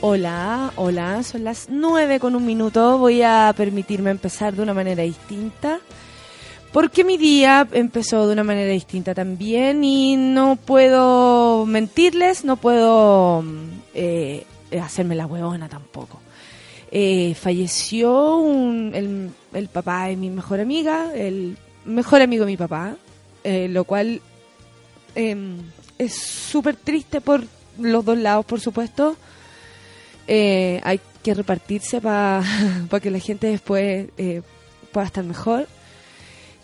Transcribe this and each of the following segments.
Hola, hola, son las nueve con un minuto. Voy a permitirme empezar de una manera distinta. Porque mi día empezó de una manera distinta también y no puedo mentirles, no puedo eh, hacerme la huevona tampoco. Eh, falleció un, el, el, papá de mi mejor amiga, el mejor amigo de mi papá, eh, lo cual em, es súper triste por los dos lados, por supuesto. Eh, hay que repartirse para que la gente después eh, pueda estar mejor.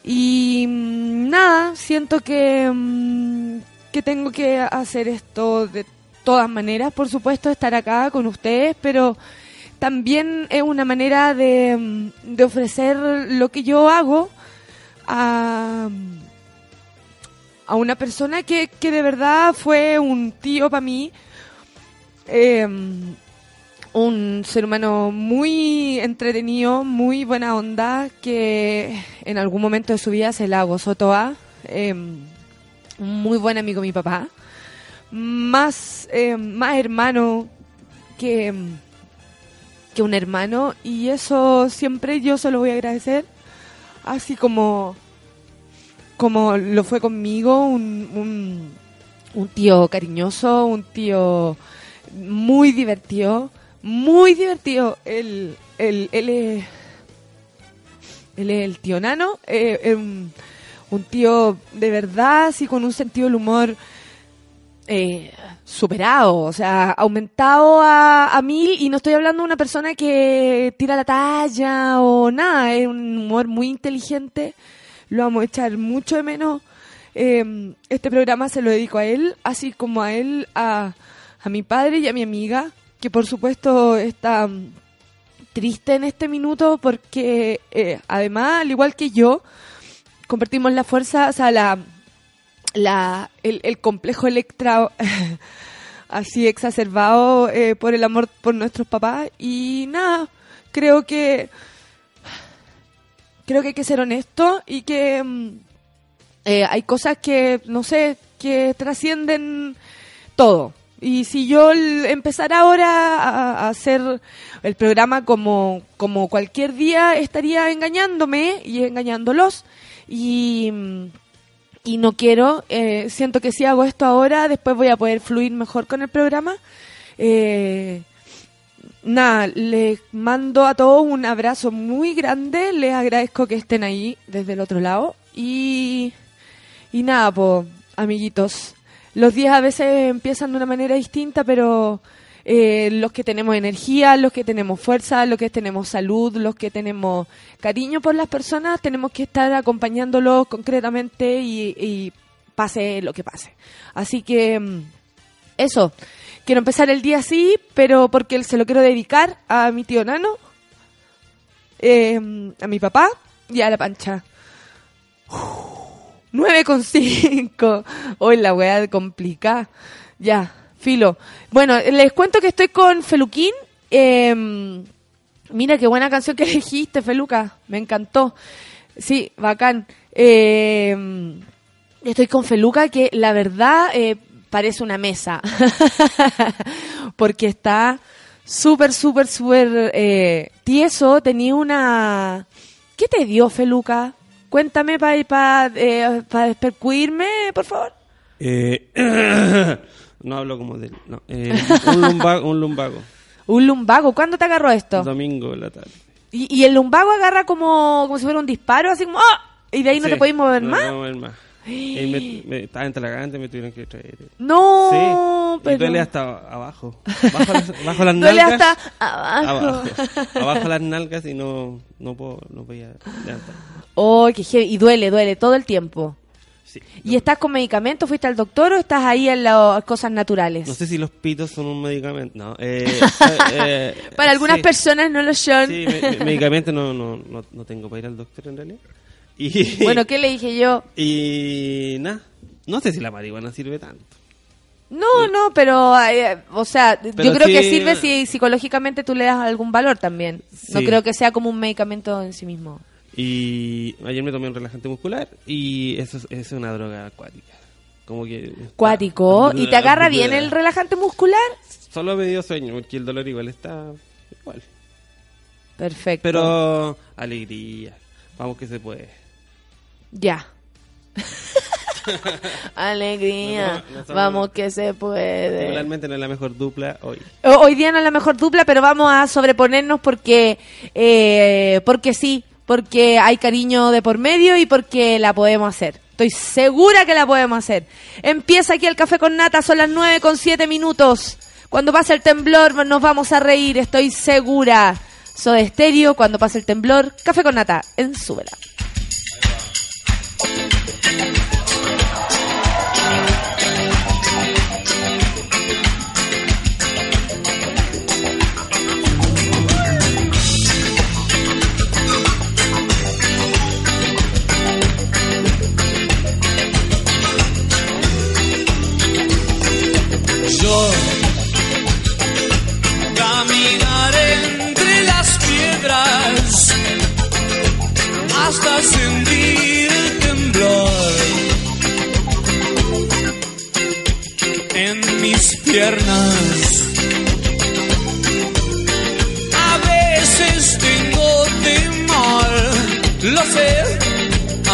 Y mm, nada, siento que, mm, que tengo que hacer esto de todas maneras, por supuesto, estar acá con ustedes, pero también es una manera de, mm, de ofrecer lo que yo hago a, a una persona que, que de verdad fue un tío para mí. Eh, un ser humano muy entretenido, muy buena onda, que en algún momento de su vida se la gozó toda. Eh, un muy buen amigo mi papá. Más, eh, más hermano que, que un hermano. Y eso siempre yo se lo voy a agradecer. Así como, como lo fue conmigo, un, un tío cariñoso, un tío muy divertido muy divertido. Él, él, él, es, el tío Nano, eh, un, un, tío de verdad, así con un sentido del humor eh, superado, o sea, aumentado a, a, mil. Y no estoy hablando de una persona que tira la talla o nada, es un humor muy inteligente. Lo vamos a echar mucho de menos. Eh, este programa se lo dedico a él, así como a él, a, a mi padre y a mi amiga, que por supuesto está triste en este minuto porque eh, además, al igual que yo, compartimos la fuerza, o sea, la, la, el, el complejo Electra así exacerbado eh, por el amor por nuestros papás y nada, creo que creo que hay que ser honesto y que mm, eh, hay cosas que, no sé, que trascienden todo. Y si yo empezara ahora a, hacer el programa como, como cualquier día, estaría engañándome y engañándolos. Y, y no quiero, eh, siento que si hago esto ahora, después voy a poder fluir mejor con el programa. Eh, nada, les mando a todos un abrazo muy grande, les agradezco que estén ahí desde el otro lado. Y, y nada, pues, amiguitos los días a veces empiezan de una manera distinta, pero eh, los que tenemos energía, los que tenemos fuerza, los que tenemos salud, los que tenemos cariño por las personas, tenemos que estar acompañándolos concretamente y, pase lo que pase. Así que mm, eso, quiero empezar el día así, pero porque se lo quiero dedicar a mi tío Nano, eh, a mi papá y a la pancha. 9,5. Hoy la weá complicada. Ya, filo. Bueno, les cuento que estoy con Feluquín. Eh, mira qué buena canción que elegiste, Feluca. Me encantó. Sí, bacán. Eh, estoy con Feluca que la verdad eh, parece una mesa. Porque está súper, súper, súper eh, tieso. Tenía una... ¿Qué te dio, Feluca? Cuéntame para pa, eh, pa despercuirme, por favor. Eh, no hablo como de... No, eh, un, lumbago, un lumbago. ¿Un lumbago? ¿Cuándo te agarró esto? Domingo en la tarde. ¿Y, ¿Y, el lumbago agarra como, como si fuera un disparo, así como... ¡ah! ¿Y de ahí no Sí, te podéis mover no más? me mover más. Y me, me, estaba entrelagante, me tuvieron que traer. No, sí, pero... y duele hasta abajo. Bajo las, bajo las Duele nalgas. hasta abajo. abajo. Abajo las nalgas y no, no puedo, no podía levantar. Oh, qué heavy. Y duele, duele todo el tiempo. Sí. ¿Y estás con medicamento? ¿Fuiste al doctor o estás ahí en las cosas naturales? No sé si los pitos son un medicamento. No. Eh, eh, Para algunas sí. personas no lo son. Sí, me, me- medicamento no, no, no, no tengo para ir al doctor en realidad. Y, Bueno, ¿qué le dije yo? Y nada, no sé si la marihuana sirve tanto. No, no, pero, eh, o sea, yo creo que sirve si psicológicamente tú le das algún valor también. No creo que sea como un medicamento en sí mismo. Y ayer me tomé un relajante muscular y eso es, una droga acuática. como que... Cuático. está- ¿Y te agarra bien el relajante muscular? Solo me dio sueño, porque el dolor igual está igual. Perfecto. Pero alegría, vamos que se puede. Ya. Alegría. No, no, no somos- Vamos que se puede. Particularmente no es la mejor dupla hoy. Ho- Hoy día no es la mejor dupla, pero vamos a sobreponernos porque, eh, porque sí, porque hay cariño de por medio y porque la podemos hacer. Estoy segura que la podemos hacer. Empieza aquí el café con nata, son las 9 con 7 minutos. Cuando pase el temblor nos vamos a reír, estoy segura. Soy estéreo, cuando pase el temblor, café con nata, en súbela. Yo caminaré entre las piedras hasta sentir temblor en mis piernas. A veces tengo temor, lo sé,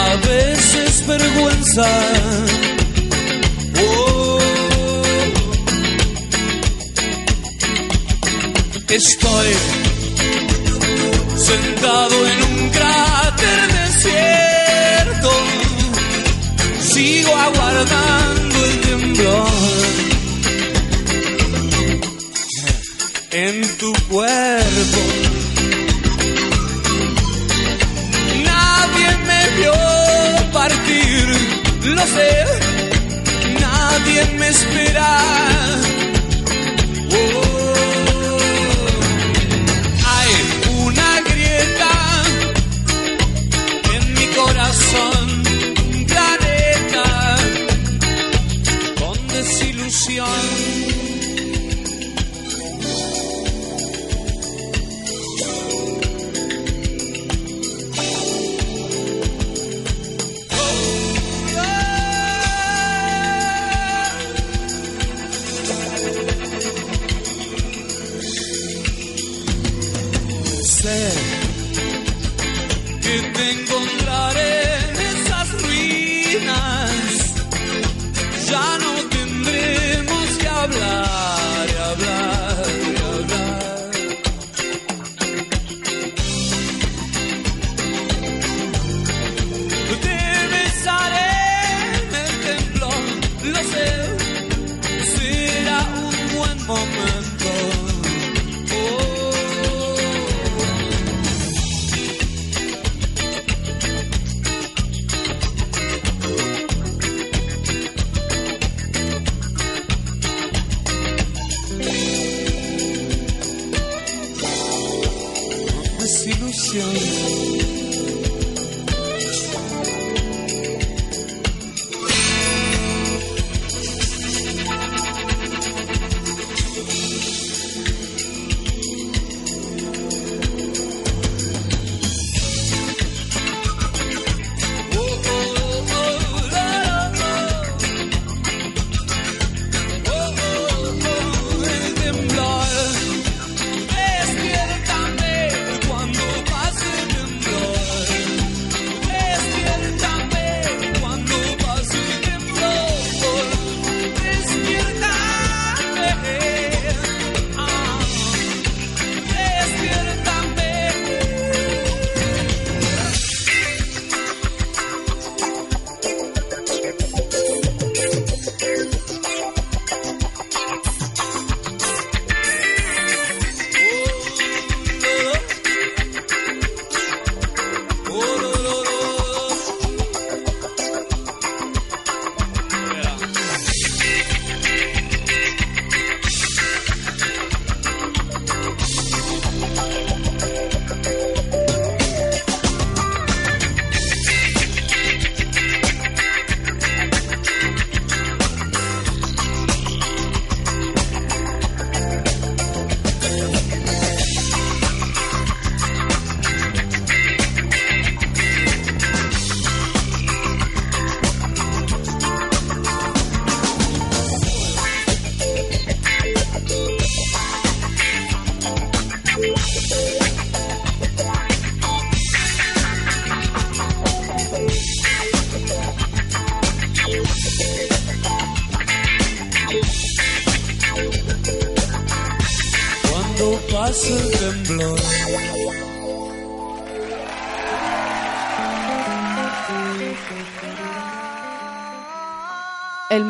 a veces vergüenza. Estoy sentado en un cráter desierto. Sigo aguardando el temblor en tu cuerpo. Nadie me vio partir, lo sé. Nadie me espera.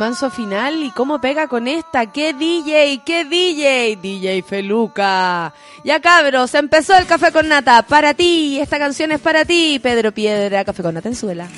Manso final y cómo pega con esta. ¡Qué DJ! ¡Qué DJ! DJ Feluca. Ya cabros, empezó el café con nata. Para ti, esta canción es para ti, Pedro Piedra. Café con nata en suela.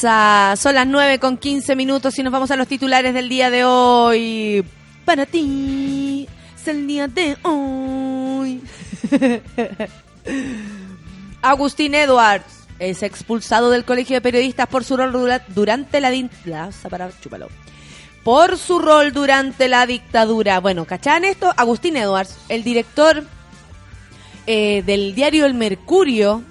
Son las 9 con 15 minutos y nos vamos a los titulares del día de hoy. Para ti, es el día de hoy. Agustín Edwards es expulsado del Colegio de Periodistas por su rol dura- durante la, la- para- chúpalo. Por su rol durante la dictadura. Bueno, ¿cachan esto? Agustín Edwards, el director eh, del diario El Mercurio,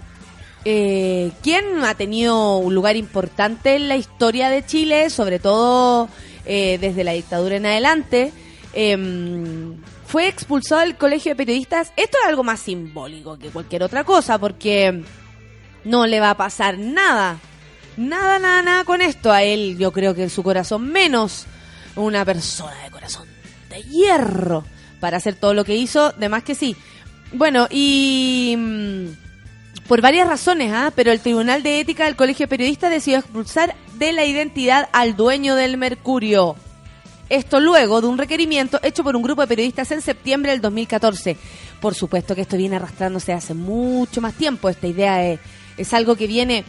eh, quien ha tenido un lugar importante en la historia de Chile, sobre todo eh, desde la dictadura en adelante, em, fue expulsado del colegio de periodistas. Esto es algo más simbólico que cualquier otra cosa, porque no le va a pasar nada. Nada, nada, nada con esto. A él, yo creo que en su corazón menos una persona de corazón de hierro para hacer todo lo que hizo, de más que sí. Bueno, y mm, por varias razones, ¿ah? pero el Tribunal de Ética del Colegio de Periodistas decidió expulsar de la identidad al dueño del Mercurio. Esto luego de un requerimiento hecho por un grupo de periodistas en septiembre del 2014. Por supuesto que esto viene arrastrándose hace mucho más tiempo. Esta idea es, es algo que viene,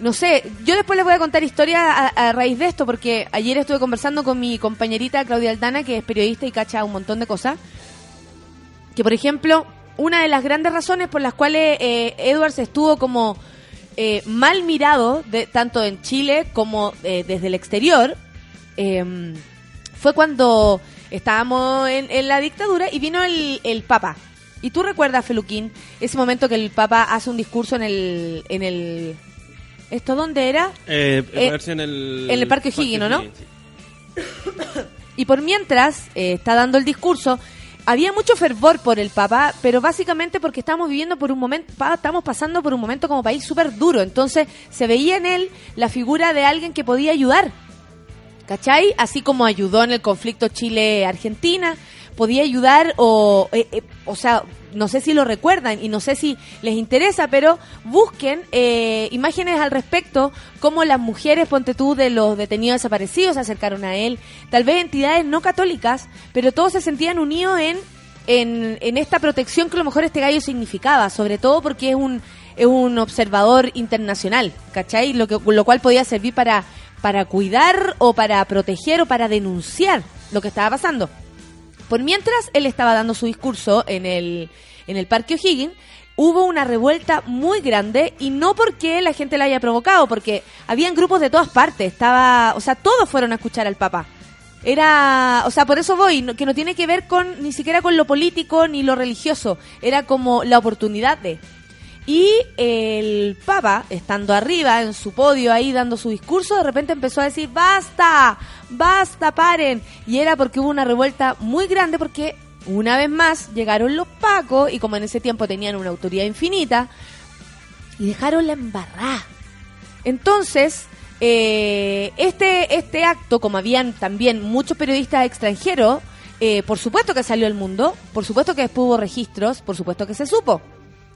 no sé, yo después les voy a contar historias a, a raíz de esto, porque ayer estuve conversando con mi compañerita Claudia Aldana, que es periodista y cacha un montón de cosas. Que, por ejemplo, una de las grandes razones por las cuales eh, Edwards estuvo como eh, mal mirado, de, tanto en Chile como eh, desde el exterior, eh, fue cuando estábamos en, en la dictadura y vino el, el Papa. Y tú recuerdas, Feluquín, ese momento que el Papa hace un discurso en el, en el, ¿Esto dónde era? Eh, Eh, en el... en el Parque O'Higgins, ¿no? sí. Y por mientras eh, está dando el discurso, había mucho fervor por el Papa, pero básicamente porque estamos viviendo por un momento, estamos pasando por un momento como país súper duro. Entonces se veía en él la figura de alguien que podía ayudar. ¿Cachai? Así como ayudó en el conflicto Chile-Argentina, podía ayudar o, eh, eh, o sea, no sé si lo recuerdan y no sé si les interesa, pero busquen eh, imágenes al respecto, como las mujeres, ponte tú, de los detenidos desaparecidos se acercaron a él, tal vez entidades no católicas, pero todos se sentían unidos en, en, en esta protección que a lo mejor este gallo significaba, sobre todo porque es un, es un observador internacional, ¿cachai? Lo, que, lo cual podía servir para, para cuidar o para proteger o para denunciar lo que estaba pasando. Por mientras él estaba dando su discurso en el, en el Parque O'Higgins, hubo una revuelta muy grande y no porque la gente la haya provocado, porque habían grupos de todas partes, estaba, o sea, todos fueron a escuchar al Papa. Era, o sea, por eso voy, que no tiene que ver con ni siquiera con lo político ni lo religioso, era como la oportunidad de. Y el Papa, estando arriba en su podio ahí dando su discurso, de repente empezó a decir, basta, basta, paren. Y era porque hubo una revuelta muy grande porque una vez más llegaron los pacos y como en ese tiempo tenían una autoridad infinita, y dejaron la embarrada. Entonces, eh, este, este acto, como habían también muchos periodistas extranjeros, eh, por supuesto que salió al mundo, por supuesto que después hubo registros, por supuesto que se supo.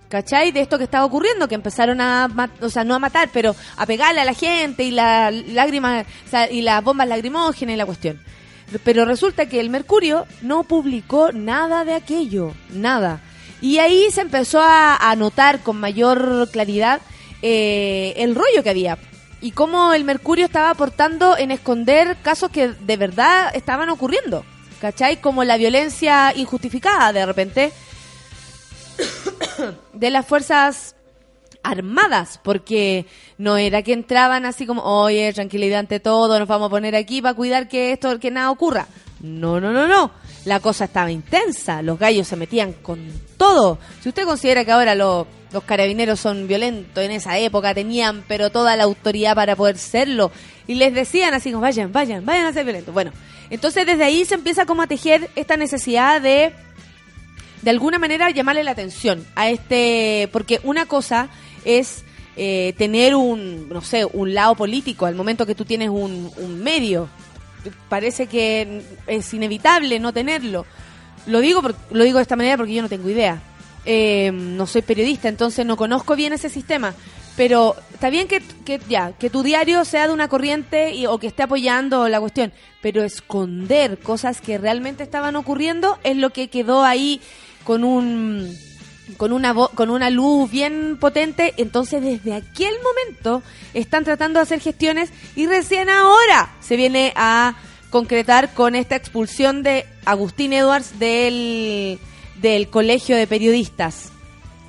¿Cachai? De esto que estaba ocurriendo, que empezaron a, o sea, no a matar, pero a pegarle a la gente y la lágrima, o sea, y las bombas lacrimógenas y la cuestión. Pero resulta que el Mercurio no publicó nada de aquello, nada. Y ahí se empezó a, a notar con mayor claridad eh, el rollo que había y cómo el Mercurio estaba aportando en esconder casos que de verdad estaban ocurriendo. ¿Cachai? Como la violencia injustificada de repente de las fuerzas armadas, porque no era que entraban así como, oye, tranquilidad ante todo, nos vamos a poner aquí para cuidar que esto, que nada ocurra. No, no, no, no. La cosa estaba intensa, los gallos se metían con todo. Si usted considera que ahora los, carabineros son violentos, en esa época tenían, pero toda la autoridad para poder serlo, y les decían así como, vayan, vayan, vayan a ser violentos. Bueno, entonces desde ahí se empieza como a tejer esta necesidad de de alguna manera llamarle la atención a este, porque una cosa es eh, tener un, no sé, un lado político al momento que tú tienes un, medio. Parece que es inevitable no tenerlo. Lo digo, por- lo digo de esta manera porque yo no tengo idea. Eh, no soy periodista, entonces no conozco bien ese sistema. Pero está bien que, que ya, que tu diario sea de una corriente y- o que esté apoyando la cuestión, pero esconder cosas que realmente estaban ocurriendo es lo que quedó ahí con un con una con una luz bien potente, entonces desde aquel momento están tratando de hacer gestiones y recién ahora se viene a concretar con esta expulsión de Agustín Edwards del, del colegio de periodistas.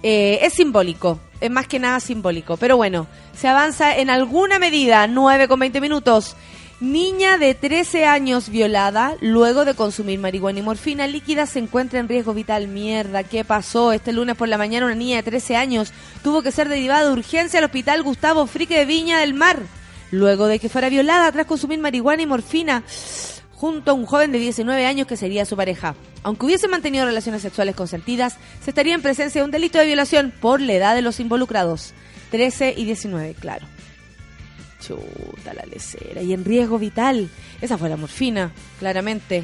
Eh, es simbólico, es más que nada simbólico, pero bueno, se avanza en alguna medida, 9 con 20 minutos. Niña de 13 años violada luego de consumir marihuana y morfina líquida se encuentra en riesgo vital. Mierda, ¿qué pasó? Este lunes por la mañana una niña de 13 años tuvo que ser derivada de urgencia al hospital Gustavo Frique de Viña del Mar luego de que fuera violada tras consumir marihuana y morfina junto a un joven de 19 años que sería su pareja. Aunque hubiese mantenido relaciones sexuales consentidas, se estaría en presencia de un delito de violación por la edad de los involucrados. 13 y 19, claro. Chuta la lecera. Y en riesgo vital. Esa fue la morfina, claramente.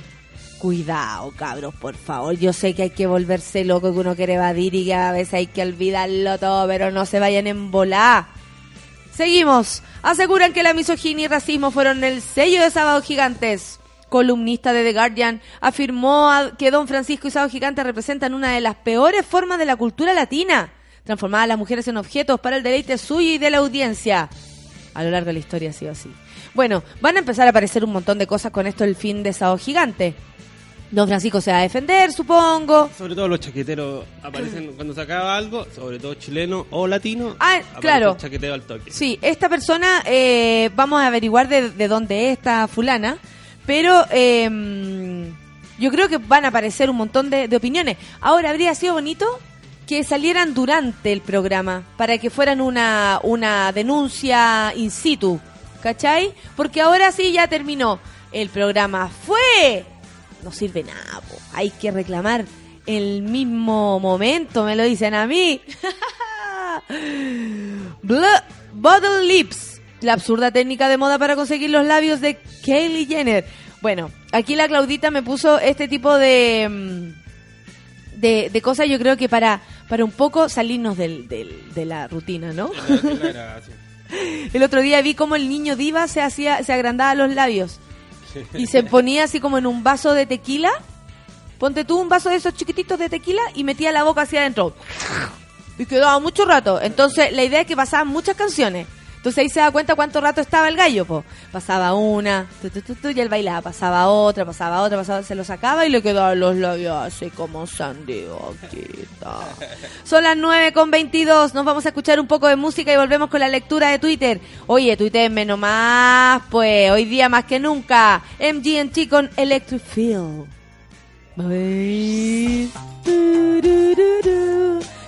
Cuidado, cabros, por favor. Yo sé que hay que volverse loco, que uno quiere evadir y que a veces hay que olvidarlo todo, pero no se vayan en volar. Seguimos. Aseguran que la misoginia y racismo fueron el sello de Sábado Gigantes. Columnista de The Guardian afirmó que Don Francisco y Sábado Gigante representan una de las peores formas de la cultura latina, transformar a las mujeres en objetos para el deleite suyo y de la audiencia. A lo largo de la historia ha sido así. Bueno, van a empezar a aparecer un montón de cosas con esto el fin de Sábado Gigante. Don Francisco se va a defender, supongo. Sobre todo los chaqueteros aparecen cuando se acaba algo, sobre todo chileno o latino. Ah, claro. chaqueteo al toque. Sí, esta persona, eh, vamos a averiguar de, de dónde es esta fulana, pero eh, yo creo que van a aparecer un montón de, opiniones. Ahora, habría sido bonito que salieran durante el programa, para que fueran una, una denuncia in situ, ¿cachai? Porque ahora sí ya terminó. El programa fue. No sirve nada, hay que reclamar el mismo momento, me lo dicen a mí. Bottle Lips, la absurda técnica de moda para conseguir los labios de Kylie Jenner. Bueno, aquí la Claudita me puso este tipo de, mm, de, de cosas, yo creo que para, para un poco salirnos del, del- de la rutina, ¿no? El otro día vi cómo el niño diva se hacía, se agrandaba los labios y se ponía así como en un vaso de tequila. Ponte tú un vaso de esos chiquititos de tequila y metía la boca hacia adentro. Y quedaba mucho rato. Entonces, la idea es que pasaban muchas canciones. Entonces ahí se da cuenta cuánto rato estaba el gallo, po. Pasaba una, tu, tu, tu, y él bailaba, pasaba otra, pasaba otra, pasaba, se lo sacaba y le quedaban los labios así como Sandy Boquita. Son las 9 con 22, nos vamos a escuchar un poco de música y volvemos con la lectura de Twitter. Oye, Twitter menos más, pues, hoy día más que nunca, MGMT con Electric Feel.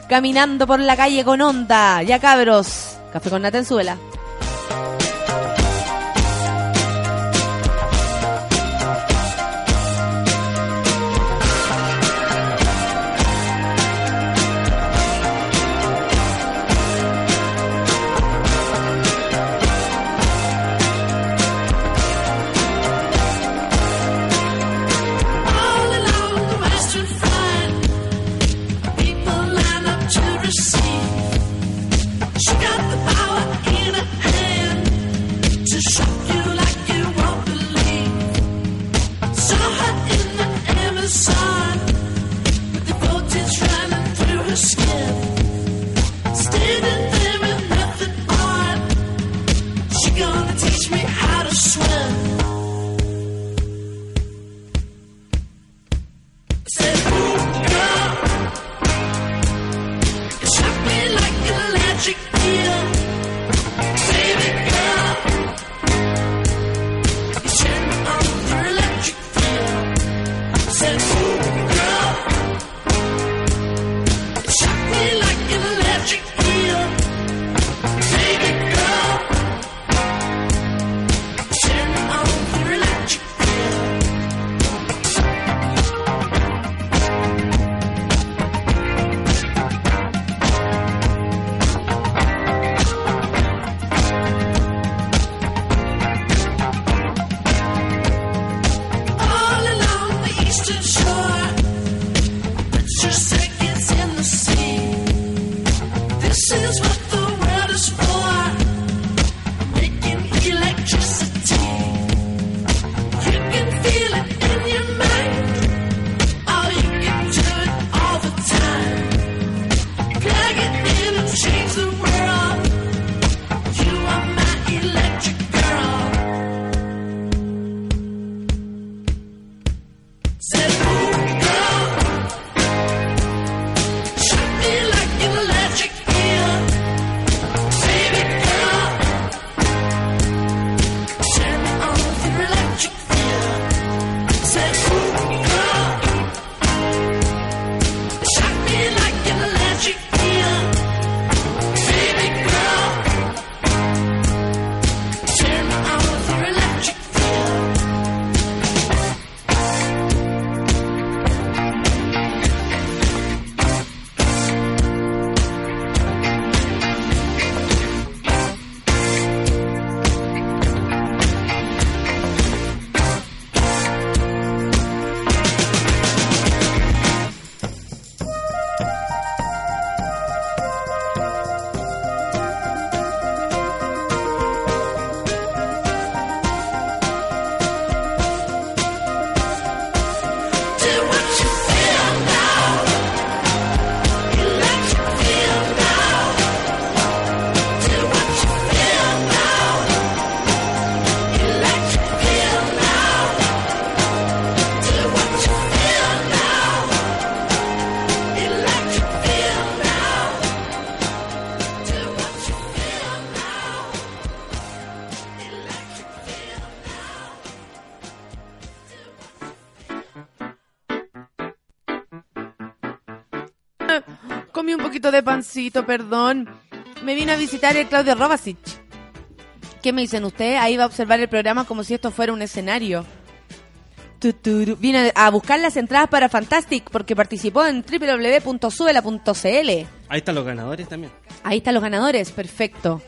Caminando por la calle con onda. Ya cabros. Café con Natenzuela. De pancito, perdón. Me vino a visitar el Claudio Robasic. ¿Qué me dicen ustedes? Ahí va a observar el programa como si esto fuera un escenario. Tuturu. Vine a buscar las entradas para Fantastic porque participó en www.subela.cl. Ahí están los ganadores también. Ahí están los ganadores, perfecto.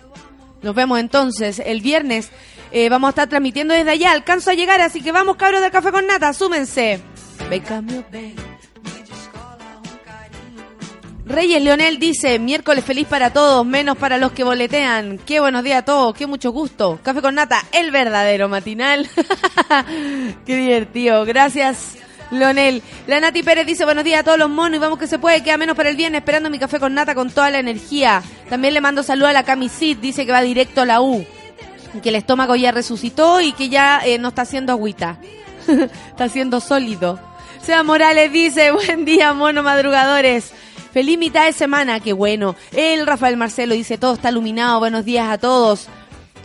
Nos vemos entonces el viernes. Eh, vamos a estar transmitiendo desde allá. Alcanzo a llegar, así que vamos, cabros del café con nata, súmense. Reyes Leonel dice, miércoles feliz para todos, menos para los que boletean. Qué buenos días a todos, qué mucho gusto. Café con nata, el verdadero matinal. qué divertido. Gracias, Leonel. La Nati Pérez dice, buenos días a todos los monos y vamos que se puede, queda menos para el viernes, esperando mi café con nata con toda la energía. También le mando saludo a la Camisit, dice que va directo a la U. Que el estómago ya resucitó y que ya eh, no está haciendo agüita. está haciendo sólido. Sea Morales dice, buen día, mono madrugadores. Feliz mitad de semana, qué bueno. El Rafael Marcelo dice, todo está iluminado, buenos días a todos.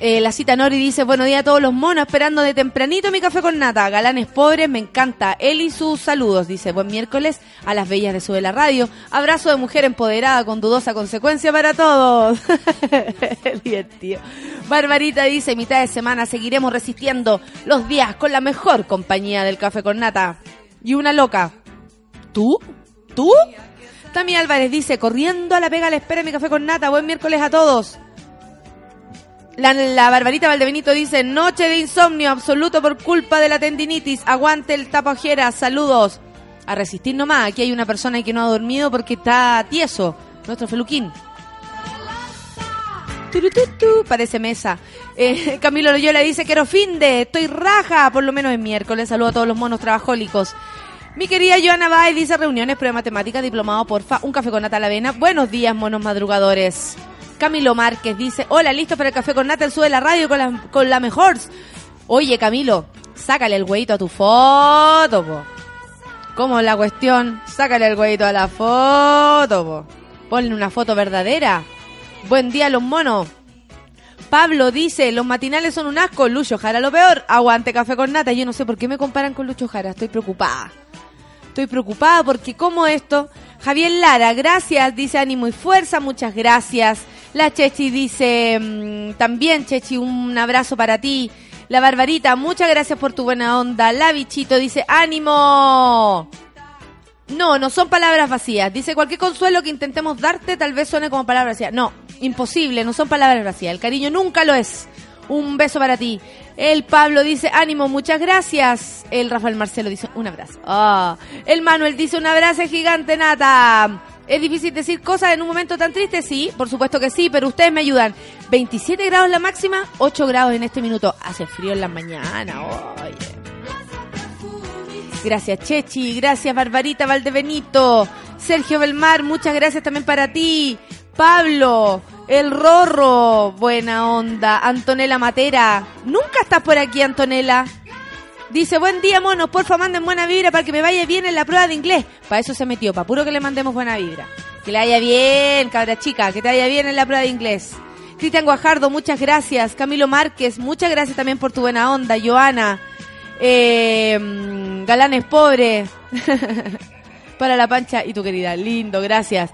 Eh, la cita Nori dice, buenos días a todos los monos, esperando de tempranito mi café con nata. Galanes pobres, me encanta. Él y sus saludos, dice, buen miércoles a las bellas de Sube la Radio. Abrazo de mujer empoderada con dudosa consecuencia para todos. Divertido. Barbarita dice, mitad de semana seguiremos resistiendo los días con la mejor compañía del café con nata. Y una loca. ¿Tú? ¿Tú? Tami Álvarez dice, corriendo a la pega la espera mi café con nata. Buen miércoles a todos. La, Barbarita Valdebenito dice, noche de insomnio absoluto por culpa de la tendinitis. Aguante el tapajera, saludos. A resistir nomás, aquí hay una persona que no ha dormido porque está tieso. Nuestro feluquín. Turututu, parece mesa. Eh, Camilo Loyola dice, quiero fin de, estoy raja, por lo menos es miércoles. Saludo a todos los monos trabajólicos. Mi querida Joana Baez dice reuniones, prueba matemática, diplomado, porfa, un café con nata a la avena. Buenos días, monos madrugadores. Camilo Márquez dice, hola, listo para el café con nata, el sube la radio con la, con la mejor. Oye, Camilo, sácale el hueito a tu foto, po. ¿Cómo la cuestión? Sácale el hueito a la foto, po. Ponle una foto verdadera. Buen día, los monos. Pablo dice, los matinales son un asco, Lucho Jara lo peor. Aguante café con nata. Yo no sé por qué me comparan con Lucho Jara, estoy preocupada. Estoy preocupada porque como esto, Javier Lara, gracias, dice ánimo y fuerza, muchas gracias. La Chechi dice, mm, también Chechi, un abrazo para ti. La Barbarita, muchas gracias por tu buena onda. La Bichito dice, ánimo. No, no son palabras vacías. Dice, cualquier consuelo que intentemos darte tal vez suene como palabras vacías. No, imposible, no son palabras vacías. El cariño nunca lo es. Un beso para ti. El Pablo dice, ánimo, muchas gracias. El Rafael Marcelo dice, un abrazo. Ah. El Manuel dice, un abrazo gigante, Nata. ¿Es difícil decir cosas en un momento tan triste? Sí, por supuesto que sí, pero ustedes me ayudan. 27 grados la máxima, 8 grados en este minuto. Hace frío en la mañana, oye. Gracias Chechi, gracias Barbarita Valdebenito, Sergio Belmar, muchas gracias también para ti. Pablo, el Rorro, buena onda. Antonella Matera, nunca estás por aquí Antonella. Dice, buen día monos, porfa manden buena vibra para que me vaya bien en la prueba de inglés. Para eso se metió, para puro que le mandemos buena vibra. Que le vaya bien, cabra chica, que te vaya bien en la prueba de inglés. Cristian Guajardo, muchas gracias. Camilo Márquez, muchas gracias también por tu buena onda. Joana, eh, Galanes Pobre, para la pancha y tu querida, lindo, gracias.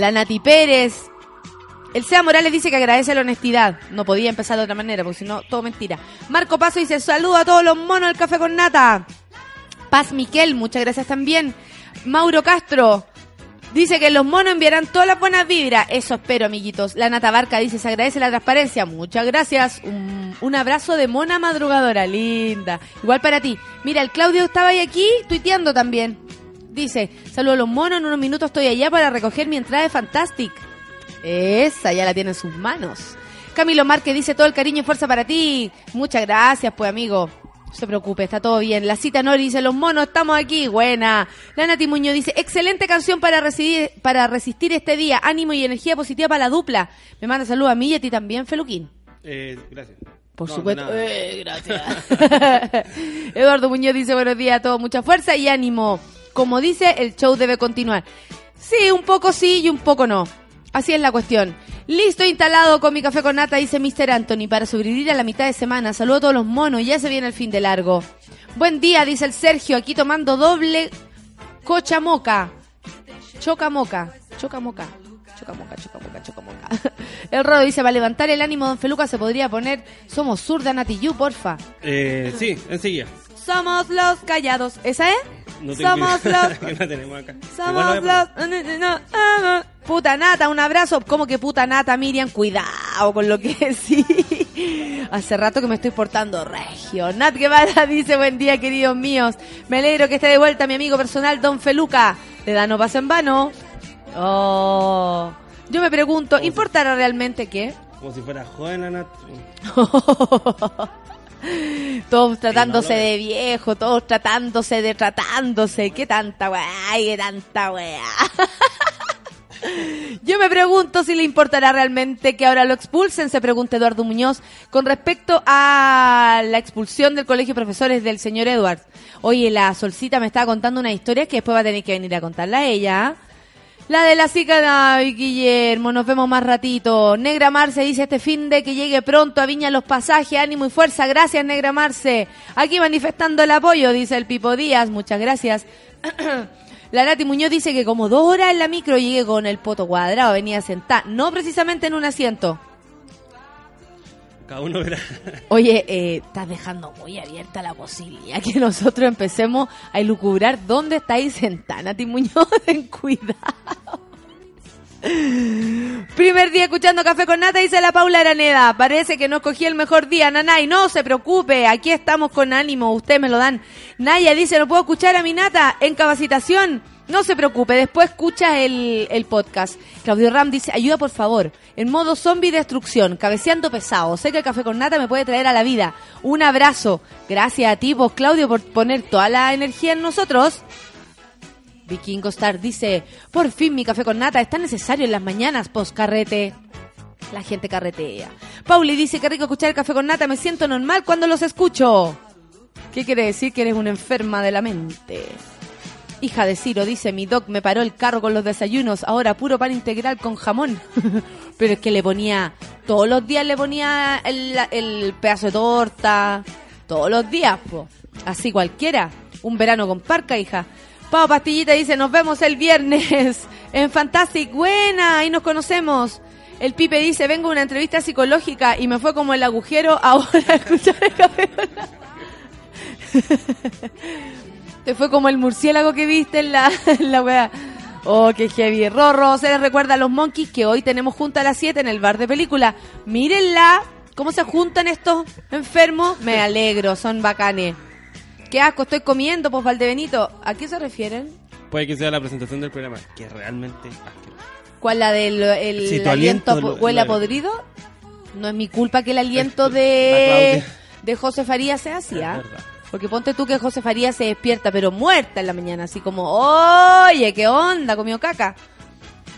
La Nati Pérez, el Sea Morales dice que agradece la honestidad. No podía empezar de otra manera, porque si no, todo mentira. Marco Paso dice, saludo a todos los monos del café con nata. Paz Miquel, muchas gracias también. Mauro Castro, dice que los monos enviarán todas las buenas vibras. Eso espero, amiguitos. La Nata Barca dice, se agradece la transparencia. Muchas gracias. Un, un abrazo de mona madrugadora, linda. Igual para ti. Mira, el Claudio estaba ahí aquí tuiteando también. Dice, saludo a los monos, en unos minutos estoy allá para recoger mi entrada de Fantastic. Esa ya la tiene en sus manos. Camilo Márquez dice todo el cariño y fuerza para ti. Muchas gracias, pues amigo. No se preocupe, está todo bien. La cita Nori dice, los monos, estamos aquí. Buena. La Nati Muñoz dice, excelente canción para, resistir, para resistir este día. Ánimo y energía positiva para la dupla. Me manda saludos a mí y a ti también, Feluquín. Eh, gracias. Por No, supuesto. Eh, gracias. Eduardo Muñoz dice buenos días a todos, mucha fuerza y ánimo. Como dice, el show debe continuar. Sí, un poco sí y un poco no. Así es la cuestión. Listo, instalado con mi café con nata, dice Mr. Anthony, para sobrevivir a la mitad de semana. Saludo a todos los monos, ya se viene el fin de largo. Buen día, dice el Sergio, aquí tomando doble cocha moca. Chocamoca, chocamoca, chocamoca, chocamoca, chocamoca. El Rodo dice, para levantar el ánimo, don Feluca se podría poner Somos Surda Natiyu, porfa. Eh, sí, enseguida. Somos los callados. ¿Esa es? No tengo Somos idea, los... que la tenemos acá. Somos Igual voy los... no, Puta nata, un abrazo. ¿Cómo que puta nata, Miriam? Cuidado con lo que sí. Hace rato que me estoy portando regio. Nat Guevara dice, buen día, queridos míos. Me alegro que esté de vuelta mi amigo personal, Don Feluca. Le da no pasa en vano. Oh. Yo me pregunto, ¿importará realmente qué? Como si fuera joven la Nat. todos tratándose de viejo, todos tratándose de tratándose. ¿Qué tanta weá? Qué tanta weá. Yo me pregunto si le importará realmente que ahora lo expulsen, se pregunta Eduardo Muñoz, con respecto a la expulsión del colegio de profesores del señor Edward. Oye, la Solcita me estaba contando una historia que después va a tener que venir a contarla a ella. ¿ah? La de la cica Guillermo, nos vemos más ratito. Negra Marce dice este fin de que llegue pronto a Viña los pasajes, ánimo y fuerza. Gracias, Negra Marce. Aquí manifestando el apoyo, dice el Pipo Díaz. Muchas gracias. La Nati Muñoz dice que como dos horas en la micro llegue con el poto cuadrado, venía sentada, no precisamente en un asiento. Oye, eh, estás dejando muy abierta la posibilidad que nosotros empecemos a elucubrar dónde estáis sentada, Nati Muñoz, ten cuidado. Primer día escuchando Café con Nata, dice la Paula Araneda. Parece que no escogí el mejor día, Nanay. No se preocupe, aquí estamos con ánimo, ustedes me lo dan. Naya dice, no puedo escuchar a mi Nata en capacitación. No se preocupe, después escucha el, el podcast. Claudio Ram dice, ayuda por favor. En modo zombie destrucción, cabeceando pesado. Sé que el café con nata me puede traer a la vida. Un abrazo. Gracias a ti, vos, Claudio, por poner toda la energía en nosotros. Vikingo Star dice, por fin mi café con nata es tan necesario en las mañanas post carrete. La gente carretea. Pauli dice, qué rico escuchar el café con nata, me siento normal cuando los escucho. ¿Qué quiere decir que eres una enferma de la mente? Hija de Ciro dice, mi doc me paró el carro con los desayunos, ahora puro pan integral con jamón. Pero es que le ponía, todos los días le ponía el, pedazo de torta, todos los días, po. así cualquiera. Un verano con parca, hija. Pau Pastillita dice, nos vemos el viernes en Fantastic. Buena, ahí nos conocemos. El Pipe dice, vengo a una entrevista psicológica y me fue como el agujero ahora escuchar el. Te fue como el murciélago que viste en la, en la weá. Oh, qué heavy. Rorro, se les recuerda a los monkeys que hoy tenemos junta a las 7 en el bar de película. Mírenla. ¿Cómo se juntan estos enfermos? Me alegro, son bacanes. Qué asco, estoy comiendo, pues Valdebenito. ¿A qué se refieren? Puede que sea la presentación del programa, que realmente asqueroso. ¿Cuál la del el Sí, aliento, aliento, lo- huele a podrido? No es mi culpa que el aliento de, de José Farías sea así, ¿ah? Porque ponte tú que José Farías se despierta, pero muerta en la mañana, así como, oye, ¿qué onda? ¿Comió caca?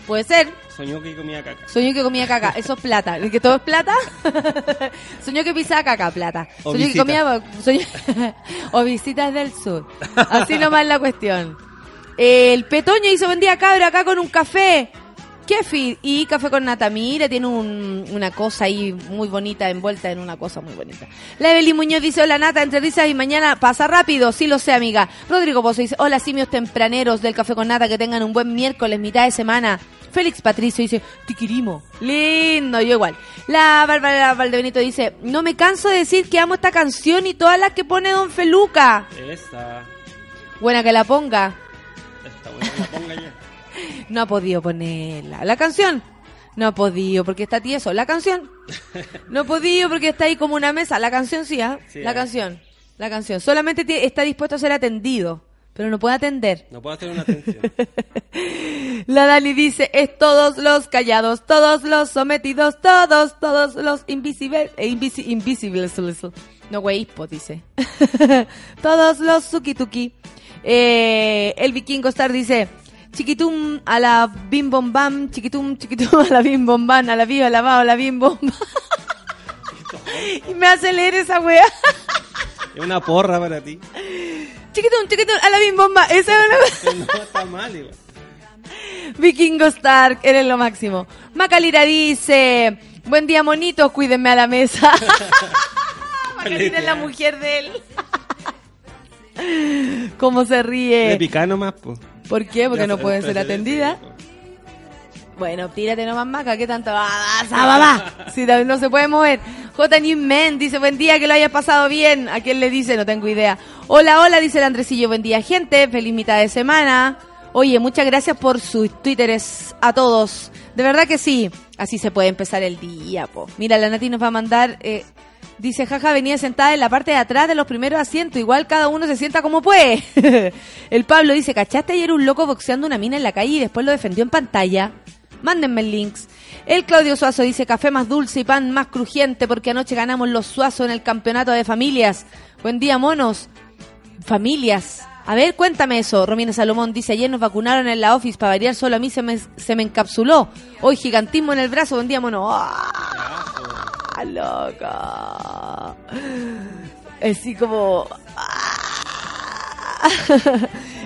Puede ser. Soñó que comía caca. Soñó que comía caca, eso es plata. ¿El que todo es plata? Soñó que pisaba caca, plata. O Soñó que comía... soñó- o visitas del sur. Así nomás la cuestión. El Petoño hizo buen día, cabra, acá con un café. Kefi y café con nata. Mira, tiene un- una cosa ahí muy bonita, envuelta en una cosa muy bonita. La Evelyn Muñoz dice, hola Nata, entre risas y mañana pasa rápido. Sí lo sé, amiga. Rodrigo Pozo dice, hola simios tempraneros del café con nata, que tengan un buen miércoles, mitad de semana. Félix Patricio dice, tiquirimo. Lindo, yo igual. La Bárbara Valdebenito dice, no me canso de decir que amo esta canción y todas las que pone Don Feluca. Esa. Buena que la ponga. Esta buena, la ponga ya. No ha podido ponerla. La canción. No ha podido porque está tieso. La canción. No ha podido porque está ahí como una mesa. La canción sí, ¿ah? Sí, La ah. canción. La canción. Solamente está dispuesto a ser atendido. Pero no puede atender. No puedo hacer una atención. La Dani dice, es todos los callados, todos los sometidos, todos, todos los invisibles, eh, invisi- invisibles. No, güey, pues dice. todos los suki-tuki. Eh, el vikingo star dice, chiquitum a la bim bom bam, chiquitum, chiquitum a la bim bom bam, a la viva, a la va, a la bim bom bam. y me hace leer esa wea. es una porra para ti. chiquitum, chiquitum a la bim bomba. Esa es una... No está mal igual. Vikingo Stark, eres lo máximo. Macalira dice, buen día monitos, cuídenme a la mesa. Macalira es la mujer de él. ¿Cómo se De ríe? picar nomás, pues. ¿Por qué? Porque no pueden ser atendidas. Bueno, tírate nomás maca, ¿qué tanto? ¡Ah, va! Si no no se puede mover. J. Men dice, buen día, que lo hayas pasado bien. ¿A quién le dice? No tengo idea. Hola, hola, dice el Andresillo, buen día, gente. Feliz mitad de semana. Oye, muchas gracias por sus twitteres a todos. De verdad que sí. Así se puede empezar el día, po. Mira, la Nati nos va a mandar... eh, Dice, jaja, venía sentada en la parte de atrás de los primeros asientos. Igual cada uno se sienta como puede. el Pablo dice, ¿cachaste ayer un loco boxeando una mina en la calle y después lo defendió en pantalla? Mándenme links. El Claudio Suazo dice, café más dulce y pan más crujiente porque anoche ganamos los Suazo en el campeonato de familias. Buen día, monos. Familias. A ver, cuéntame eso. Romina Salomón dice, ayer nos vacunaron en la office, para variar solo a mí se me, se me encapsuló. Hoy gigantismo en el brazo, buen día, mono. ¡Ah, loca! Así como... ¡ah!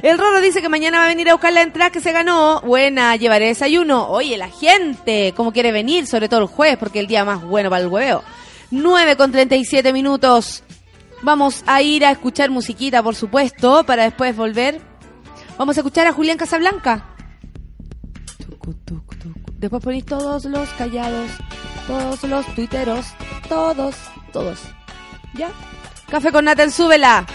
El Roro dice que mañana va a venir a buscar la entrada que se ganó. Buena, llevaré desayuno. Oye, la gente, ¿cómo quiere venir? Sobre todo el jueves, porque es el día más bueno para el hueveo. 9 con 37 minutos. Vamos a ir a escuchar musiquita, por supuesto, para después volver. Vamos a escuchar a Julián Casablanca. Después ponéis todos los callados, todos los tuiteros, todos, todos. ¿Ya? Café con Natal, súbela.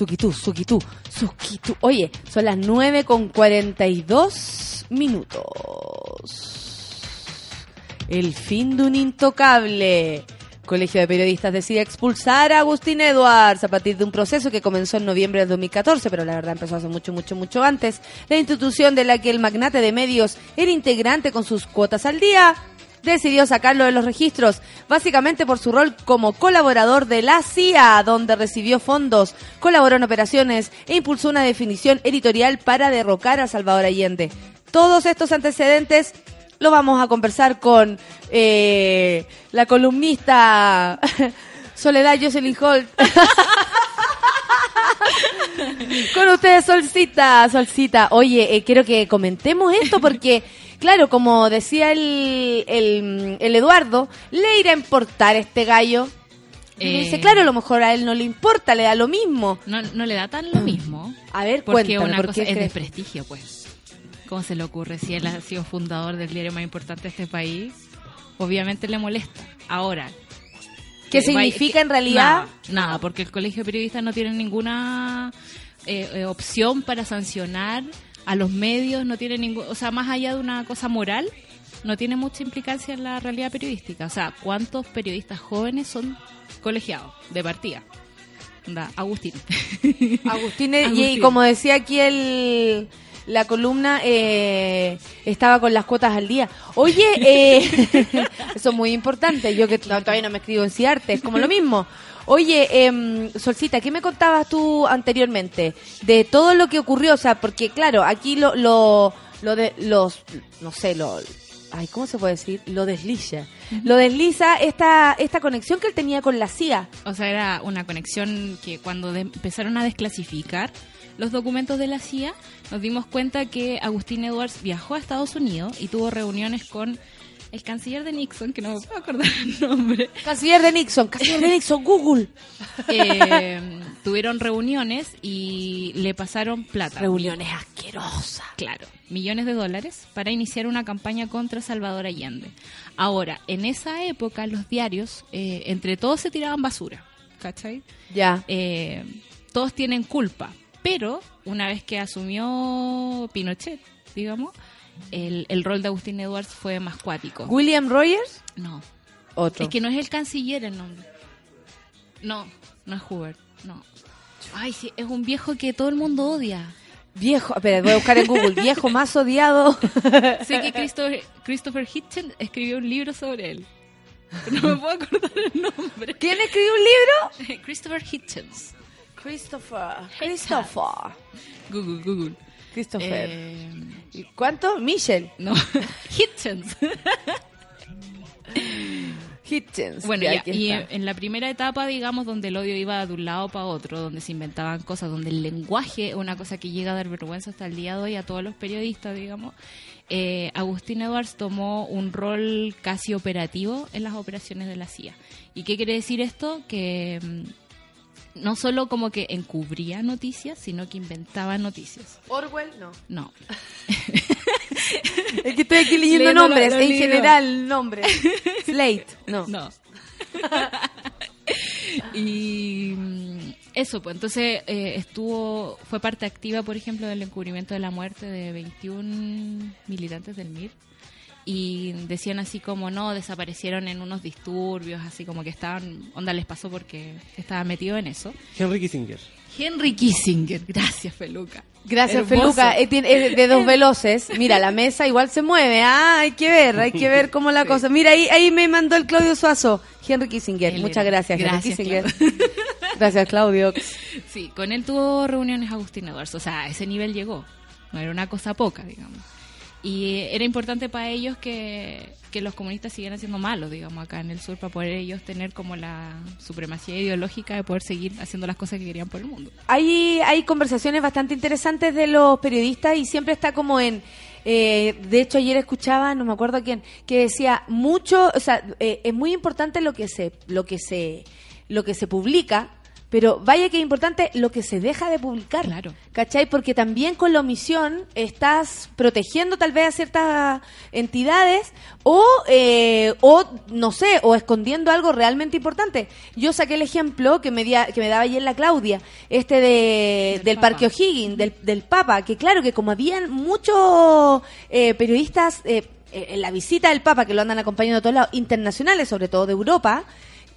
Sukitu, Sukitu, Sukitu. Oye, son las 9 con 42 minutos. El fin de un intocable. Colegio de Periodistas decide expulsar a Agustín Edwards a partir de un proceso que comenzó en noviembre de 2014, pero la verdad empezó hace mucho, mucho, mucho antes. La institución de la que el magnate de medios era integrante con sus cuotas al día decidió sacarlo de los registros, básicamente por su rol como colaborador de la CIA, donde recibió fondos, colaboró en operaciones e impulsó una definición editorial para derrocar a Salvador Allende. Todos estos antecedentes los vamos a conversar con eh, la columnista Soledad Jocelyn Holt. Con ustedes, Solcita, Solcita. Oye, eh, quiero que comentemos esto porque, claro, como decía el, el, el Eduardo, le irá a importar este gallo. Y Eh, dice, claro, a lo mejor a él no le importa, le da lo mismo. No, no le da tan lo mismo. A ver, Porque cuéntame, una ¿por cosa qué es de prestigio, pues. ¿Cómo se le ocurre? Si él ha sido fundador del diario más importante de este país, obviamente le molesta. Ahora. ¿Qué que significa en realidad? Nada, nada, porque el colegio de periodistas no tiene ninguna eh, eh, opción para sancionar a los medios, no tiene ningún, o sea, más allá de una cosa moral, no tiene mucha implicancia en la realidad periodística. O sea, ¿cuántos periodistas jóvenes son colegiados de partida? Anda, Agustín. Agustín, eh, y- y Agustín. como decía aquí el, la columna, eh, estaba con las cuotas al día. Oye, eh, eso es muy importante. Yo que no, todavía no me escribo en Ciarte, es como lo mismo. Oye, em, Solcita, ¿qué me contabas tú anteriormente de todo lo que ocurrió? O sea, porque claro, aquí lo, lo, lo de los, no sé, lo, ay, ¿cómo se puede decir? Lo desliza. Lo desliza esta, esta conexión que él tenía con la CIA. O sea, era una conexión que cuando de- empezaron a desclasificar los documentos de la CIA, nos dimos cuenta que Agustín Edwards viajó a Estados Unidos y tuvo reuniones con el canciller de Nixon, que no me puedo acordar el nombre. Canciller de Nixon, canciller de Nixon, Google. Eh, tuvieron reuniones y le pasaron plata. Reuniones asquerosas. Claro, millones de dólares para iniciar una campaña contra Salvador Allende. Ahora, en esa época los diarios, eh, entre todos se tiraban basura, ¿cachai? Ya. eh, todos tienen culpa, pero una vez que asumió Pinochet, digamos, el, el rol de Agustín Edwards fue más cuático. William Rogers, No, otro. es que no es el canciller el nombre. No, no es Hubert, no. Ay, sí, es un viejo que todo el mundo odia. Viejo, espera, voy a buscar en Google. Viejo más odiado. Sé que Christopher, Christopher Hitchens escribió un libro sobre él. No me puedo acordar el nombre. ¿Quién escribió un libro? Christopher Hitchens. Christopher. Christopher. Google, Google. Christopher. Eh, ¿Y ¿Cuánto? Michelle. no, Hitchens. Hitchens. Bueno, Ya, y en la primera etapa, digamos, donde el odio iba de un lado para otro, donde se inventaban cosas, donde el lenguaje es una cosa que llega a dar vergüenza hasta el día de hoy a todos los periodistas, digamos, eh, Agustín Edwards tomó un rol casi operativo en las operaciones de la CIA. ¿Y qué quiere decir esto? Que mm, no solo como que encubría noticias, sino que inventaba noticias. Orwell, no. No. Es que estoy aquí leyendo Leyendo nombres, en general, nombres. Slate, no. No. y mm, eso, pues entonces eh, estuvo, fue parte activa, por ejemplo, del encubrimiento de la muerte de 21 militantes del MIR. Y decían así como, no, desaparecieron en unos disturbios, así como que estaban, onda les pasó porque estaba metido en eso. Henry Kissinger. Henry Kissinger, gracias, Feluca. Gracias, Hermoso. Feluca. Eh, tiene- de dos veloces. Mira, la mesa igual se mueve. Ah, hay que ver, hay que ver cómo la cosa. Mira, ahí, ahí me mandó el Claudio Suazo. Henry Kissinger. Él Muchas era. gracias, Henry Gracias, Kissinger. Gracias, Claudio. Sí, con él tuvo reuniones Agustín Edwards, o sea, a ese nivel llegó, no era una cosa poca, digamos. Y era importante para ellos que, que los comunistas siguieran siendo malos, digamos, acá en el sur, para poder ellos tener como la supremacía ideológica de poder seguir haciendo las cosas que querían por el mundo. Hay, hay conversaciones bastante interesantes de los periodistas y siempre está como en... eh, de hecho, ayer escuchaba, no me acuerdo quién, que decía mucho, o sea, eh, es muy importante lo que se, lo que se, lo que se publica, pero vaya que es importante lo que se deja de publicar. Claro. ¿Cachai? Porque también con la omisión estás protegiendo tal vez a ciertas entidades o, eh, o no sé, o escondiendo algo realmente importante. Yo saqué el ejemplo que me, dia- que me daba ayer la Claudia, este de, Del del. Parque O'Higgins, del, del Papa, que claro que como habían muchos eh, periodistas eh, eh, en la visita del Papa, que lo andan acompañando de todos lados, internacionales, sobre todo de Europa,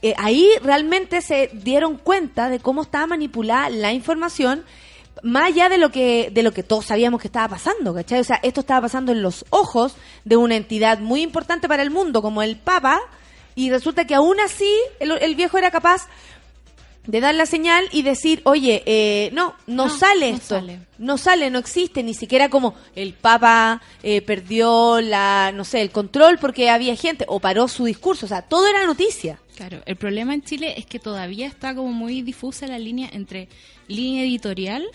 eh, ahí realmente se dieron cuenta de cómo estaba manipulada la información más allá de lo que de lo que todos sabíamos que estaba pasando, ¿cachai? O sea, esto estaba pasando en los ojos de una entidad muy importante para el mundo como el Papa y resulta que aún así el, el viejo era capaz de dar la señal y decir, oye, eh, no, no, No, sale no esto, sale. no sale, no existe, ni siquiera como el Papa eh, perdió la, no sé, el control porque había gente o paró su discurso, o sea, todo era noticia. Claro, el problema en Chile es que todavía está como muy difusa la línea entre línea editorial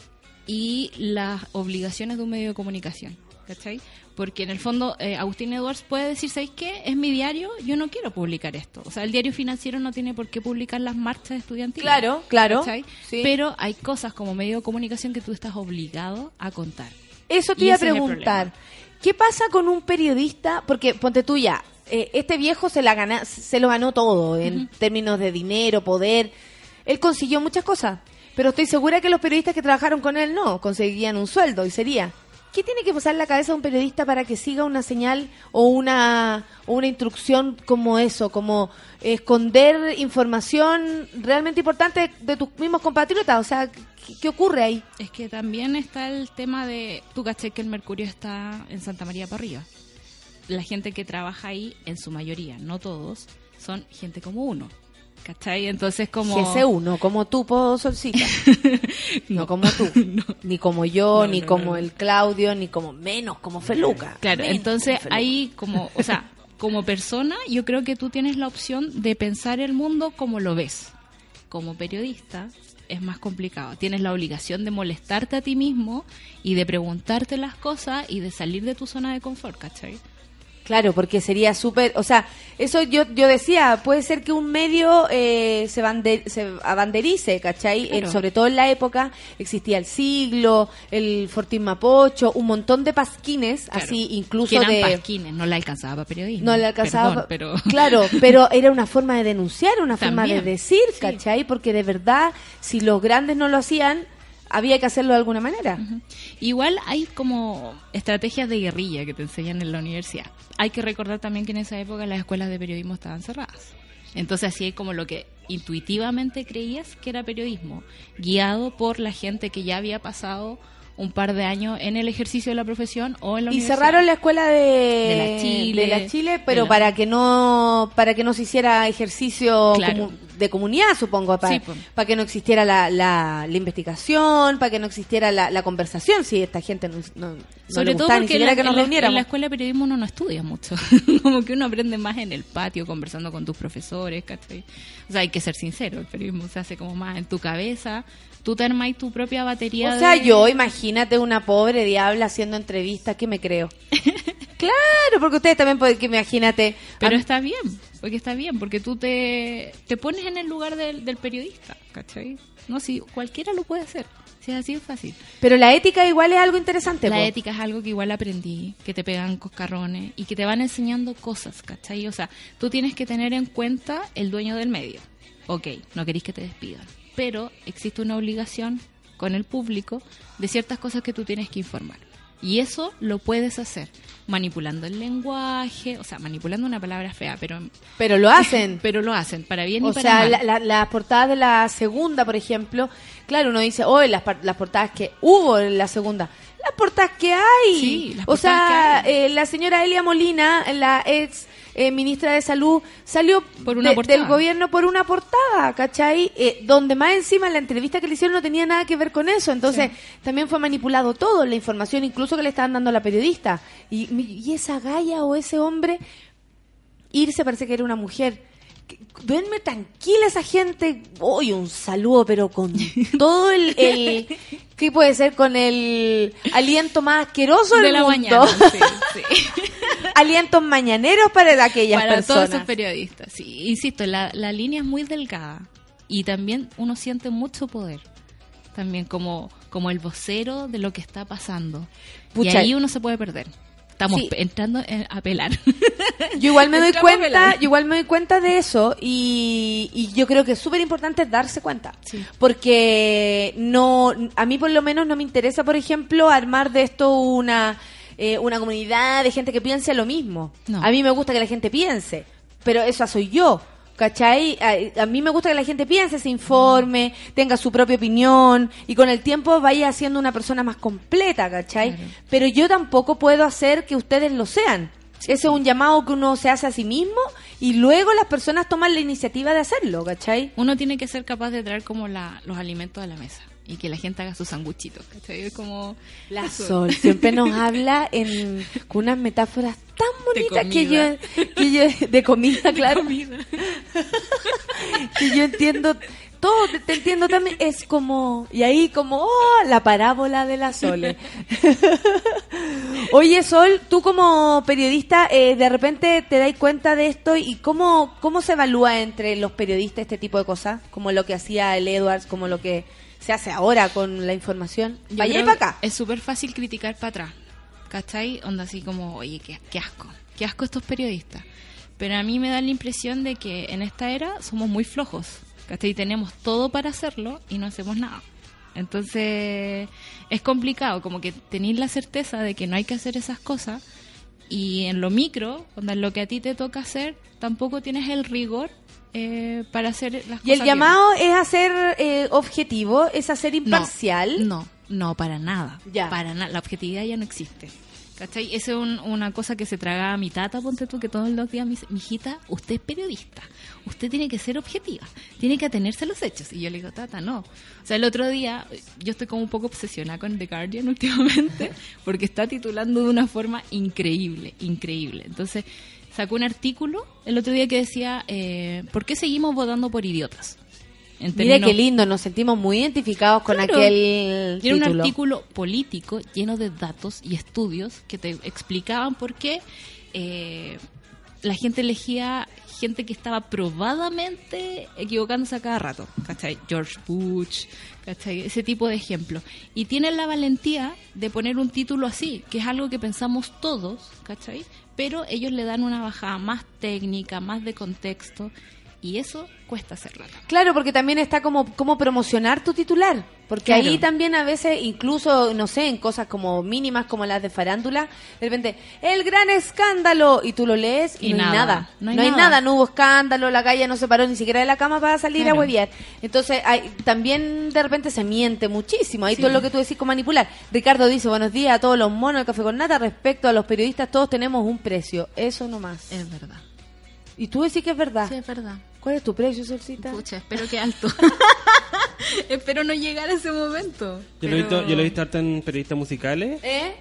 y las obligaciones de un medio de comunicación, ¿cachai? Porque en el fondo eh, Agustín Edwards puede decir, ¿sabéis qué? Es mi diario, yo no quiero publicar esto. O sea, el diario financiero no tiene por qué publicar las marchas estudiantiles. Claro, claro. Pero hay cosas como medio de comunicación que tú estás obligado a contar. Eso te Y iba a preguntar. ¿Qué pasa con un periodista? Porque ponte tú ya, eh, este viejo se la gana, se lo ganó todo en términos de dinero, poder. Él consiguió muchas cosas, pero estoy segura que los periodistas que trabajaron con él no conseguían un sueldo y sería. ¿Qué tiene que pasar en la cabeza de un periodista para que siga una señal o una, una instrucción como eso, como esconder información realmente importante de tus mismos compatriotas? O sea, ¿qué, qué ocurre ahí? Es que también está el tema de, tú caché que el Mercurio está en Santa María para arriba. La gente que trabaja ahí, en su mayoría, no todos, son gente como uno. ¿Cachai? Entonces como... GC1, como tú, po, Solcita. no como tú. Ni como yo, No, ni como el Claudio, ni como menos como Feluca. Claro, Menos entonces como ahí como, o sea, como persona, yo creo que tú tienes la opción de pensar el mundo como lo ves. Como periodista es más complicado. Tienes la obligación de molestarte a ti mismo y de preguntarte las cosas y de salir de tu zona de confort, ¿cachai? Claro, porque sería súper, o sea, eso yo yo decía, puede ser que un medio eh, se, bande- se abanderice, ¿cachai? Claro. En- sobre todo en la época existía el siglo, el Fortín Mapocho, un montón de pasquines, Claro. así incluso eran de... pasquines, no le alcanzaba para periodismo. No le alcanzaba. Perdón, pero Claro, pero era una forma de denunciar, una forma de decir, sí. ¿cachai? Porque de verdad, si los grandes no lo hacían, había que hacerlo de alguna manera. igual hay como estrategias de guerrilla que te enseñan en la universidad. Hay que recordar también que en esa época las escuelas de periodismo estaban cerradas. Entonces así es como lo que intuitivamente creías que era periodismo, guiado por la gente que ya había pasado un par de años en el ejercicio de la profesión o en la Y cerraron la escuela de, De la Chile, de la Chile, pero la- para que no para que no se hiciera ejercicio Claro. comu- de comunidad, supongo, para, Sí, pues. para que no existiera la, la, la investigación, para que no existiera la, conversación, si esta gente no, no, no Sobre todo porque en que nos en en la escuela de periodismo uno no estudia mucho. Como que uno aprende más en el patio, conversando con tus profesores, ¿cachai? O sea, hay que ser sincero, el periodismo se hace como más en tu cabeza. Tú te armáis tu propia batería O sea, de- yo, imagínate una pobre diabla haciendo entrevistas, ¿qué me creo? claro, porque ustedes también pueden, que imagínate. Pero a- está bien, porque está bien, porque tú te, te pones en el lugar del, del periodista, ¿cachai? No, si cualquiera lo puede hacer, si es así es fácil. pero la ética igual es algo interesante. La po. ética es algo que igual aprendí, que te pegan coscarrones y que te van enseñando cosas, ¿cachai? O sea, tú tienes que tener en cuenta el dueño del medio. Ok, no queréis que te despidan, pero existe una obligación con el público de ciertas cosas que tú tienes que informar. Y eso lo puedes hacer manipulando el lenguaje, o sea, manipulando una palabra fea, pero Pero lo hacen. pero lo hacen para bien y O para sea, mal. la- la- las portadas de la segunda, por ejemplo, claro, uno dice, oh, las, las portadas que hubo en la segunda. Las portadas que hay. Sí, las o sea, portadas que hay. eh, la señora Elia Molina, la ex eh, ministra de Salud, salió Por una de- portada. del gobierno por una portada, ¿cachai? Eh, donde más encima la entrevista que le hicieron no tenía nada que ver con eso. Entonces, también fue manipulado todo, la información, incluso que le estaban dando a la periodista. Y, y esa galla o ese hombre irse parece que era una mujer. Duerme tranquila esa gente. Hoy un saludo, pero con todo el, el- ¿Qué puede ser? Con el aliento más asqueroso de del la mundo. mañana. Sí, sí. Alientos mañaneros para aquellas para personas. todos esos periodistas. Sí, insisto, la, la línea es muy delgada. Y también uno siente mucho poder. También como, como el vocero de lo que está pasando. Pucha. Y ahí uno se puede perder. Estamos Sí. entrando en- a pelar. Yo igual me doy cuenta, yo igual me doy cuenta de eso y, y yo creo que es súper importante darse cuenta. Sí. Porque no, a mí por lo menos no me interesa, por ejemplo, armar de esto una, eh, una comunidad de gente que piense lo mismo. No. A mí me gusta que la gente piense, pero esa soy yo. ¿Cachai? A, a mí me gusta que la gente piense, se informe, tenga su propia opinión y con el tiempo vaya siendo una persona más completa, ¿cachai? Claro. Pero yo tampoco puedo hacer que ustedes lo sean. Ese es un llamado que uno se hace a sí mismo y luego las personas toman la iniciativa de hacerlo, ¿cachai? uno tiene que ser capaz de traer como la, los alimentos a la mesa. Y que la gente haga sus sanguchitos. ¿cachai? Es como... La. Sol siempre nos habla en, con unas metáforas tan bonitas que comida. yo, que yo- de comida, claro, que yo entiendo todo, te, te entiendo también, es como, y ahí como, oh, la parábola de la Sole. Oye, Sol, tú como periodista, eh, de repente te das cuenta de esto y cómo, cómo se evalúa entre los periodistas este tipo de cosas, como lo que hacía el Edwards, como lo que se hace ahora con la información. Yo Vaya y para acá. Es súper fácil criticar para atrás. ¿Cachai? Onda así como, oye, qué, qué asco. Qué asco estos periodistas. Pero a mí me da la impresión de que en esta era somos muy flojos. ¿Cachai? Tenemos todo para hacerlo y no hacemos nada. Entonces es complicado, como que tenéis la certeza de que no hay que hacer esas cosas y en lo micro, onda, en lo que a ti te toca hacer, tampoco tienes el rigor eh, para hacer las cosas Y el bien. llamado es hacer eh, objetivo, es hacer imparcial. No, no, para nada. Ya. Para nada. La objetividad ya no existe. ¿Cachai? Esa es un- una cosa que se traga a mi tata, ponte tú, que todos los días me dice, mijita, usted es periodista, usted tiene que ser objetiva, tiene que atenerse a los hechos. Y yo le digo, tata, no. O sea, el otro día, yo estoy como un poco obsesionada con The Guardian últimamente, porque está titulando de una forma increíble, increíble. Entonces, sacó un artículo el otro día que decía, eh, ¿por qué seguimos votando por idiotas? En Mira qué lindo, nos sentimos muy identificados con Claro. aquel era un título. artículo político lleno de datos y estudios que te explicaban por qué eh, la gente elegía gente que estaba probadamente equivocándose a cada rato. ¿Cachai? George Bush, ¿cachai? Ese tipo de ejemplos. Y tienen la valentía de poner un título así, que es algo que pensamos todos, ¿cachai? Pero ellos le dan una bajada más técnica, más de contexto, y eso cuesta hacerlo. Claro, porque también está como cómo promocionar tu titular. Porque Claro. ahí también a veces, incluso, no sé, en cosas como mínimas como las de farándula, de repente, el gran escándalo, y tú lo lees y, Y no hay nada. nada. No No hay nada. nada. no hubo escándalo, la calle no se paró ni siquiera de la cama para salir Claro. a hueviar. Entonces, hay, también de repente se miente muchísimo. Ahí Sí. todo lo que tú decís con manipular. Ricardo dice, buenos días a todos los monos del Café con Nata, respecto a los periodistas, todos tenemos un precio. Eso nomás. Es verdad. Y tú decís que es verdad. Sí, es verdad. ¿Cuál es tu precio, Solcita? Pucha, espero que alto. espero no llegar a ese momento. Yo, lo he visto, yo lo he visto harto en periodistas musicales ¿Eh?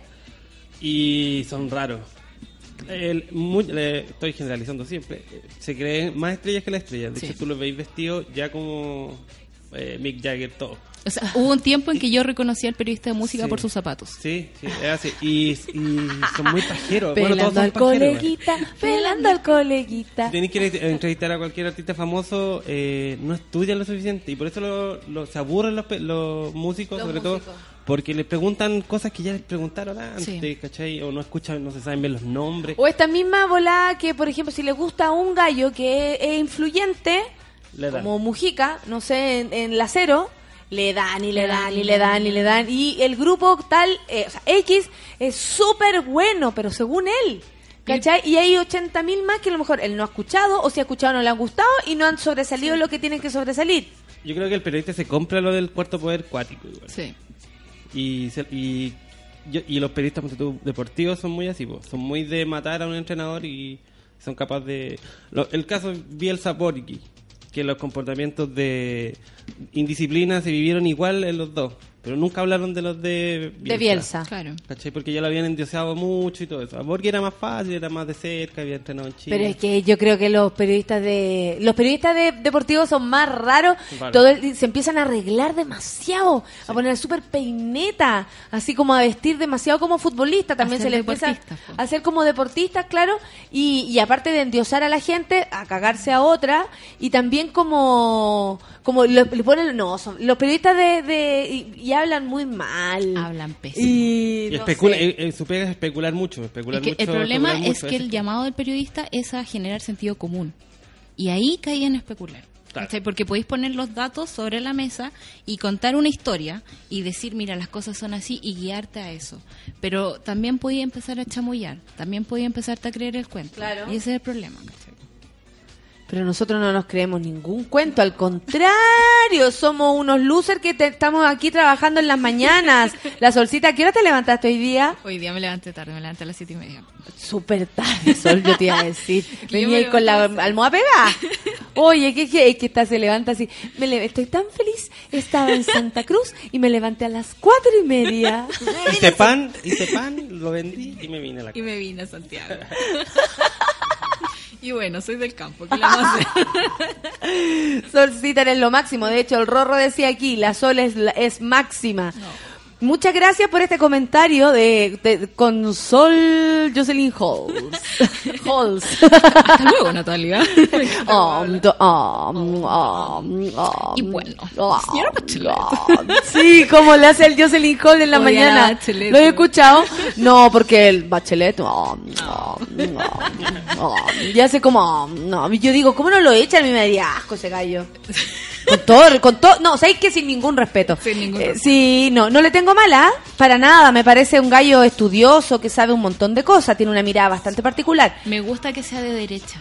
y son raros. El- muy- le- estoy generalizando siempre. Se creen más estrellas que las estrellas. De Sí. hecho, tú los veis vestidos ya como eh, Mick Jagger, todo. O sea, hubo un tiempo en que yo reconocí al periodista de música Sí. por sus zapatos. Sí, sí, es así. Y, y son muy pajeros. bueno, Pelando todos son al pajeros. coleguita, pelando al coleguita. Si tenéis que entrevistar a cualquier artista famoso, eh, no estudian lo suficiente. Y por eso lo, lo- se aburren los, pe- los músicos, Los sobre músicos. todo. Porque les preguntan cosas que ya les preguntaron antes, Sí. ¿cachai? O no escuchan, no se saben ver los nombres. O esta misma volada que, por ejemplo, si le gusta a un gallo que es, es influyente, como Mujica, no sé, en, en la cero, le dan y le dan y le dan y le dan. Y el grupo tal, eh, o sea, X es súper bueno, pero según él. ¿Cachai? Y hay 80 mil más que a lo mejor él no ha escuchado, o si ha escuchado no le han gustado y no han sobresalido lo que tienen que sobresalir. Yo creo que el periodista se compra lo del cuarto poder cuático. Igual. Sí. Y, se- y, yo- y los periodistas deportivos son muy así, po. son muy de matar a un entrenador y son capaces de... lo- el caso Bielsa Borghi, que los comportamientos de indisciplina se vivieron igual en los dos. Pero nunca hablaron de los de Bielsa. De Bielsa. Claro. ¿Cachai? Porque ya lo habían endioseado mucho y todo eso. Porque era más fácil, era más de cerca, había entrenado en Chile. Pero es que yo creo que los periodistas de los periodistas de deportivos son más raros. Vale. Todo el- se empiezan a arreglar demasiado, a poner súper peineta, así como a vestir demasiado como futbolista. También se les empieza a hacer como deportistas, claro. Y, y aparte de endiosar a la gente, a cagarse a otra. Y también como como le, le ponen no son los periodistas de, de y, y hablan muy mal. Hablan pésimo. Y, Y no especula, sé. eh, eh, su pega es especular mucho. Especular Es que mucho, el problema es mucho, que el llamado del periodista es a generar sentido común. Y ahí caían a especular. Porque podéis poner los datos sobre la mesa y contar una historia y decir, mira, las cosas son así y guiarte a eso. Pero también podía empezar a chamullar, también podía empezarte a creer el cuento. Claro. Y ese es el problema. Pero nosotros no nos creemos ningún cuento, al contrario, somos unos losers que te- estamos aquí trabajando en las mañanas. La solcita, ¿a qué hora te levantaste hoy día? Hoy día me levanté tarde, me levanté a las siete y media. Súper tarde, Sol, yo te iba a decir. Venía ahí con la almohada pegada. Oye, ¿qué, qué, es que esta se levanta así? Me le- estoy tan feliz. Estaba en Santa Cruz y me levanté a las cuatro y media. Hice pan, hice pan, lo vendí y me vine a la Y casa. me vine a Santiago. Y bueno, soy del campo, ¿qué le vamos? Solcita eres lo máximo. De hecho, el Rorro decía aquí, la Sol es, la- es máxima. Muchas gracias por este comentario de, de- con Sol Jocelyn Halls. Halls. Hasta luego, Natalia. Um, do- um, um, um, Y bueno, señora Bachelet. Sí, como le hace el Jocelyn Hall en la Oye, mañana. Bachelet, ¿Lo he ¿no? escuchado? No, porque el Bachelet. um, um, um, um, y hace como. um, No, yo digo, ¿cómo no lo echan? A mí me daría asco ese gallo. Con todo, con todo, no, sabéis que sin ningún respeto. Sin ningún Eh, respeto. sí, no, no le tengo mala, para nada, me parece un gallo estudioso que sabe un montón de cosas, tiene una mirada bastante particular. Me gusta que sea de derecha.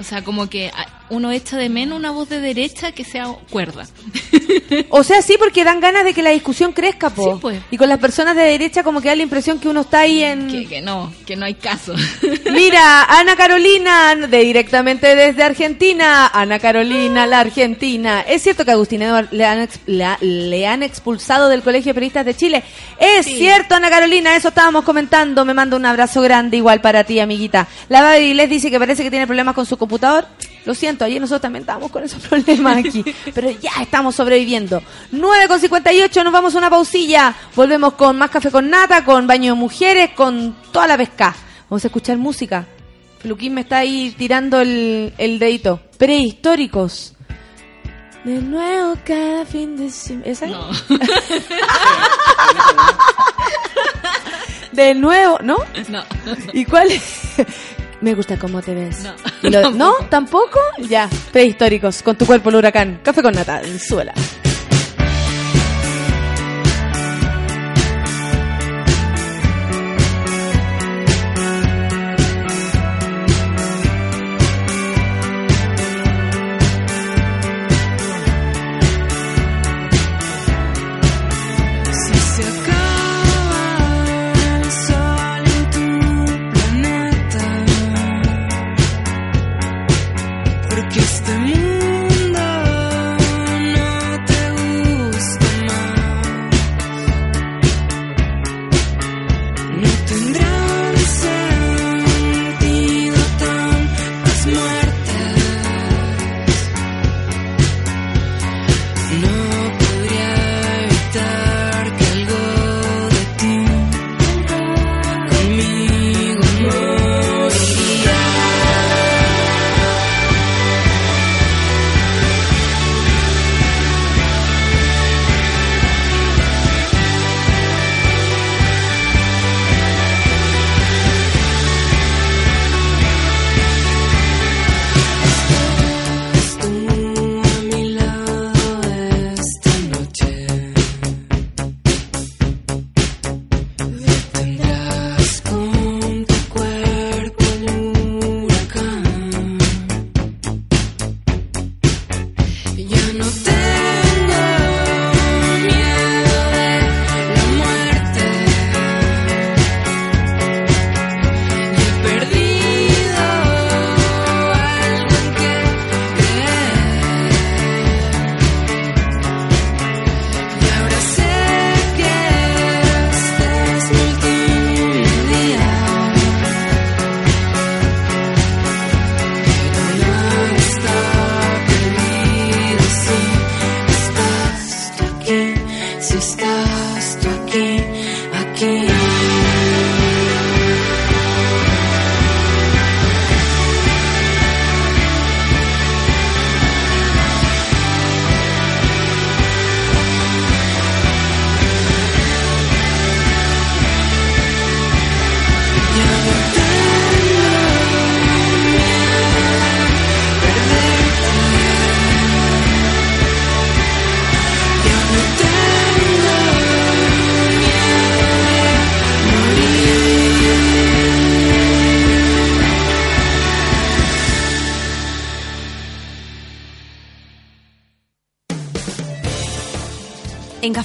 O sea, como que ah, uno echa de menos una voz de derecha que sea cuerda. O sea, sí, porque dan ganas de que la discusión crezca, po. Sí, pues. Y con las personas de derecha como que da la impresión que uno está ahí en... Que, que no, que no hay caso. Mira, Ana Carolina, de directamente desde Argentina. Ana Carolina, la Argentina. ¿Es cierto que a Agustín Eduard le han, ex- le, ha- le han expulsado del Colegio de Periodistas de Chile? Es cierto, Ana Carolina, eso estábamos comentando. Me manda un abrazo grande igual para ti, amiguita. La Baby les dice que parece que tiene problemas con su computador. Lo siento, ayer nosotros también estábamos con esos problemas aquí. Pero ya estamos sobreviviendo. 9 con 58, nos vamos a una pausilla. Volvemos con más café con nata, con baño de mujeres, con toda la pesca. Vamos a escuchar música. Luquín me está ahí tirando el, el dedito. Prehistóricos. De nuevo cada fin de semana. ¿Esa es? No. De nuevo, ¿no? No. ¿Y cuál es? Me gusta cómo te ves. No. ¿Y lo- ¿No? ¿Tampoco? Ya. Prehistóricos. Con tu cuerpo el huracán. Café con nata. En suela.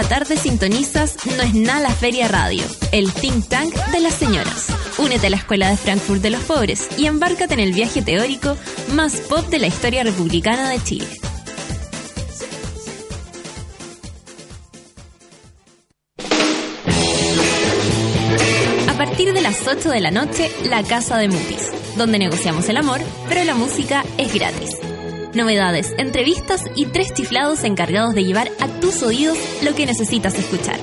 La tarde sintonizas No es nada la Feria Radio, el think tank de las señoras. Únete a la Escuela de Frankfurt de los Pobres y embárcate en el viaje teórico más pop de la historia republicana de Chile. A partir de las 8 de la noche, La Casa de Mutis, donde negociamos el amor, pero la música es gratis. Novedades, entrevistas y tres chiflados encargados de llevar a tus oídos lo que necesitas escuchar.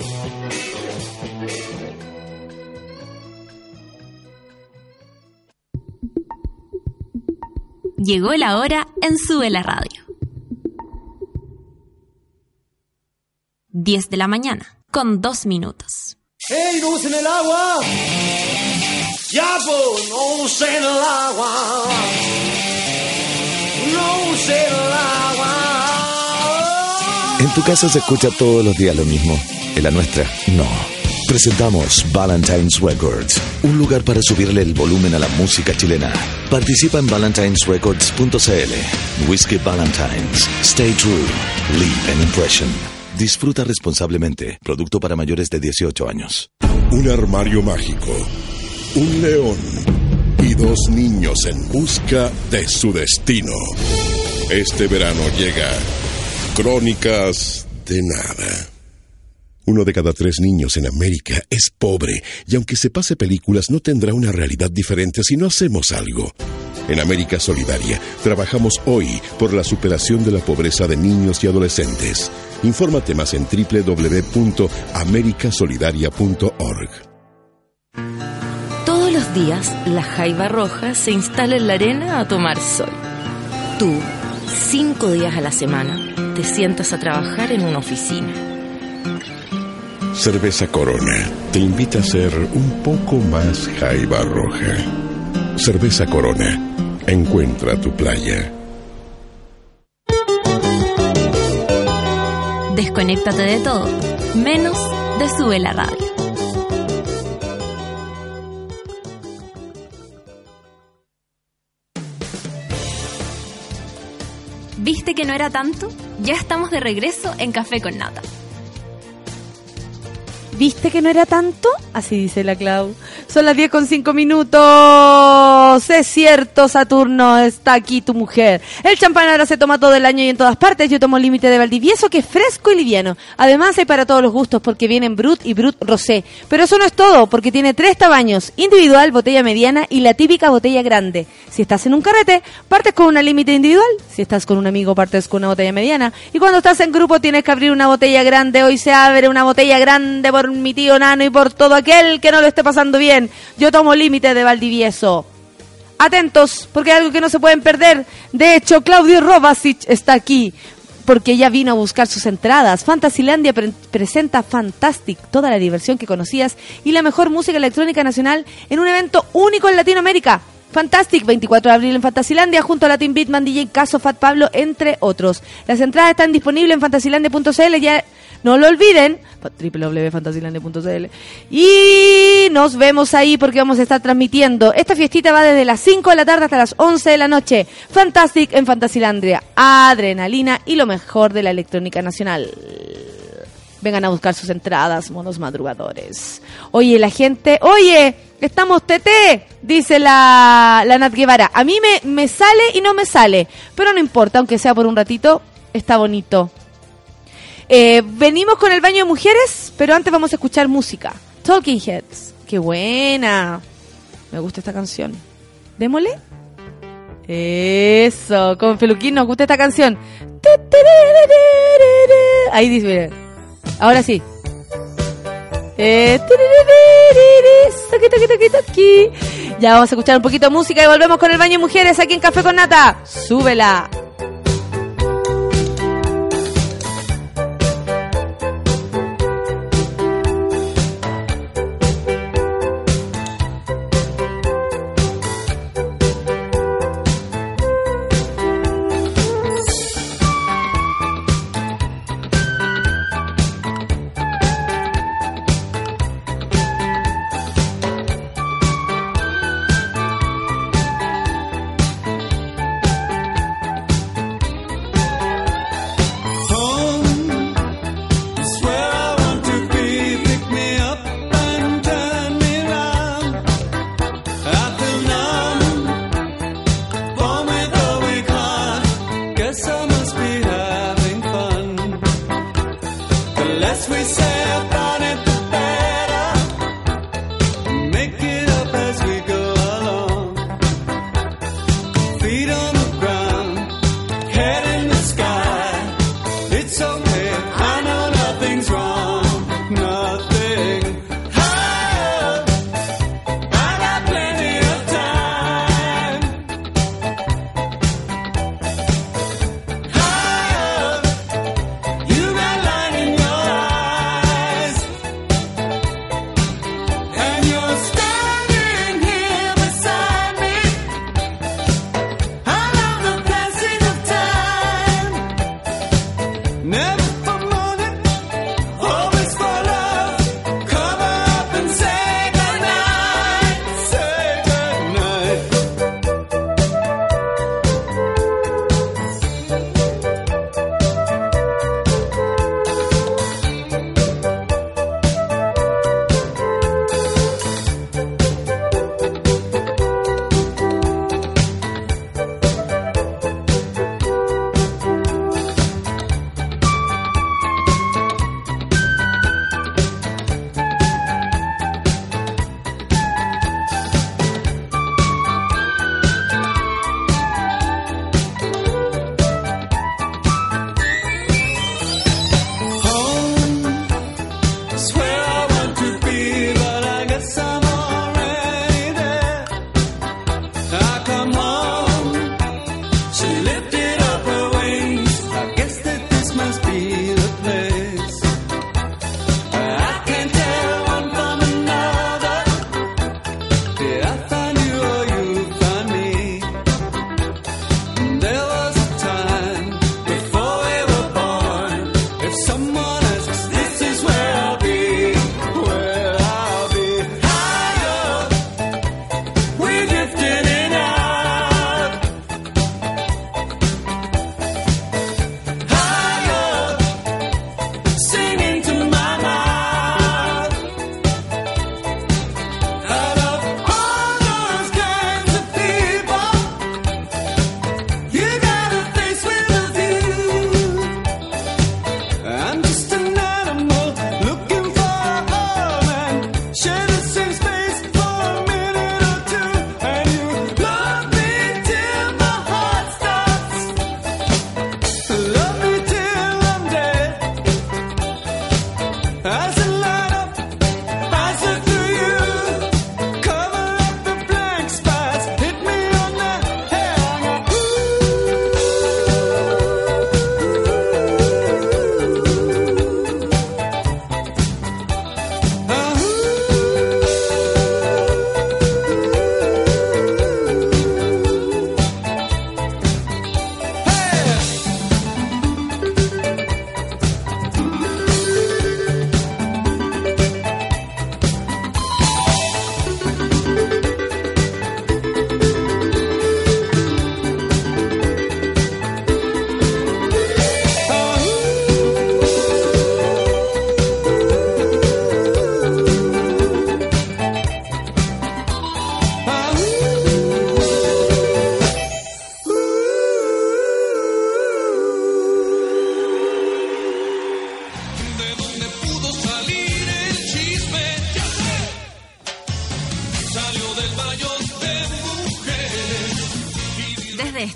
Llegó la hora en Sube la Radio. 10 de la mañana, con 2 minutos. ¡Ey, no usen el agua! ¡Ya, pues, el agua! En tu casa se escucha todos los días lo mismo. En la nuestra, no. Presentamos Valentine's Records, un lugar para subirle el volumen a la música chilena. Participa en valentinesrecords.cl. Whiskey Valentines. Stay true. Leave an impression. Disfruta responsablemente. Producto para mayores de 18 años. Un armario mágico, un león dos niños en busca de su destino. Este verano llega Crónicas de Nada. Uno de cada tres niños en América es pobre y aunque se pase películas no tendrá una realidad diferente si no hacemos algo. En América Solidaria trabajamos hoy por la superación de la pobreza de niños y adolescentes. Infórmate más en www.americasolidaria.org. Días, la jaiba roja se instala en la arena a tomar sol. Tú, cinco días a la semana, te sientas a trabajar en una oficina. Cerveza Corona te invita a ser un poco más jaiba roja. Cerveza Corona, encuentra tu playa. Desconéctate de todo, menos de Sube la Radio. Era tanto? Ya estamos de regreso en Café con Nata. ¿Viste que no era tanto? Así dice la Clau. Son las 10 con 5 minutos. Es cierto, Saturno, está aquí tu mujer. El champán ahora se toma todo el año y en todas partes. Yo tomo límite de Valdivieso, que es fresco y liviano. Además hay para todos los gustos, porque vienen Brut y Brut Rosé. Pero eso no es todo, porque tiene tres tamaños. Individual, botella mediana y la típica botella grande. Si estás en un carrete, partes con una límite individual. Si estás con un amigo, partes con una botella mediana. Y cuando estás en grupo, tienes que abrir una botella grande. Hoy se abre una botella grande por mi tío Nano y por todo aquel que no lo esté pasando bien. Yo tomo límite de Valdivieso. Atentos, porque hay algo que no se pueden perder. De hecho, Claudio Robasic está aquí. Porque ella vino a buscar sus entradas. Fantasylandia pre- presenta Fantastic, toda la diversión que conocías y la mejor música electrónica nacional en un evento único en Latinoamérica. Fantastic, 24 de abril en Fantasylandia, junto a Latin Beatman, DJ Caso, Fat Pablo, entre otros. Las entradas están disponibles en fantasylandia.cl, ya no lo olviden, www.fantasylandia.cl. Y nos vemos ahí porque vamos a estar transmitiendo. Esta fiestita va desde las 5 de la tarde hasta las 11 de la noche. Fantastic en Fantasylandia. Adrenalina y lo mejor de la electrónica nacional. Vengan a buscar sus entradas, monos madrugadores. Oye, la gente, oye, estamos TT, dice la, la Nat Guevara. A mí me, me sale y no me sale, pero no importa, aunque sea por un ratito, está bonito. Eh, venimos con el baño de mujeres, pero antes vamos a escuchar música. Talking Heads. Qué buena. Me gusta esta canción. Démosle. Eso, con Feluquín nos gusta esta canción. Ahí dice, ahora sí. Ya vamos a escuchar un poquito de música y volvemos con el baño de mujeres aquí en Café con Nata. Súbela.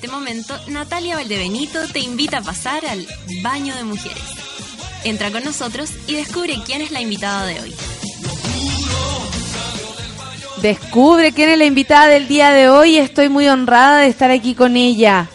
Momento, Natalia Valdebenito te invita a pasar al baño de mujeres. Entra con nosotros y descubre quién es la invitada de hoy. Descubre quién es la invitada del día de hoy. Estoy muy honrada de estar aquí con ella.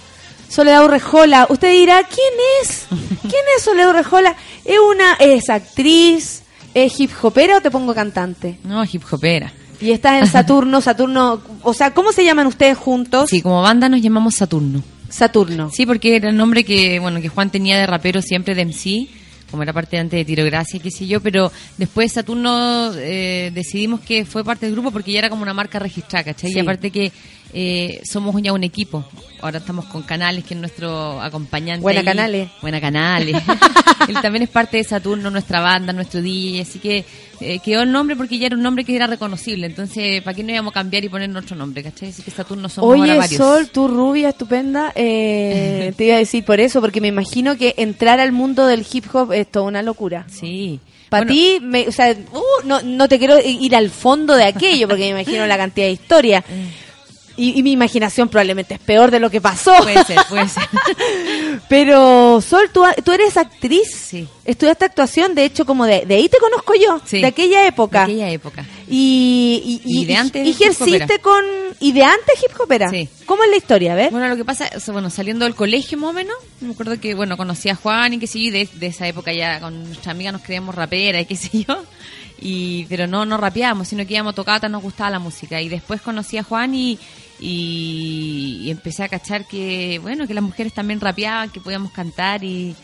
Soledad Urrejola. Usted dirá, ¿quién es? ¿Quién es Soledad Urrejola? ¿Es una es actriz? ¿Es hip hopera o te pongo cantante? No, hip hopera. Y estás en Saturno, Saturno, o sea, ¿cómo se llaman ustedes juntos? Sí, como banda nos llamamos Saturno. Saturno. Sí, porque era el nombre que, bueno, que Juan tenía de rapero siempre de MC, como era parte antes de Tiro Gracia, qué sé yo, pero después Saturno eh, decidimos que fue parte del grupo porque ya era como una marca registrada, ¿cachai? Sí. Y aparte que eh, somos ya un equipo. Ahora estamos con Canales, que es nuestro acompañante. Buena ahí. Canales. Buena Canales. Él también es parte de Saturno, nuestra banda, nuestro DJ, así que eh, quedó el nombre porque ya era un nombre que era reconocible. Entonces, ¿para qué no íbamos a cambiar y poner otro nombre, cachai? Así que Saturno somos ahora Oye, varios. Sol, tú rubia, estupenda, eh, te iba a decir por eso, porque me imagino que entrar al mundo del hip hop es toda una locura. Sí. Para Bueno, ti, me- o sea, uh, no, no te quiero ir al fondo de aquello, porque me imagino la cantidad de historia. Y, y mi imaginación probablemente es peor de lo que pasó. Puede ser, puede ser. Pero, Sol, ¿tú, tú eres actriz. Sí. Estudiaste actuación, de hecho, como de, de ahí te conozco yo, Sí. de aquella época. De aquella época. Y, y, Y de antes y hip ejerciste con... ¿Y de antes hip hopera? Sí. ¿Cómo es la historia? A ver. Bueno, lo que pasa, bueno, saliendo del colegio más o menos, me acuerdo que, bueno, conocí a Juan y qué sé yo, y de, de esa época ya con nuestra amiga nos creíamos rapera y qué sé yo, y, pero no, no rapeábamos, sino que íbamos a nos gustaba la música. Y después conocí a Juan y, y, y empecé a cachar que, bueno, que las mujeres también rapeaban, que podíamos cantar y,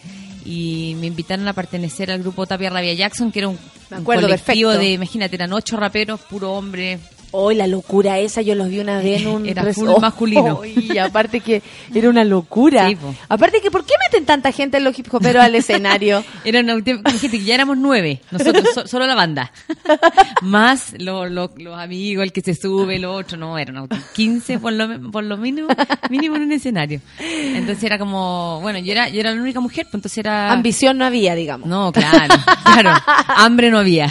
y me invitaron a pertenecer al grupo Tapia Rabia Jackson, que era un, colectivo perfecto. de, imagínate, eran ocho raperos, puro hombre, Hoy la locura esa, yo los vi una vez en un Era full Oh, masculino. Y aparte que era una locura. Sí, aparte que, ¿por qué meten tanta gente en los hip hoperos al escenario? Era una gente que ya éramos nueve, nosotros, so- solo la banda. Más lo- lo- los amigos, el que se sube, lo otro, no, eran autos. 15 por lo, por lo mínimo, mínimo en un escenario. Entonces era como, bueno, yo era, yo era la única mujer, pues entonces era... Ambición no había, digamos. No, claro, claro. Hambre no había.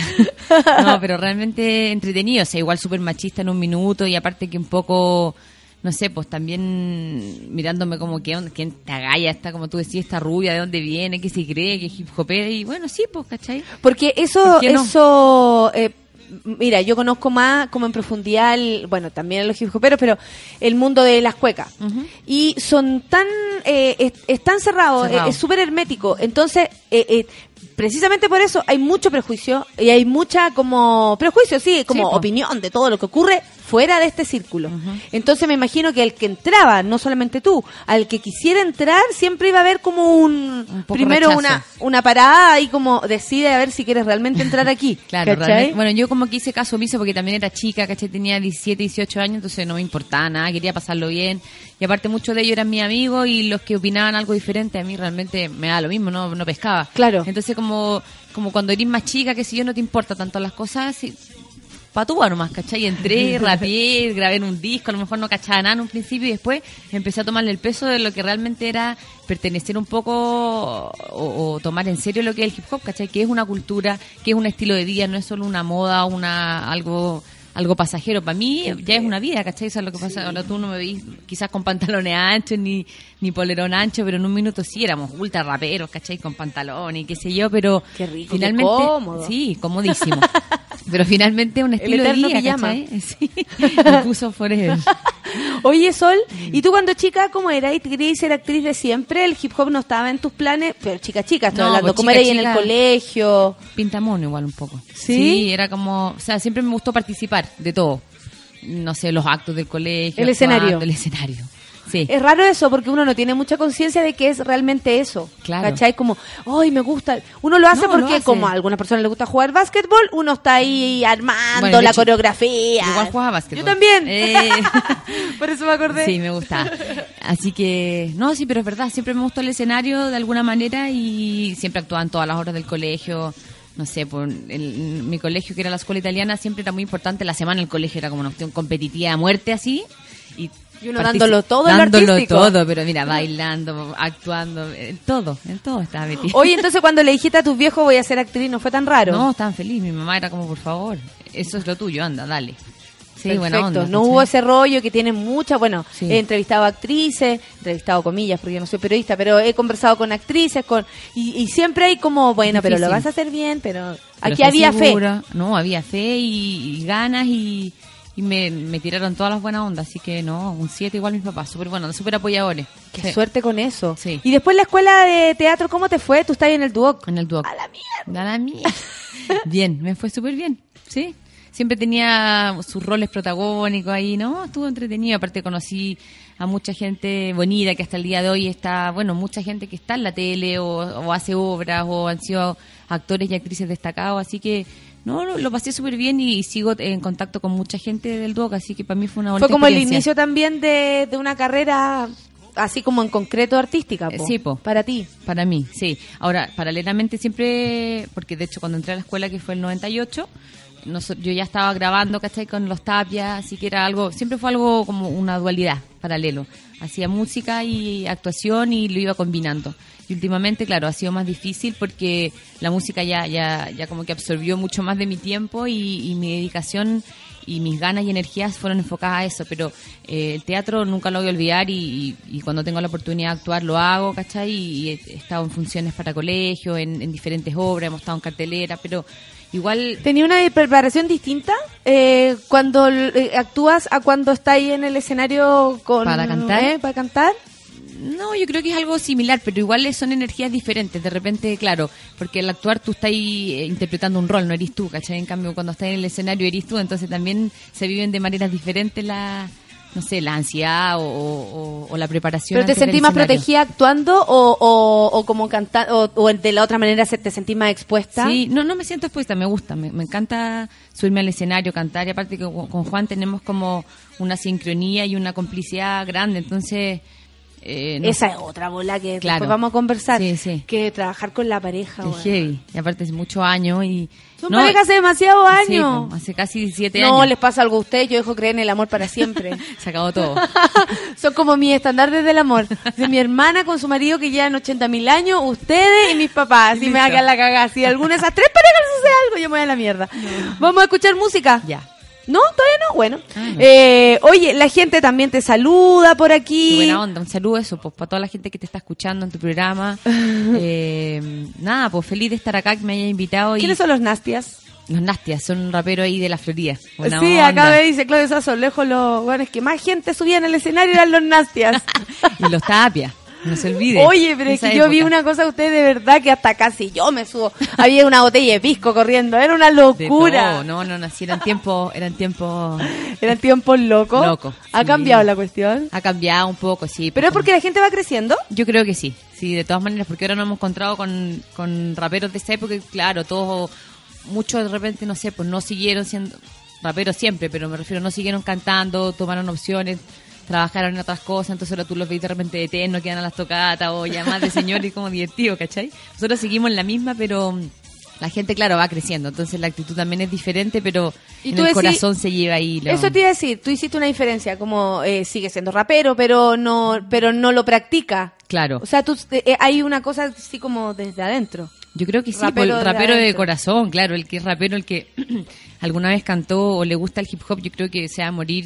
No, pero realmente entretenido. O sea, igual súper machista en un minuto y aparte que un poco, no sé, pues también mirándome como que quién te agalla, está como tú decías, esta rubia, de dónde viene, qué se cree, que es hip hopera. Y bueno, sí, pues, ¿cachai? Porque eso, ¿Por qué no? eso, eh, mira, yo conozco más como en profundidad, el- bueno, también los hip hoperos, pero el mundo de las cuecas. Y son tan, eh, es, es tan cerrado, Cerrado. eh, es súper hermético. Entonces, eh, eh, precisamente por eso hay mucho prejuicio y hay mucha como prejuicio, sí, como Sí, opinión de todo lo que ocurre fuera de este círculo. Entonces me imagino que el que entraba, no solamente tú, al que quisiera entrar, siempre iba a haber como un, primero rechazo. una, una parada y como decide a ver si quieres realmente entrar aquí. Claro, realmente- bueno, yo como que hice caso omiso porque también era chica, ¿cachai? Tenía 17, 18 años, entonces no me importaba nada, quería pasarlo bien. Y aparte muchos de ellos eran mis amigos y los que opinaban algo diferente a mí realmente me da lo mismo, no, no pescaba. Claro. Entonces como, como cuando eres más chica, que si yo no te importa tanto las cosas, patúa nomás, ¿cachai? Entré, rapeé, grabé en un disco, a lo mejor no cachaba nada en un principio y después empecé a tomarle el peso de lo que realmente era pertenecer un poco o, o tomar en serio lo que es el hip hop, ¿cachai? Que es una cultura, que es un estilo de vida, no es solo una moda, una algo algo pasajero. Para mí ya es una vida, ¿cachai? Eso es lo que pasa. Ahora tú no me ves quizás con pantalones anchos ni, ni polerón ancho, pero en un minuto sí éramos ultra raperos, ¿cachai? Con pantalones y qué sé yo, pero Qué rico, qué finalmente... cómodo. Sí, comodísimo. pero finalmente un estilo de eterno vida. ¿cachai? Sí, me puso forever. Oye, Sol, ¿y tú cuando chica cómo eras? ¿Y querías ser actriz de siempre? ¿El hip hop no estaba en tus planes? Pero chica, chica, estoy No, hablando. pues, ¿Cómo eras en el colegio? Pintamono igual un poco. ¿Sí? era como, o sea, siempre me gustó participar de todo. No sé, los actos del colegio. El escenario. actuando, El escenario. Sí. Es raro eso porque uno no tiene mucha conciencia de que es realmente eso. Claro. ¿Cachai? Como, ay, me gusta. Uno lo hace No, lo porque hace. como a algunas personas les gusta jugar básquetbol, uno está ahí armando Bueno, la hecho, coreografía. Igual jugaba básquetbol. Yo también. Eh, Por eso me acordé. sí, me gusta. Así que, no, sí, pero es verdad, siempre me gustó el escenario de alguna manera y siempre actuaba en todas las horas del colegio. No sé, por el- mi colegio, que era la escuela italiana, siempre era muy importante. La semana el colegio era como una opción competitiva a muerte así. Y, Y uno dándolo todo en lo Dándolo artístico. todo, pero mira, bailando, actuando, en todo, en todo estaba metido. Oye, entonces cuando le dijiste a tus viejos voy a ser actriz, ¿no fue tan raro? No, estaban feliz. Mi mamá era como, por favor, eso es lo tuyo, anda, dale. Sí, Perfecto. buena onda. no hubo ese rollo que tiene mucha, bueno, Sí. he entrevistado actrices, entrevistado comillas, porque yo no soy periodista, pero he conversado con actrices, con y, y siempre hay como, bueno, pero lo vas a hacer bien, pero, Pero aquí había segura. No, había fe y, y ganas y, y me, me tiraron todas las buenas ondas. Así que no, un 7 igual mis papás. Súper bueno, súper apoyadores. fe. Qué Sí. suerte con eso. Sí. Y después la escuela de teatro, ¿cómo te fue? Tú estás ahí en el Duoc. En el Duoc. A la mierda. A la mierda. bien, me fue súper bien. Sí. Siempre tenía sus roles protagónicos ahí, ¿no? Estuvo entretenido. Aparte conocí a mucha gente bonita que hasta el día de hoy está, bueno, mucha gente que está en la tele o, o hace obras o han sido actores y actrices destacados. Así que, no, lo, lo pasé súper bien y sigo en contacto con mucha gente del Duoc. Así que para mí fue una bonita Fue como el inicio también de, de una carrera así como en concreto artística, Eh, po, sí, po. para ti. Para mí, sí. Ahora, paralelamente siempre, porque de hecho cuando entré a la escuela, que fue el 98, noso- yo ya estaba grabando, ¿cachai? Con los tapias, así que era algo, siempre fue algo como una dualidad, paralelo. Hacía música y actuación y lo iba combinando. Y últimamente, claro, ha sido más difícil porque la música ya, ya, ya como que absorbió mucho más de mi tiempo y, y mi dedicación y mis ganas y energías fueron enfocadas a eso, pero eh, el teatro nunca lo voy a olvidar y, y- y cuando tengo la oportunidad de actuar lo hago, ¿cachai? Y, he estado en funciones para colegio, en, en diferentes obras, hemos estado en cartelera, pero igual ¿Tenía una preparación distinta eh, cuando eh, actúas a cuando estás ahí en el escenario con ¿Para cantar? ¿eh? para cantar? No, yo creo que es algo similar, pero igual son energías diferentes. De repente, claro, porque al actuar tú estás ahí eh, interpretando un rol, no eres tú, ¿cachai? En cambio, cuando estás en el escenario eres tú, entonces también se viven de maneras diferentes la, no sé, la ansiedad o, o- o la preparación. ¿Pero te sentís más protegida actuando o, o, como cantando o, de la otra manera se- te sentís más expuesta? Sí, no, no me siento expuesta, me gusta, me, me encanta subirme al escenario, cantar y aparte que con Juan tenemos como una sincronía y una complicidad grande, entonces... eh, no Esa es otra bola que Claro. después vamos a conversar. Sí, sí. Que trabajar con la pareja. Es heavy. Y aparte es muchos años y... Son parejas hace demasiados Sí, años. hace casi 17 no años. les pasa algo a ustedes, yo dejo creer en el amor para siempre. Se acabó todo. Son como mis estandartes del amor. De mi hermana con su marido que llevan 80 mil años, ustedes y mis papás. Y me hagan la cagada. Si alguna de esas tres parejas les sucede algo, yo me voy a la mierda. Vamos a escuchar música. ya. ¿No? ¿Todavía no? Bueno. Ah, no. Eh, oye, la gente también te saluda por aquí. Qué buena onda. Un saludo eso, pues, para toda la gente que te está escuchando en tu programa. Eh, nada, pues feliz de estar acá, que me haya invitado. Y ¿Quiénes son los Nastias? Los Nastias, son un rapero ahí de la Florida. Buena sí, onda. acá me dice Claudio Sasso, lejos los... Bueno, es que más gente subía en el escenario eran los Nastias. Y los Tapia, no se olvide. Oye, pero es que yo vi una cosa de ustedes de verdad que hasta casi yo me subo. Había una botella de pisco corriendo, era una locura. No, no, no, sí, eran tiempos, eran tiempos... Eran tiempos locos. Loco, Ha sí. cambiado la cuestión. Ha cambiado un poco, sí. Pero es porque la gente va creciendo. Yo creo que sí, sí, de todas maneras, porque ahora nos hemos encontrado con, con raperos de esa época claro, todos, muchos de repente, no sé, pues no siguieron siendo raperos siempre, pero me refiero, no siguieron cantando, tomaron opciones, trabajaron en otras cosas, entonces ahora tú los ves de repente de eterno, quedan a las tocatas o llamadas de señores como divertido, ¿cachai? Nosotros seguimos en la misma, pero mm, la gente, claro, va creciendo, entonces la actitud también es diferente, pero Y en tú el decís- corazón se lleva ahí. lo- Eso te iba a decir, tú hiciste una diferencia, como eh, sigue siendo rapero, pero no pero no lo practica. Claro. O sea, tú, eh, hay una cosa así como desde adentro. Yo creo que sí, Rapero el rapero de corazón, claro, el que es rapero, el que alguna vez cantó o le gusta el hip hop, yo creo que se va a morir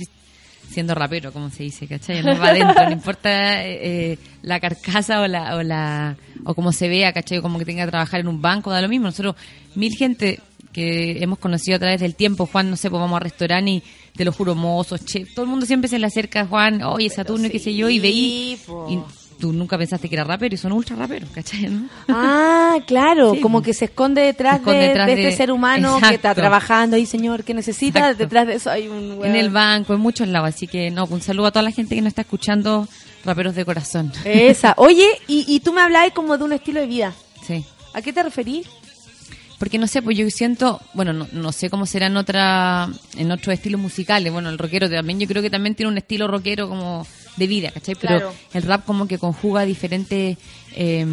siendo rapero, como se dice, ¿cachai? No va adentro, no importa eh, eh, la carcasa o la, o la o cómo se vea, ¿cachai? Como que tenga que trabajar en un banco, da lo mismo. Nosotros, mil gente que hemos conocido a través del tiempo, Juan, no sé, pues vamos a restaurante y te lo juro, mozos, chef, todo el mundo siempre se le acerca a Juan, oye, Saturno, y qué sé yo, y veí, y tú nunca pensaste que era rapero y son ultra raperos, ¿cachai? no? Ah, claro, Sí, como que se esconde detrás, Se esconde de, detrás de este de- ser humano que está trabajando ahí, señor, que necesita. Exacto. Detrás de eso hay un En weón. el banco, en muchos lados, así que no, un saludo a toda la gente que nos está escuchando, raperos de corazón. Esa. Oye, y, y tú me hablabas como de un estilo de vida. Sí. ¿A qué te referís? Porque no sé, pues yo siento, bueno, no, no sé cómo será en otra, en otros estilos musicales. Bueno, el rockero también, yo creo que también tiene un estilo rockero como de vida, ¿cachai? Pero Claro. el rap como que conjuga diferentes, eh,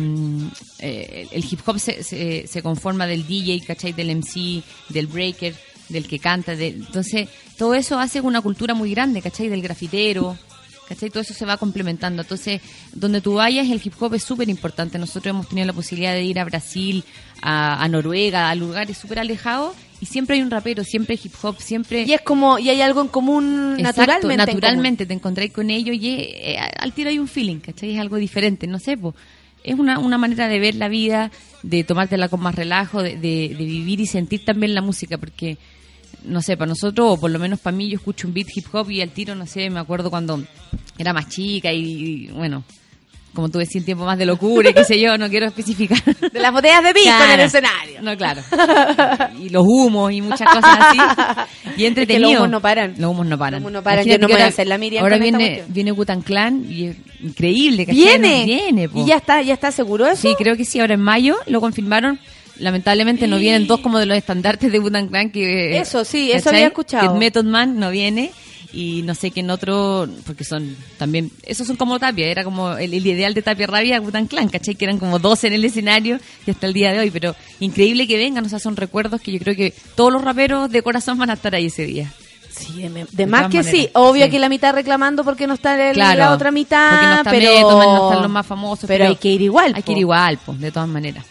eh, el hip hop se, se, se conforma del DJ, ¿cachai? Del MC, del breaker, del que canta, de, entonces todo eso hace una cultura muy grande, ¿cachai? Del grafitero, ¿cachai? Todo eso se va complementando. Entonces, donde tú vayas, el hip hop es súper importante. Nosotros hemos tenido la posibilidad de ir a Brasil, a, a Noruega, a lugares súper alejados, y siempre hay un rapero, siempre hip hop, siempre... Y es como, y hay algo en común Exacto, naturalmente. en naturalmente te encontráis con ellos y eh, al tiro hay un feeling, ¿cachai? Es algo diferente, no sé, po. es una, una manera de ver la vida, de tomártela con más relajo, de, de- de vivir y sentir también la música, porque, no sé, para nosotros, o por lo menos para mí, yo escucho un beat hip hop y al tiro, no sé, me acuerdo cuando era más chica y, y, bueno, como tuve sin tiempo más de locura y qué sé yo, no quiero especificar. De las botellas de pisco en Claro. el escenario. No, claro. Y los humos y muchas cosas así. Y entretenido. los humos no paran. Los humos no paran. Los humos no paran. Imagínate Yo no que voy a ahora- hacer la Miriam Ahora viene, viene Gutan Clan y es increíble. ¿cachai? Viene. Viene, po. Y ya está, ya está seguro eso. Sí, creo que sí. Ahora en mayo lo confirmaron. Lamentablemente no vienen dos como de los estandartes de Gutan Clan. Que, Eso, sí, eso ¿cachai? había escuchado. Que Method Man no viene. Y no sé quién otro, porque son también, esos son como Tapia, era como el, el ideal de Tapia Rabia, Gutan Clan, ¿cachai? Que eran como dos en el escenario y hasta el día de hoy, pero increíble que vengan, o sea, son recuerdos que yo creo que todos los raperos de corazón van a estar ahí ese día. Sí, de, de De más que maneras, sí. Obvio sí. que la mitad reclamando porque no está el- Claro, la otra mitad. no está pero... No están los más famosos. Pero, hay que ir igual. Hay po. que ir igual, pues, de todas maneras.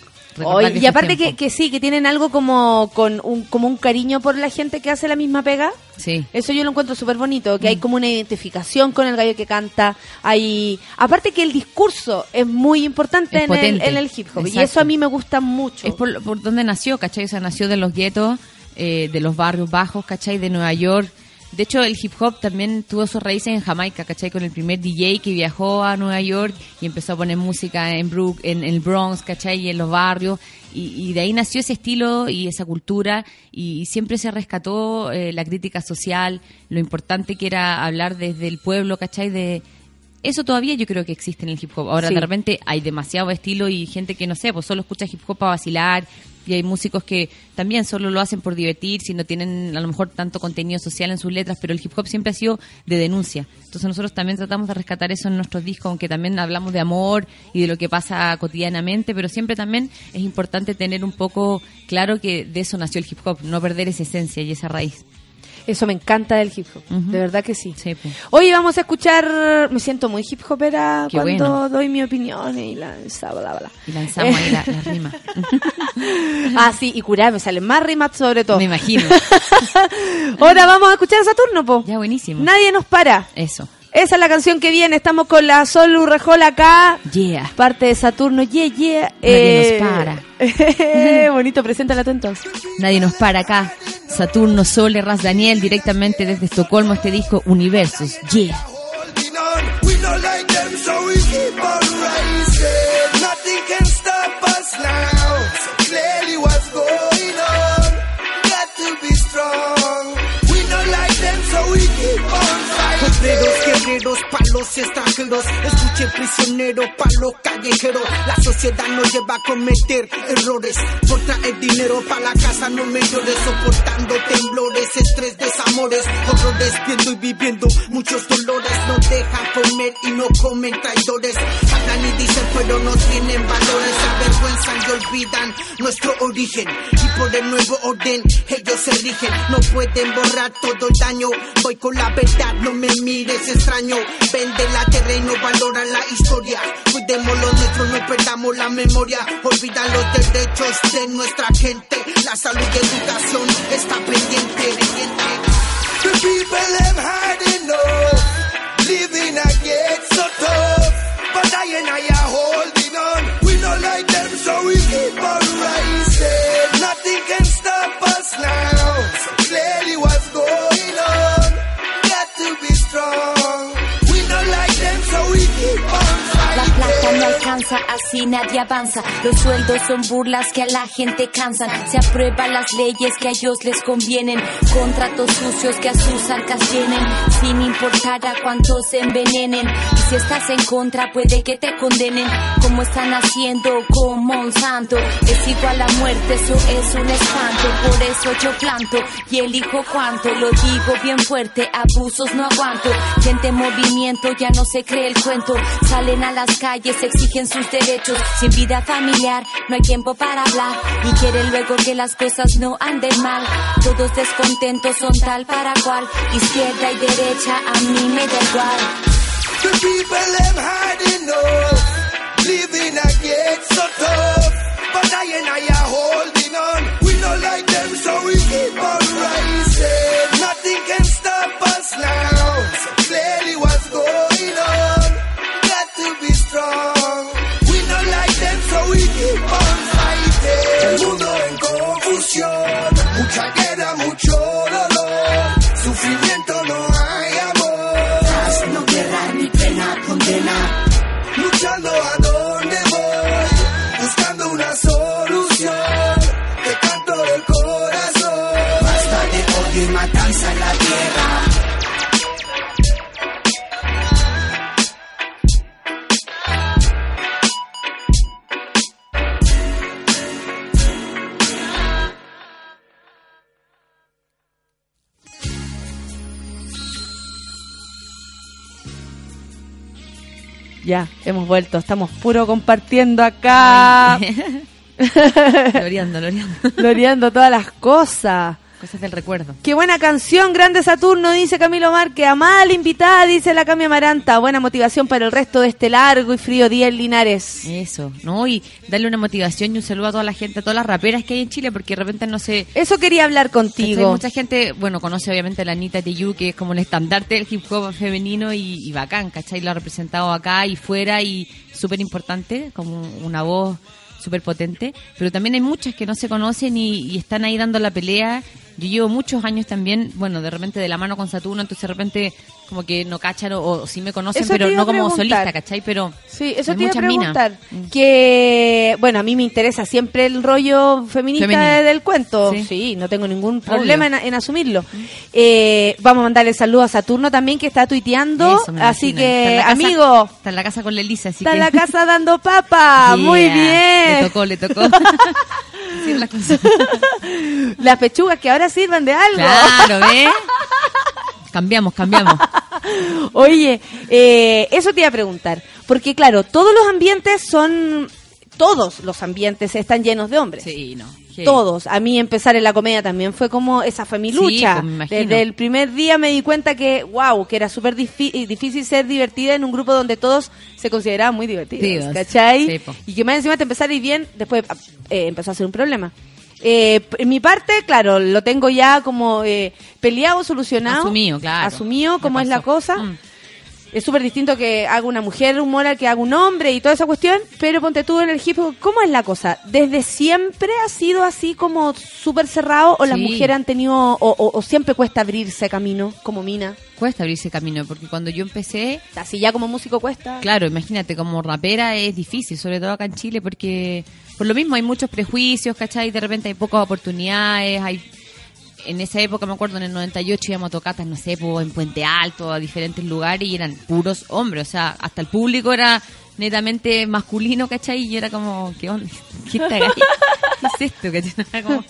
Y aparte que, que sí, que tienen algo como con un, como un cariño por la gente que hace la misma pega. Sí. Eso yo lo encuentro súper bonito, que hay Mm. como una identificación con el gallo que canta. Hay, aparte que el discurso es muy importante Es en el, en el hip hop. Y eso a mí me gusta mucho. Es por, por donde nació, ¿cachai? O sea, nació de los guetos, eh, de los barrios bajos, ¿cachai? De Nueva York. De hecho, el hip hop también tuvo sus raíces en Jamaica, ¿cachai? Con el primer DJ que viajó a Nueva York y empezó a poner música en, Brook, en, el Bronx, ¿cachai? Y en los barrios. Y, y de ahí nació ese estilo y esa cultura y, siempre se rescató eh, la crítica social, lo importante que era hablar desde el pueblo, ¿cachai? De, eso todavía yo creo que existe en el hip hop. Ahora Sí. de repente hay demasiado estilo y gente que no sé, pues solo escucha hip hop para vacilar y hay músicos que también solo lo hacen por divertir, si no tienen a lo mejor tanto contenido social en sus letras, pero el hip hop siempre ha sido de denuncia. Entonces nosotros también tratamos de rescatar eso en nuestros discos, aunque también hablamos de amor y de lo que pasa cotidianamente, pero siempre también es importante tener un poco claro que de eso nació el hip hop, no perder esa esencia y esa raíz. Eso me encanta del hip hop. De verdad que sí. Sí, pues. Hoy vamos a escuchar. Me siento muy hip hopera Qué cuando bueno. doy mi opinión y la. bla, bla, bla. Y lanzamos ahí la, la rima. Ah, sí, y curar, me salen más rimas sobre todo. Me imagino. Ahora vamos a escuchar a Saturno, po. Ya, buenísimo. Nadie nos para. Eso. Esa es la canción que viene. Estamos con la Sol Urrejola acá. Yeah. Parte de Saturno. Yeah, yeah. Nadie nos para. para. Bonito, preséntala tú entonces. Nadie nos para acá. Saturno, Sole, Ras Daniel, directamente desde Estocolmo, este disco Universos. Yeah. Nothing can stop us now. Guerreros, palos extranjeros. Escuche prisionero, palo callejero. La sociedad nos lleva a cometer errores. Por traer dinero para la casa, no me llores. Soportando temblores, estrés, desamores. Horrores, viendo y viviendo muchos dolores. No dejan comer y no comen traidores. Hablan y dicen, pero no tienen valores. El avergüenzan y olvidan nuestro origen. Y por el nuevo orden ellos se rigen. No pueden borrar todo el daño. Voy con la verdad, no me mires extraño. Vende la terreno, valora la historia. Cuidemos lo nuestro, no perdamos la memoria. Olvida los derechos de nuestra gente. La salud y educación está pendiente. pendiente. The people them hard enough. Living a get so tough. But I and I are 안녕하세요. Así nadie avanza. Los sueldos son burlas que a la gente cansan. Se aprueban las leyes que a ellos les convienen. Contratos sucios que a sus arcas llenen. Sin importar a cuántos se envenenen. Y si estás en contra, puede que te condenen. Como están haciendo con Monsanto. Es igual a muerte, eso es un espanto. Por eso yo planto y elijo cuánto. Lo digo bien fuerte, abusos no aguanto. Gente en movimiento ya no se cree el cuento. Salen a las calles, exigen sus derechos. Sin vida familiar, no hay tiempo para hablar. Y quieren luego que las cosas no anden mal. Todos descontentos son tal para cual. Izquierda y derecha, a mí me da igual. The people them hard enough. Living a get so tough. But I and I are holding Ya, hemos vuelto. Estamos puro compartiendo acá. Loreando, loreando. Loreando todas las cosas. Cosas del recuerdo. Qué buena canción, Grande Saturno, dice Camilo Márquez. Amada invitada, dice la Cami Amaranta. Buena motivación para el resto de este largo y frío día en Linares. Eso, ¿no? Y darle una motivación y un saludo a toda la gente, a todas las raperas que hay en Chile, porque de repente no sé. Eso quería hablar contigo. Mucha gente, bueno, conoce obviamente a la Anita Tijoux, que es como el estandarte del hip hop femenino y, y bacán, ¿cachai? Lo ha representado acá y fuera y súper importante, como una voz súper potente. Pero también hay muchas que no se conocen y, y están ahí dando la pelea. Yo llevo muchos años también, bueno, de repente de la mano con Saturno, entonces de repente como que no cachan o, o sí me conocen, Eso pero no como solista, ¿cachai? Pero Sí, eso hay te iba a muchas minas. preguntar. Que, bueno, a mí me interesa siempre el rollo feminista del cuento. Sí. Sí. no tengo ningún problema en, asumirlo. Eh, vamos a mandarle saludo a Saturno también, que está tuiteando. Eso, así. Está que, casa- amigo, Está en la casa con la Elisa, así está que... en la casa dando papa. Muy Yeah. Le bien. tocó, le tocó. Las cosas. Las pechugas que ahora sirvan de algo. Claro, ¿ves? Cambiamos, cambiamos. Oye, eh, eso te iba a preguntar. Porque, claro, todos los ambientes son. Todos los ambientes están llenos de hombres. Sí, no. Sí. Todos. A mí empezar en la comedia también fue como, esa fue mi Sí, lucha. pues, me imagino. Desde el primer día me di cuenta que, wow, que era súper difi- difícil ser divertida en un grupo donde todos se consideraban muy divertidos. ¿Cachai? Sí, y que más encima te empezar a ir bien, después eh, empezó a ser un problema. Eh, en mi parte, claro, lo tengo ya como eh, peleado, solucionado. Asumido, claro. Asumido, Me cómo es la cosa. Mm. Es súper distinto que haga una mujer humor al que haga un hombre y toda esa cuestión, pero ponte tú en el hip hop, ¿cómo es la cosa? ¿Desde siempre ha sido así como súper cerrado o las mujeres han tenido, o, o- o siempre cuesta abrirse camino como mina? Cuesta abrirse camino, porque cuando yo empecé, Así ya como músico cuesta. claro, imagínate, como rapera es difícil, sobre todo acá en Chile, porque por lo mismo hay muchos prejuicios, ¿cachai? De repente hay pocas oportunidades, hay... En esa época, me acuerdo, en el 98 íbamos a tocatas, no sé, en Puente Alto, a diferentes lugares, y eran puros hombres, o sea, hasta el público era netamente masculino, ¿cachai? Y yo era como, ¿qué onda? ¿Qué, está ahí? ¿Qué es esto? ¿cachai? Era como-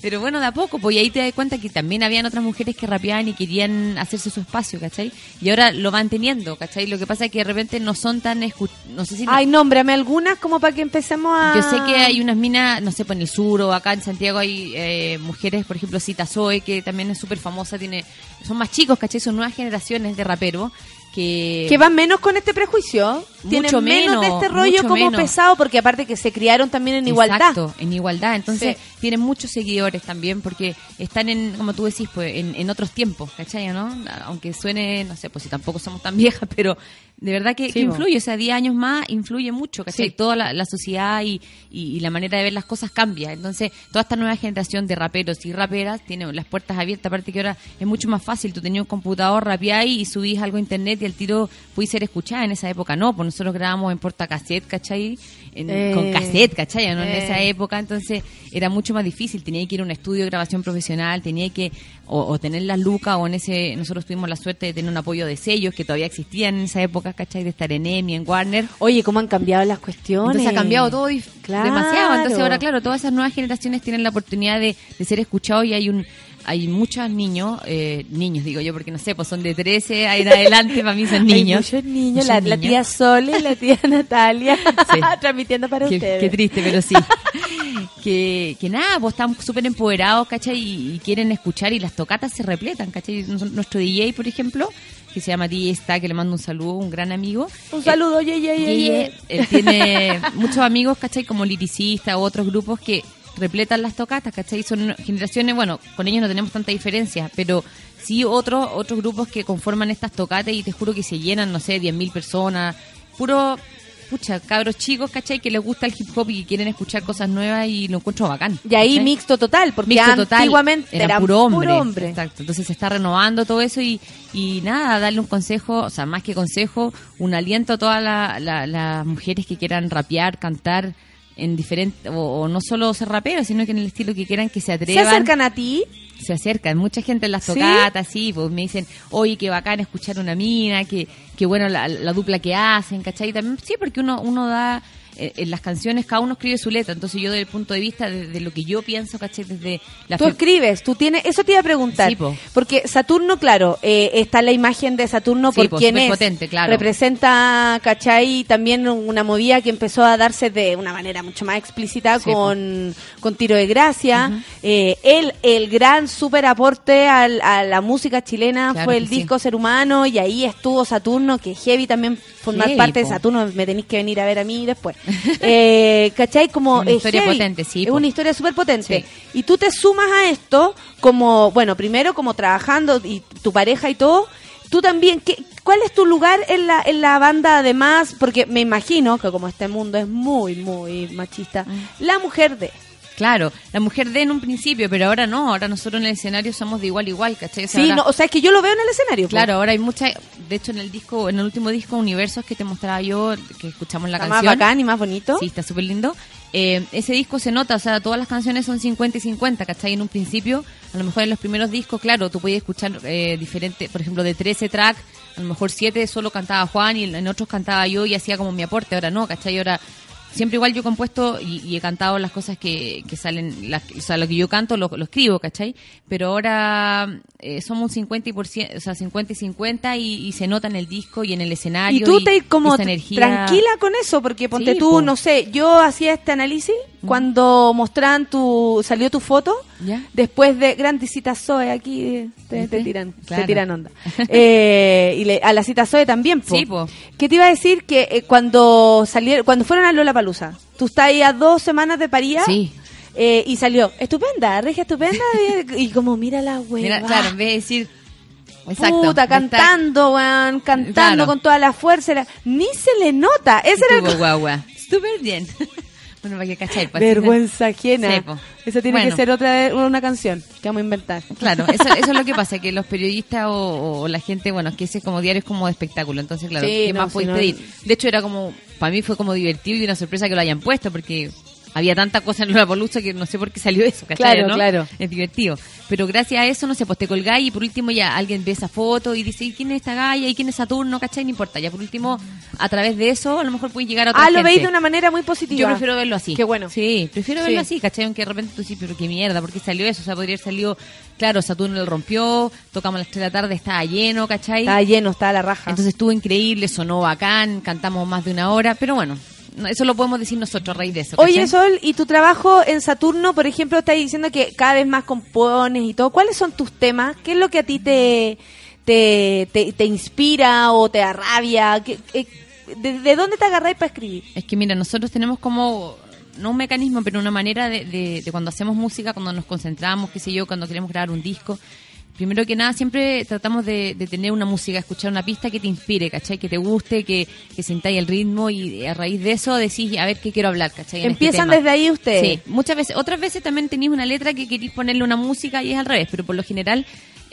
Pero bueno, de a poco, pues y ahí te das cuenta que también habían otras mujeres que rapeaban y querían hacerse su espacio, ¿cachai? Y ahora lo van teniendo, ¿cachai? Lo que pasa es que de repente no son tan... escu- No sé si... Ay, nómbrame algunas como para que empecemos a... Yo sé que hay unas minas, no sé, pues en el sur o acá en Santiago hay eh, mujeres, por ejemplo, Cita Zoe, que también es súper famosa, tiene son más chicos, ¿cachai? Son nuevas generaciones de rapero que... Que van menos con este prejuicio. Tienen Mucho menos, de menos, este rollo como menos. pesado, porque aparte que se criaron también en igualdad. Exacto, en igualdad. Entonces Sí. tienen muchos seguidores también porque están en, como tú decís, pues en, en otros tiempos, ¿cachai? ¿no? Aunque suene, no sé, pues si tampoco somos tan viejas, pero de verdad que, Sí, que po. influye. O sea, 10 años más influye mucho, ¿cachai? Sí. Toda la, la sociedad y, y- y la manera de ver las cosas cambia. Entonces, toda esta nueva generación de raperos y raperas tiene las puertas abiertas. Aparte que ahora es mucho más fácil. Tú tenías un computador, rapeáis y subís algo a internet y al tiro pude ser escuchada. En esa época no, pues nosotros grabamos en portacassette, ¿cachai? En- Eh. Con cassette, ¿cachai? ¿no? En Eh. esa época, entonces era mucho más difícil. Tenía que ir a un estudio de grabación profesional, tenía que o, o tener las lucas, o en ese, nosotros tuvimos la suerte de tener un apoyo de sellos que todavía existían en esa época, ¿cachai? De estar en EMI, en Warner. Oye, cómo han cambiado las cuestiones. Entonces ha cambiado todo Claro. demasiado. Entonces ahora, claro, todas esas nuevas generaciones tienen la oportunidad de, de ser escuchados y hay un hay muchos niños, eh, niños digo yo, porque no sé, pues son de 13 en adelante, para mí son niños. Hay muchos niños, Muchos la, tía Sole y la tía Natalia Sí. transmitiendo para Qué, ustedes. qué triste, pero sí. que, que nada, pues están súper empoderados, ¿cachai? Y, y quieren escuchar y las tocatas se repletan, ¿cachai? Nuestro DJ, por ejemplo, que se llama DJ Está, que le mando un saludo, un gran amigo. Un saludo, ye, ye, ye, ye. él tiene muchos amigos, ¿cachai? Como liricistas u otros grupos que repletan las tocatas, ¿cachai? Son generaciones, bueno, con ellos no tenemos tanta diferencia, pero sí otros otros grupos que conforman estas tocatas y te juro que se llenan, no sé, 10.000 personas, puro, pucha, cabros chicos, ¿cachai? Que les gusta el hip hop y que quieren escuchar cosas nuevas y lo encuentro bacán. Y ahí ¿cachai? mixto total, porque Mixto total, antiguamente era, era puro hombre. puro hombre. Exacto. Entonces se está renovando todo eso y, y nada, darle un consejo, o sea, más que consejo, un aliento a todas la- la- las mujeres que quieran rapear, cantar en diferente o, o no solo ser raperos, sino que en el estilo que quieran que se ¿Se atrevan. acercan a ti? Se acercan, mucha gente en las ¿Sí? tocatas, sí, pues me dicen, oye, qué bacán escuchar una mina, que, que bueno la, la dupla que hacen, ¿cachai? También, sí, porque uno, uno da, en las canciones cada uno escribe su letra, entonces yo desde el punto de vista de, de lo que yo pienso, ¿cachai? Desde la Tú escribes, tú tienes, eso te iba a preguntar. Sí, po. Porque Saturno, claro, eh, está la imagen de Saturno Sí, por po, quien es. superpotente, claro. Representa, ¿cachai? También una movida que empezó a darse de una manera mucho más explícita Sí, con, con Tiro de Gracia. Eh, él, el gran super aporte al- a la música chilena Claro fue el disco Ser Humano y ahí estuvo Saturno, que heavy también formar Heavy, parte de po. Saturno, me tenéis que venir a ver a mí después. Eh, ¿Cachai? Como Una es historia heavy. potente, sí, Es po. una historia súper potente. Sí. Y tú te sumas a esto como, bueno, primero como trabajando y tu pareja y todo. Tú también, ¿qué, ¿cuál es tu lugar en la, en la banda además? Porque me imagino que como este mundo es muy, muy machista, Mm. la mujer de... Claro, la mujer de en un principio, pero ahora no, ahora nosotros en el escenario somos de igual a igual, ¿cachai? O sea, Sí, ahora- no, o sea, es que yo lo veo en el escenario. po. Claro, ahora hay mucha, de hecho en el disco, en el último disco Universos que te mostraba yo, que escuchamos la Está más canción. bacán y más bonito. Sí, está súper lindo. Eh, ese disco se nota, o sea, todas las canciones son 50 y 50, ¿cachai? En un principio, a lo mejor en los primeros discos, claro, tú podías escuchar eh, diferente, por ejemplo, de 13 tracks, a lo mejor 7 solo cantaba Juan y en otros cantaba yo y hacía como mi aporte, ahora no, ¿cachai? Ahora siempre igual yo he compuesto y, y he cantado las cosas que, que salen, las- o sea, lo que yo canto lo, lo escribo, ¿cachai? Pero ahora eh, somos un 50 y, por cien- o sea, 50 y 50 y, y se nota en el disco y en el escenario. Y tú te como energía... tranquila con eso, porque ponte Sí, tú, po. no sé, yo hacía este análisis cuando mostraban tu, salió tu foto, ¿Ya? después de grandes citas Zoe, aquí te, te tiran, te tiran onda. Eh, y le- a la cita Zoe también, po. Sí, po. ¿Qué te iba a decir? Que eh, cuando salieron, cuando fueron a Lola Palusa, tú estás ahí a dos semanas de paría. Sí. eh, y salió, estupenda, regia estupenda, y, y como mira la hueva. Mira, claro, en vez de decir... Exacto. Puta, cantando, weón, cantando Claro. con toda la fuerza. Ni se le nota. Ese era el Estuvo guagua. Súper bien. Bueno, para que cachai. pues, vergüenza ajena. Sí, po. Eso tiene Bueno. que ser otra una canción que vamos a inventar. Claro, eso, eso es lo que pasa, que los periodistas o, o la gente, bueno, es que ese como diario es como de espectáculo, entonces claro, Sí, ¿qué no, más si podéis no- pedir? De hecho era como, para mí fue como divertido y una sorpresa que lo hayan puesto, porque había tanta cosa en la Polusa que no sé por qué salió eso, ¿cachai? Claro, ¿no? claro. Es divertido. Pero gracias a eso, no sé, pues te colgáis y por último ya alguien ve esa foto y dice, ¿y quién es esta galla? ¿Y quién es Saturno? ¿Cachai? No importa. Ya por último, a través de eso, a lo mejor puedes llegar a otra Ah, lo gente. veis de una manera muy positiva. Yo prefiero verlo así. Qué bueno. Sí, prefiero Sí. verlo así, ¿cachai? Aunque de repente tú sí, pero qué mierda, ¿por qué salió eso? O sea, podría haber salido, claro, Saturno lo rompió, tocamos a las 3 de la tarde, estaba lleno, ¿cachai? Estaba lleno, estaba la raja. Entonces estuvo increíble, sonó bacán, cantamos más de una hora, pero bueno, no, eso lo podemos decir nosotros raíz de eso. Oye. Sol, y tu trabajo en Saturno, por ejemplo, estás diciendo que cada vez más compones y todo. ¿Cuáles son tus temas? ¿Qué es lo que a ti te, te, te, te inspira o te arrabia? ¿Qué- qué- de, de dónde te agarráis para escribir? Es que mira, nosotros tenemos como, no un mecanismo, pero una manera de, de- de cuando hacemos música, cuando nos concentramos, qué sé yo, cuando queremos grabar un disco. Primero que nada, siempre tratamos de, de tener una música, escuchar una pista que te inspire, ¿cachai? Que te guste, que, que sintáis el ritmo y a raíz de eso decís, a ver qué quiero hablar, ¿cachai? en este Empiezan desde ahí ustedes. Sí, muchas veces. Otras veces también tenéis una letra que queréis ponerle una música y es al revés, pero por lo general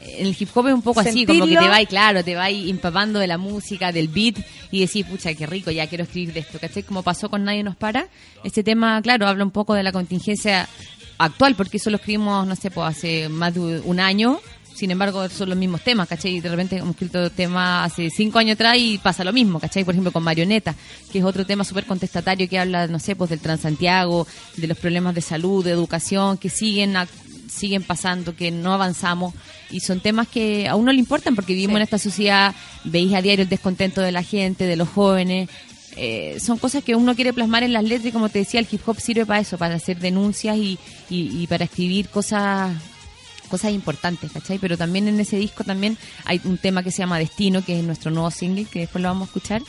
eh, en el hip hop es un poco así, como que te vais, claro, te vais empapando de la música, del beat y decís, pucha, qué rico, ya quiero escribir de esto, ¿cachai? Como pasó con Nadie nos para. Este tema, claro, habla un poco de la contingencia actual, porque eso lo escribimos, no sé, pues hace más de un año. Sin embargo, son los mismos temas, ¿cachai? Y de repente hemos escrito temas hace cinco años atrás y pasa lo mismo, ¿cachai? Por ejemplo, con Marioneta, que es otro tema súper contestatario que habla, no sé, pues del Transantiago, de los problemas de salud, de educación, que siguen ac- siguen pasando, que no avanzamos y son temas que a uno le importan porque vivimos en esta sociedad, veis a diario el descontento de la gente, de los jóvenes. eh, son cosas que uno quiere plasmar en las letras y como te decía, el hip hop sirve para eso, para hacer denuncias y, y- y para escribir cosas cosas importantes, ¿cachai? Pero también en ese disco también hay un tema que se llama Destino, que es nuestro nuevo single, que después lo vamos a escuchar,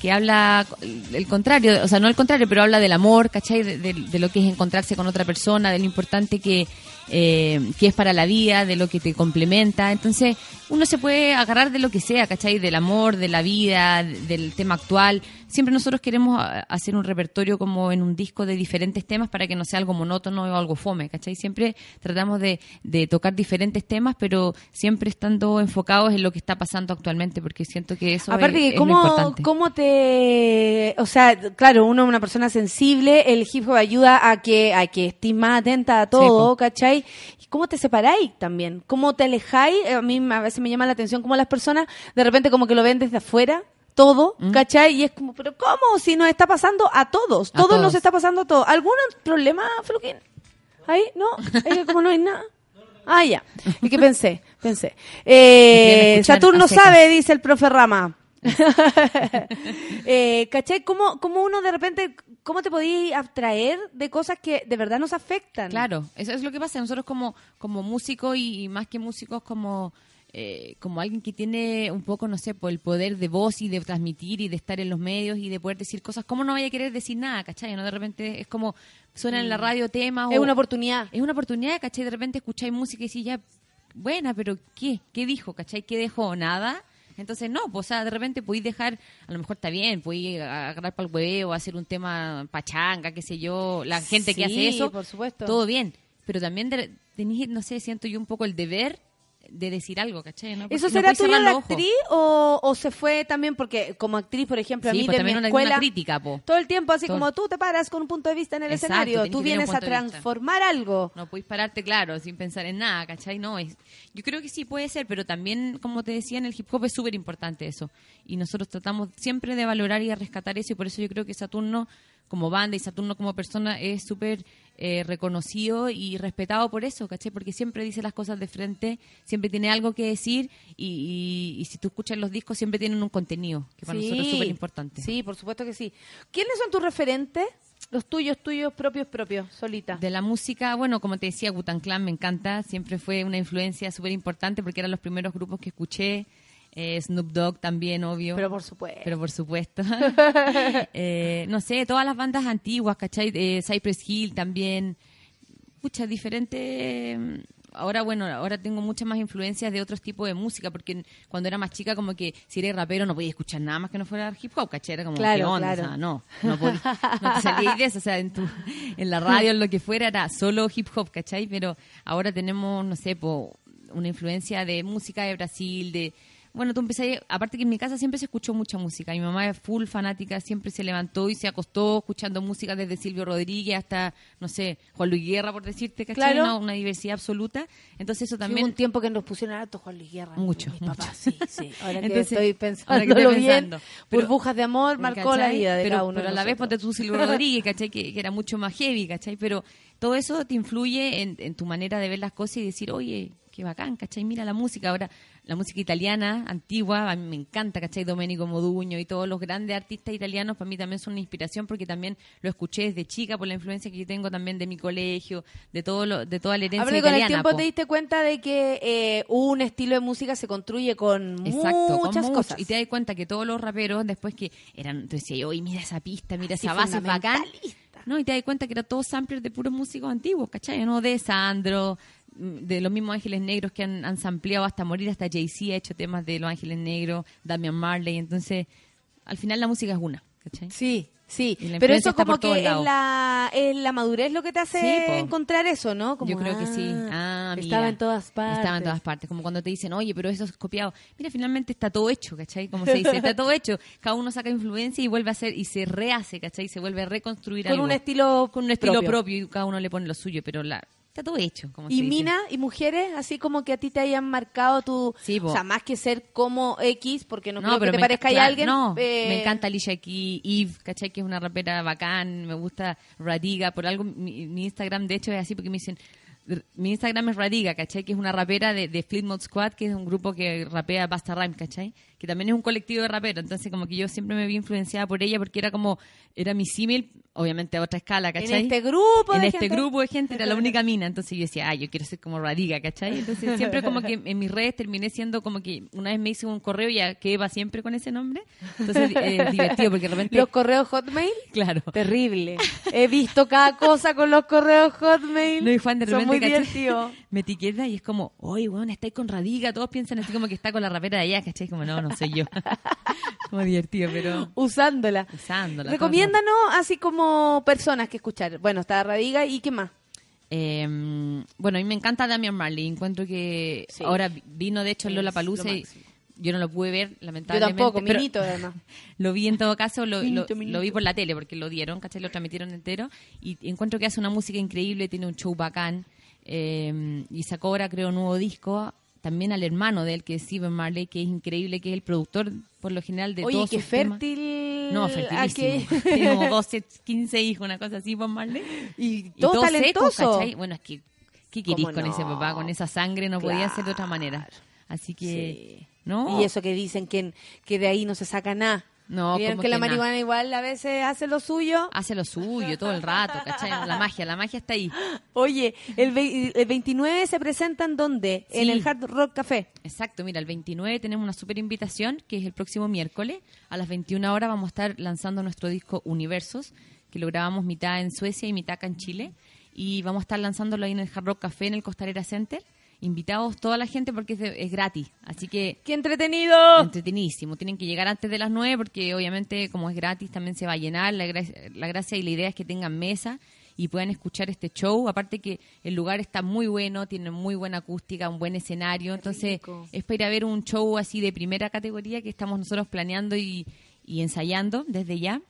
que habla el contrario, o sea, no el contrario, pero habla del amor, ¿cachai? De, de- de lo que es encontrarse con otra persona, de lo importante que, eh, que es para la vida, de lo que te complementa. Entonces, uno se puede agarrar de lo que sea, ¿cachai? Del amor, de la vida, del tema actual. Siempre nosotros queremos a- hacer un repertorio como en un disco de diferentes temas para que no sea algo monótono o algo fome, ¿cachai? Siempre tratamos de, de tocar diferentes temas, pero siempre estando enfocados en lo que está pasando actualmente, porque siento que eso Aparte es, que es lo cómo, importante. cómo te, o sea, claro, uno es una persona sensible, el hip hop ayuda a que a que estés más atenta a todo, po. ¿cachai? ¿Y cómo te separáis también? ¿Cómo te alejáis? Eh, A mí a veces me llama la atención cómo las personas de repente como que lo ven desde afuera todo, ¿Mm? ¿cachai? Y es como, pero ¿cómo? Si nos está pasando a todos, A todos, nos está pasando a todos. ¿Algún problema, Fluquín? ¿Ahí? ¿No? Es que como no hay nada. Ah, ya. Es que pensé, pensé. Eh, Saturno sabe, dice el profe Rama. eh, ¿Cachai? ¿Cómo, ¿Cómo uno de repente, cómo te podías abstraer de cosas que de verdad nos afectan? Claro, eso es lo que pasa. Nosotros como, como músicos y, y más que músicos como, eh, como alguien que tiene un poco, no sé, por el poder de voz y de transmitir y de estar en los medios y de poder decir cosas, ¿cómo no vaya a querer decir nada, cachai? ¿No? De repente es como suena en la radio temas Es o- una oportunidad. Es una oportunidad, cachai. De repente escucháis música y decís, ya, buena, pero ¿qué? ¿Qué dijo, cachai? ¿Qué dejó? Nada. Entonces, no, pues, o sea, de repente podéis dejar, a lo mejor está bien, podéis agarrar para el hueveo, hacer un tema pachanga, qué sé yo, la gente que hace eso, por supuesto. todo bien, pero también tenéis, no sé, siento yo un poco el deber de decir algo, ¿cachai? ¿no? ¿Eso no será podéis tuyo ojos. actriz o, o se fue también porque como actriz, por ejemplo, a Sí, mí pues de mi escuela... crítica, po. Todo el tiempo, así Todo- como tú te paras con un punto de vista en el Exacto, escenario, tú vienes a transformar algo. No podéis pararte, claro, sin pensar en nada, ¿cachai? No, es, yo creo que sí puede ser, pero también, como te decía, en el hip hop es súper importante eso. Y nosotros tratamos siempre de valorar y de rescatar eso, y por eso yo creo que Saturno como banda y Saturno como persona es súper eh, reconocido y respetado por eso, ¿cachai? Porque siempre dice las cosas de frente, siempre tiene algo que decir, y, y- y si tú escuchas los discos siempre tienen un contenido, que para nosotros es súper importante. Sí, por supuesto que sí. ¿Quiénes son tus referentes? Los tuyos, tuyos, propios, propios, solita. De la música, bueno, como te decía, Gutan Clan me encanta, siempre fue una influencia súper importante porque eran los primeros grupos que escuché. Eh, Snoop Dogg también, obvio. Pero por supuesto. Pero por supuesto. Eh, no sé, todas las bandas antiguas, ¿cachai? Eh, Cypress Hill también. Muchas diferentes. Ahora, bueno, ahora tengo muchas más influencias de otros tipos de música, porque cuando era más chica, como que si eres rapero no podías escuchar nada más que no fuera hip hop, ¿cachai? Era como, Claro, ¿qué onda? claro. O sea, no, no, podí- no te salías de eso, o sea, en, tu, en la radio, en lo que fuera, era solo hip hop, ¿cachai? Pero ahora tenemos, no sé, po, una influencia de música de Brasil, de bueno, tú empecé, aparte que en mi casa siempre se escuchó mucha música. Mi mamá es full fanática, siempre se levantó y se acostó escuchando música desde Silvio Rodríguez hasta, no sé, Juan Luis Guerra, por decirte, ¿cachai? Claro. Una, una diversidad absoluta. Entonces eso También también... un tiempo que nos pusieron harto Juan Luis Guerra. Mucho, mis mucho. papás, sí, sí. Ahora que estoy ahora que pensando estoy bien, pensando. Pero- burbujas de amor marcó la ¿cachai? vida de pero, cada uno Pero de a la vez nosotros. ponte tú Silvio Rodríguez, ¿cachai? Que, que era mucho más heavy, ¿cachai? Pero todo eso te influye en, en tu manera de ver las cosas y decir, oye, qué bacán, ¿cachai? Mira la música. Ahora, la música italiana, antigua, a mí me encanta, ¿cachai? Domenico Modugno y todos los grandes artistas italianos para mí también son una inspiración porque también lo escuché desde chica por la influencia que yo tengo también de mi colegio, de todo lo, de toda la herencia Aparte, con el italiana. tiempo po. te diste cuenta de que eh, un estilo de música se construye con Exacto, con muchas mucho. cosas. Y te das cuenta que todos los raperos, después que eran, tú decías, oye, mira esa pista, mira Así esa base, bacán. No, y te das cuenta que eran todos samplers de puros músicos antiguos, ¿cachai? ¿No? De Sandro, de los mismos Ángeles Negros que han, han sampleado hasta morir, hasta Jay-Z ha hecho temas de los Ángeles Negros, Damian Marley, entonces, al final la música es una, ¿cachai? Sí, sí. Y Pero eso como que es la, es la madurez lo que te hace Sí, encontrar eso, ¿no? Como, Yo creo que sí. ah, Ah, mira. Estaba en todas partes. Estaba en todas partes. Como cuando te dicen, oye, pero eso es copiado. Mira, finalmente está todo hecho, ¿cachai? Como se dice, está todo hecho. Cada uno saca influencia y vuelve a hacer, y se rehace, ¿cachai? Se vuelve a reconstruir Con algo. un estilo Con un estilo propio. propio. y cada uno le pone lo suyo, pero la, está todo hecho, como Y dice. Mina y mujeres, así como que a ti te hayan marcado tu... Sí, o sea, más que ser como X, porque no, No, creo que te parezca claro, alguien. No, eh, me encanta Alicia Key, Eve, ¿cachai? Que es una rapera bacán, me gusta Radiga, por algo mi, mi Instagram de hecho es así porque me dicen, mi Instagram es Radiga, ¿cachai? Que es una rapera de, de Fleetwood Squad, que es un grupo que rapea Basta Rhymes, ¿cachai? Que también es un colectivo de raperos, entonces como que yo siempre me vi influenciada por ella porque era como, era mi símil, obviamente a otra escala, En ¿cachai? este grupo en de este gente. grupo de gente era la única mina, entonces yo decía, ah, yo quiero ser como Radiga, ¿cachai? Entonces siempre como que en mis redes terminé siendo como que una vez me hice un correo y ya quedé para siempre con ese nombre, entonces eh, divertido porque de repente... Los correos Hotmail, Claro. terrible. He visto cada cosa con los correos Hotmail. No, y Juan de Son muy ¿cachai? divertidos. me etiqueta y es como, oye, weón, estáis con Radiga, todos piensan así como que está con la rapera de allá, ¿cachai? Como, no, no soy yo. como divertido, pero Usándola. usándola. Recomiéndanos así como personas que escuchar. Bueno, está Radiga y qué más. Eh, bueno, a mí me encanta Damian Marley. Encuentro que Sí. ahora vi- vino, de hecho, Lola Palusa y yo no lo pude ver, Yo lamentablemente. tampoco, pero minito además. Lo vi en todo caso, lo, Minito, lo- minito. lo vi por la tele porque lo dieron, ¿cachai? Lo transmitieron entero. Y encuentro que hace una música increíble, tiene un show bacán. eh, y sacó ahora, creo, un nuevo disco. También al hermano de él, que es Steven Marley, que es increíble, que es el productor, por lo general, de Oye, todos qué sus temas. fértil. No, fertilísimo. Tiene como 12, 15 hijos, una cosa así, Bob Marley. Y Y todo todos talentoso. ¿cachai? Bueno, es que, ¿qué querís ¿Cómo con no? ese papá? Con esa sangre no podía ser de otra manera. Así que, ¿no? Y eso que dicen que, que de ahí no se saca nada. No, Vieron como que la que marihuana igual a veces hace lo suyo. Hace lo suyo todo el rato, ¿cachai? La magia, la magia está ahí. Oye, el, el 29 se presentan ¿dónde? En el Hard Rock Café. Exacto, mira, el 29 tenemos una super invitación, que es el próximo miércoles. A las 21 horas vamos a estar lanzando nuestro disco Universos, que lo grabamos mitad en Suecia y mitad acá en Chile. Y vamos a estar lanzándolo ahí en el Hard Rock Café, en el Costalera Center. Invitados toda la gente porque es, de- es gratis. Así que ¡Qué entretenido! entretenidísimo. Tienen que llegar antes de las 9 porque obviamente como es gratis también se va a llenar. La, gra- la gracia y la idea es que tengan mesa y puedan escuchar este show. Aparte que el lugar está muy bueno, tiene muy buena acústica, un buen escenario. Entonces es para ir a ver un show así de primera categoría que estamos nosotros planeando y, y ensayando desde ya.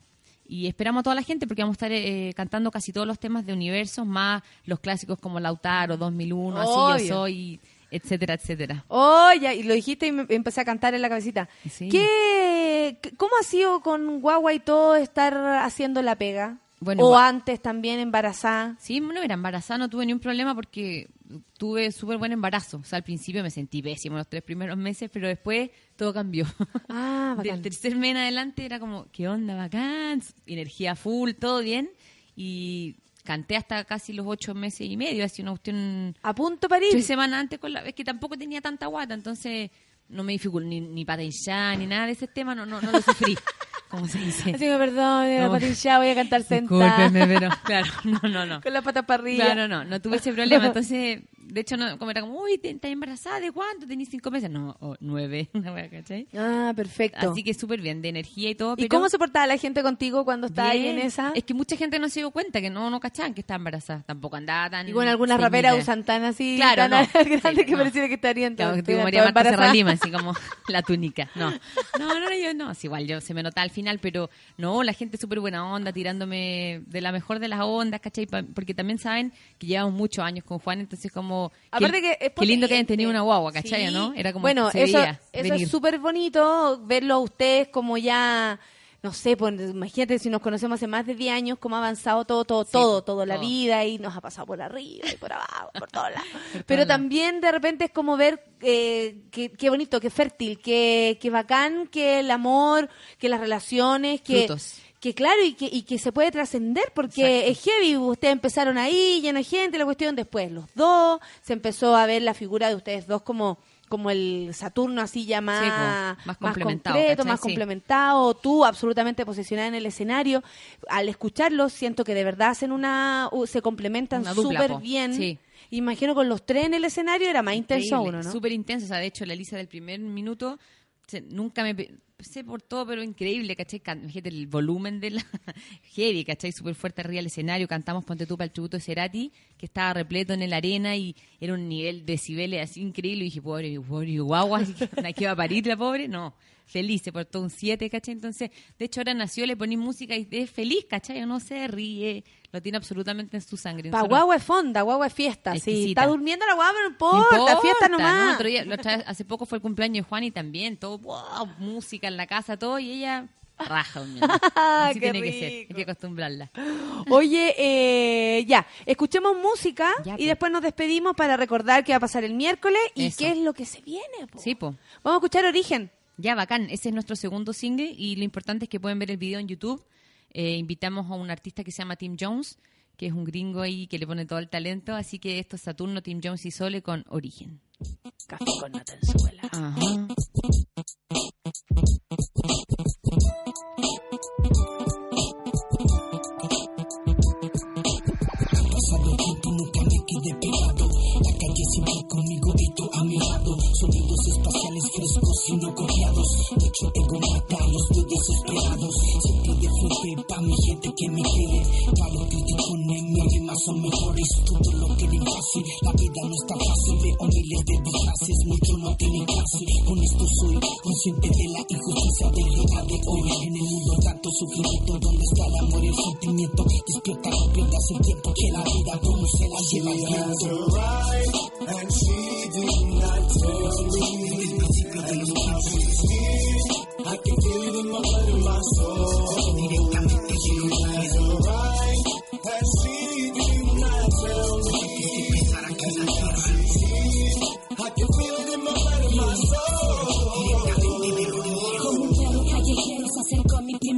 Y esperamos a toda la gente porque vamos a estar eh, cantando casi todos los temas de universos, más los clásicos como Lautaro, 2001, Así yo soy, etcétera, etcétera. Oye, y lo dijiste y me empecé a cantar en la cabecita. Sí. ¿Qué, ¿Cómo ha sido con Guagua y todo estar haciendo la pega? Bueno, o antes también embarazada. Sí, no era embarazada, no tuve ni un problema porque tuve súper buen embarazo. O sea, al principio me sentí pésimo los tres primeros meses, pero después todo cambió. Ah, Del bacán. tercer mes en adelante era como, ¿qué onda, bacán? Energía full, todo bien. Y canté hasta casi los ocho meses y medio, así una cuestión... A punto para ir. Tres semanas antes con la... Es que tampoco tenía tanta guata, entonces no me dificultó ni, ni para ni nada de ese tema, no, no, no lo sufrí, como se dice. Así que perdón, No. Patricia, voy a cantar sentada. Discúlpeme, pero claro, no, no, no. Con las patas para arriba. Claro, no, no tuve ese problema. Entonces, de hecho, no, como era como, uy, ¿estás embarazada? ¿De cuánto? ¿Tenís cinco meses? No, oh, nueve. ¿cachai? Ah, perfecto. Así que súper bien, de energía y todo. ¿Y pero cómo se portaba la gente contigo cuando estaba ahí en esa? Es que mucha gente no se dio cuenta, que no, no cachaban que estaba embarazada. Tampoco andaba tan... Y con algunas raperas usan tan así, Claro, tan no. grandes Sí, que no. pareciera que estarían Claro, que como estuvieran María Marta. Serra Lima, así como la túnica. No, no, no, yo no. sí, igual yo se me notaba al final, pero no, la gente súper buena onda, tirándome de la mejor de las ondas, ¿cachai? Porque también saben que llevamos muchos años con Juan, entonces como... Aparte que es Qué lindo que hayan tenido una guagua, ¿cachai? Sí. ¿no? Era como bueno, se eso, veía eso venir. es súper bonito verlo a ustedes como ya, no sé, pues, imagínate si nos conocemos hace más de 10 años, cómo ha avanzado todo, todo, todo, toda la vida y nos ha pasado por arriba y por abajo, por todos lados. Pero también de repente es como ver eh, qué qué bonito, qué fértil, qué, qué bacán, que el amor, que las relaciones, que... Frutos. Que claro, y que, y que se puede trascender, porque es heavy, ustedes empezaron ahí, llena de gente, la cuestión después los dos, se empezó a ver la figura de ustedes dos como como el Saturno así ya más, Sí, más complementado, concreto, ¿cachai? más Sí. complementado, tú absolutamente posicionada en el escenario. Al escucharlos siento que de verdad hacen una, se complementan súper bien. Sí. Imagino con los tres en el escenario era más intenso uno, ¿no? Súper intenso. O sea, de hecho, la Elisa del primer minuto se- nunca me pe- sé por todo, pero increíble, ¿cachai? Fíjate el volumen de la heavy, ¿cachai? Súper fuerte arriba del escenario. Cantamos Ponte tú para el tributo de Cerati, que estaba repleto en la arena y era un nivel de decibeles así increíble. Y dije, pobre, pobre guagua, así que, ¿la que va a parir la pobre? No. Feliz, se portó un 7, ¿cachai? Entonces, de hecho, ahora nació, le poní música y es feliz, ¿cachai? No se ríe, lo tiene absolutamente en su sangre. Pa' guagua es fonda, guagua es fiesta. Si Exquisita. está durmiendo la guagua, no no importa, importa, fiesta ¿no? nomás. Día- hace poco fue el cumpleaños de Juan y también, todo, wow, música en la casa, todo, y ella raja. Así tiene que ser, hay que acostumbrarla. Oye, eh, ya, escuchemos música Ya, y pues. después nos despedimos para recordar qué va a pasar el miércoles y Eso. qué es lo que se viene. po. Sí, po. Vamos a escuchar Origen. Ya, bacán. Ese es nuestro segundo single y lo importante es que pueden ver el video en YouTube. Eh, invitamos a un artista que se llama Tim Jones, que es un gringo ahí que le pone todo el talento. Así que esto es Saturno, Tim Jones y Sole con Origen. Café con Natenzuela. Ajá. Conmigo a mi lado. Sonidos espaciales frescos y no copiados. Frente pa' mi gente que me quiere. Mis rimas son mejores. Todo lo que ven fácil. La vida no está fácil. Veo miles de disfraces, muchos no tienen clase. Honesto soy, consciente de la injusticia del día de hoy. En el mundo tanto sufrimiento, donde está el amor y el sentimiento. Despierta, no pierdas el tiempo que la vida como se la lleva el viento. And she did not tell me. I can feel it in my and my soul. She I can feel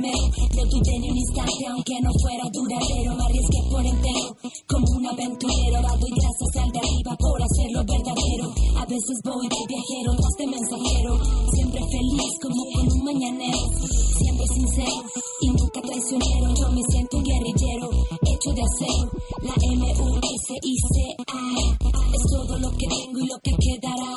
No dudé ni un instante, aunque no fuera duradero. Me arriesgué por entero, como un aventurero. Dado y gracias al de arriba por hacerlo verdadero. A veces voy de viajero, más de mensajero. Siempre feliz, como con un mañanero. Siempre sincero y nunca traicionero. Yo me siento un guerrillero, hecho de acero. La M-U-S-I-C-A. Es todo lo que tengo y lo que quedará.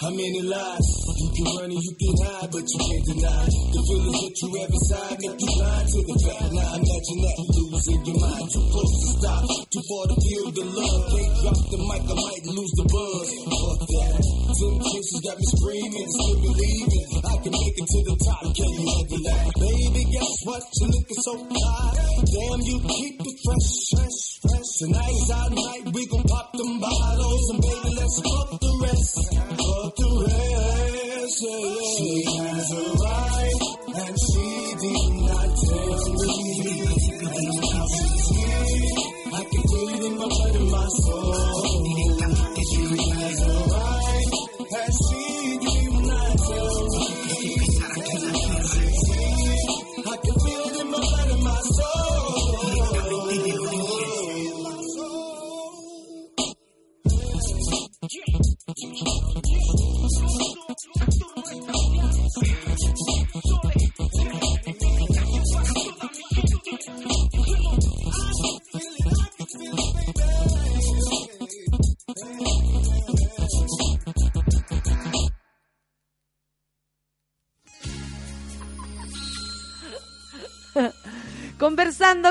How many lies? You can run and you can hide, but you can't deny the feelings that you have inside. Make you blind to the fact. Now imagine that losing your mind. Too close to stop, too far to feel the love. Can't drop the mic, I might lose the buzz. Fuck that. Temptations got me screaming, still believing I can make it to the top. Can you handle that? Baby, guess what? You're looking so hot. Damn, you keep it fresh, fresh, fresh. Tonight is our night. We gon' pop them bottles and baby, let's fuck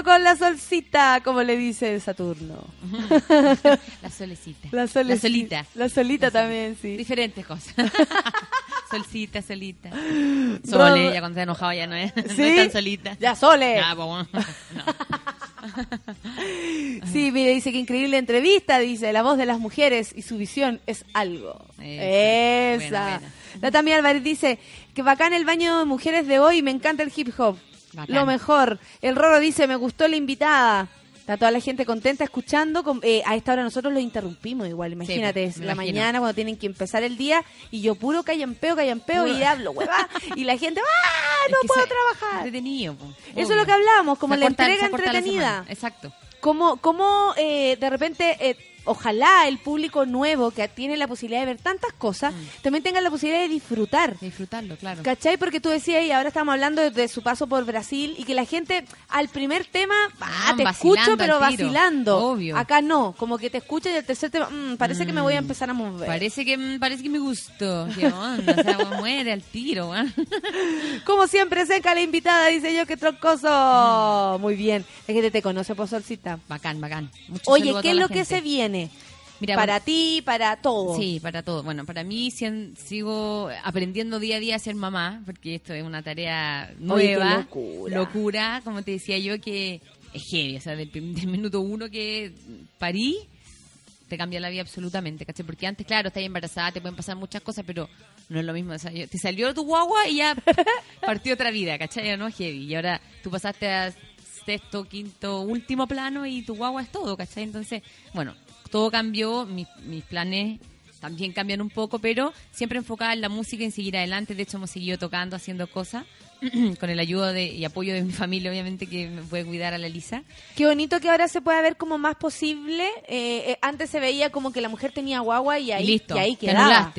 Con la solcita, como le dice Saturno. La solecita. La, sole- La solita. La solita también, sí. Diferentes cosas. Solcita, solita. Rob- Sole, ya cuando está enojado ya no es, no es tan solita. Ya, Sole. Pues, bueno. Sí, mire, dice que increíble entrevista, dice, la voz de las mujeres y su visión es algo. Esa. Esa. La Tami Álvarez dice que bacán el baño de mujeres de hoy, me encanta el hip hop. Bacán. Lo mejor. El Roro dice, me gustó la invitada. Está toda la gente contenta escuchando. con- eh, a esta hora nosotros lo interrumpimos igual. Imagínate, es me la imagino. mañana cuando tienen que empezar el día y yo puro callampeo, callampeo y hablo, hueva. Y la gente, ¡ah! Es No que puedo trabajar. Entretenido. po, Eso es lo que hablábamos, como Se la entrega la entretenida. Exacto. Como, como eh, de repente, eh, ojalá el público nuevo que tiene la posibilidad de ver tantas cosas, también tenga la posibilidad de disfrutar. Mm. Disfrutarlo, claro. ¿Cachai? Porque tú decías, y ahora estamos hablando de, de su paso por Brasil, y que la gente al primer tema, ah, te escucho, pero al vacilando. Obvio. Acá no, como que te escucho y el tercer tema, mm, parece que me voy a empezar a mover. Parece que, mm, parece que me gustó. ¿Qué onda? O sea, muere al tiro, weón. Como siempre, seca la invitada, dice yo, que troncoso. Muy bien. La gente te conoce por solcita. Bacán, bacán. Mucho Oye, ¿qué es lo que se viene? Mira, para bueno, ti, para todo. Sí, para todo. Bueno, para mí sigo aprendiendo día a día a ser mamá, porque esto es una tarea Oye, nueva. locura. locura, como te decía yo, que es heavy. O sea, del, minuto uno que parí, te cambia la vida absolutamente, ¿cachai? Porque antes, claro, estás embarazada, te pueden pasar muchas cosas, pero no es lo mismo. O sea, yo- te salió tu guagua y ya partió otra vida, ¿cachai? No es heavy. Y ahora tú pasaste a sexto, quinto, último plano y tu guagua es todo, ¿cachai? Entonces, bueno, todo cambió, mis, mis planes también cambian un poco, pero siempre enfocada en la música y en seguir adelante. De hecho, hemos seguido tocando, haciendo cosas, con el ayuda de, y apoyo de mi familia, obviamente, que me puede cuidar a la Lisa. Qué bonito que ahora se pueda ver como más posible. Eh, eh, antes se veía como que la mujer tenía guagua y ahí, Y listo, y ahí quedaba.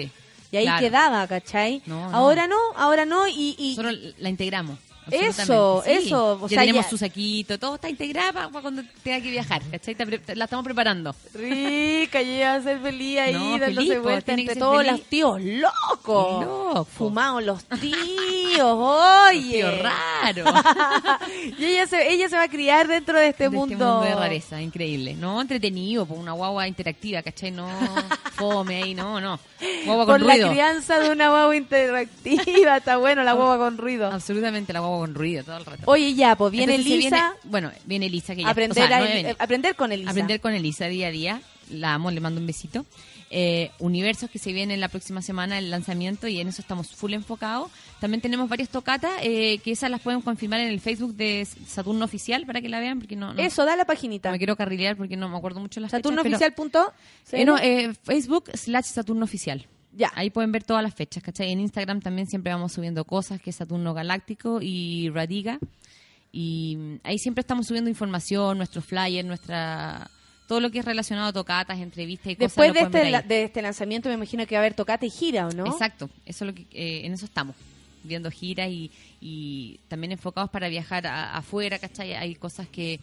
Y ahí Claro. quedaba, ¿cachai? No. Ahora no, ahora no. Y, y Nosotros la integramos. Eso. Sí. eso, o ya sea, tenemos ya- su saquito, todo está integrado para, cuando tenga que viajar, ¿cachai? La estamos preparando. rica, yo iba a ser feliz ahí, No, dándose feliz, vuelta entre todos feliz. los tíos locos. Loco. Fumados los tíos, oye. Raro. y ella se, ella se va a criar dentro de este de mundo. este mundo de rareza, increíble. No entretenido, por una guagua interactiva, ¿cachai? No fome ahí, no, no. Guagua con Por la ruido. crianza de una guagua interactiva, está bueno la guagua con ruido. Absolutamente la guagua con ruido todo el rato. Oye, ya, pues viene Entonces se Lisa. viene- bueno, viene Elisa que ya aprender, o sea, a- no viene. eh, aprender con Elisa. Aprender con Elisa día a día. La amo, le mando un besito. Eh, universos que se vienen la próxima semana, el lanzamiento, y en eso estamos full enfocados. También tenemos varias tocatas, eh, que esas las pueden confirmar en el Facebook de Saturno Oficial para que la vean, porque no, no- Eso, da la paginita. me quiero carrilear porque no me acuerdo mucho las fechas, pero- Saturnoficial.cl. Eh, no, eh, Facebook slash Saturno Oficial. Ya. Ahí pueden ver todas las fechas, ¿cachai? En Instagram también siempre vamos subiendo cosas, que es Saturno Galáctico y Radiga. Y ahí siempre estamos subiendo información, nuestros flyers, nuestra todo lo que es relacionado a tocatas, entrevistas y cosas. Después de este, de este lanzamiento me imagino que va a haber tocata y gira, ¿o no? Exacto, eso es lo que, eh, en eso estamos, viendo giras y, y también enfocados para viajar a- afuera, ¿cachai? Hay cosas que,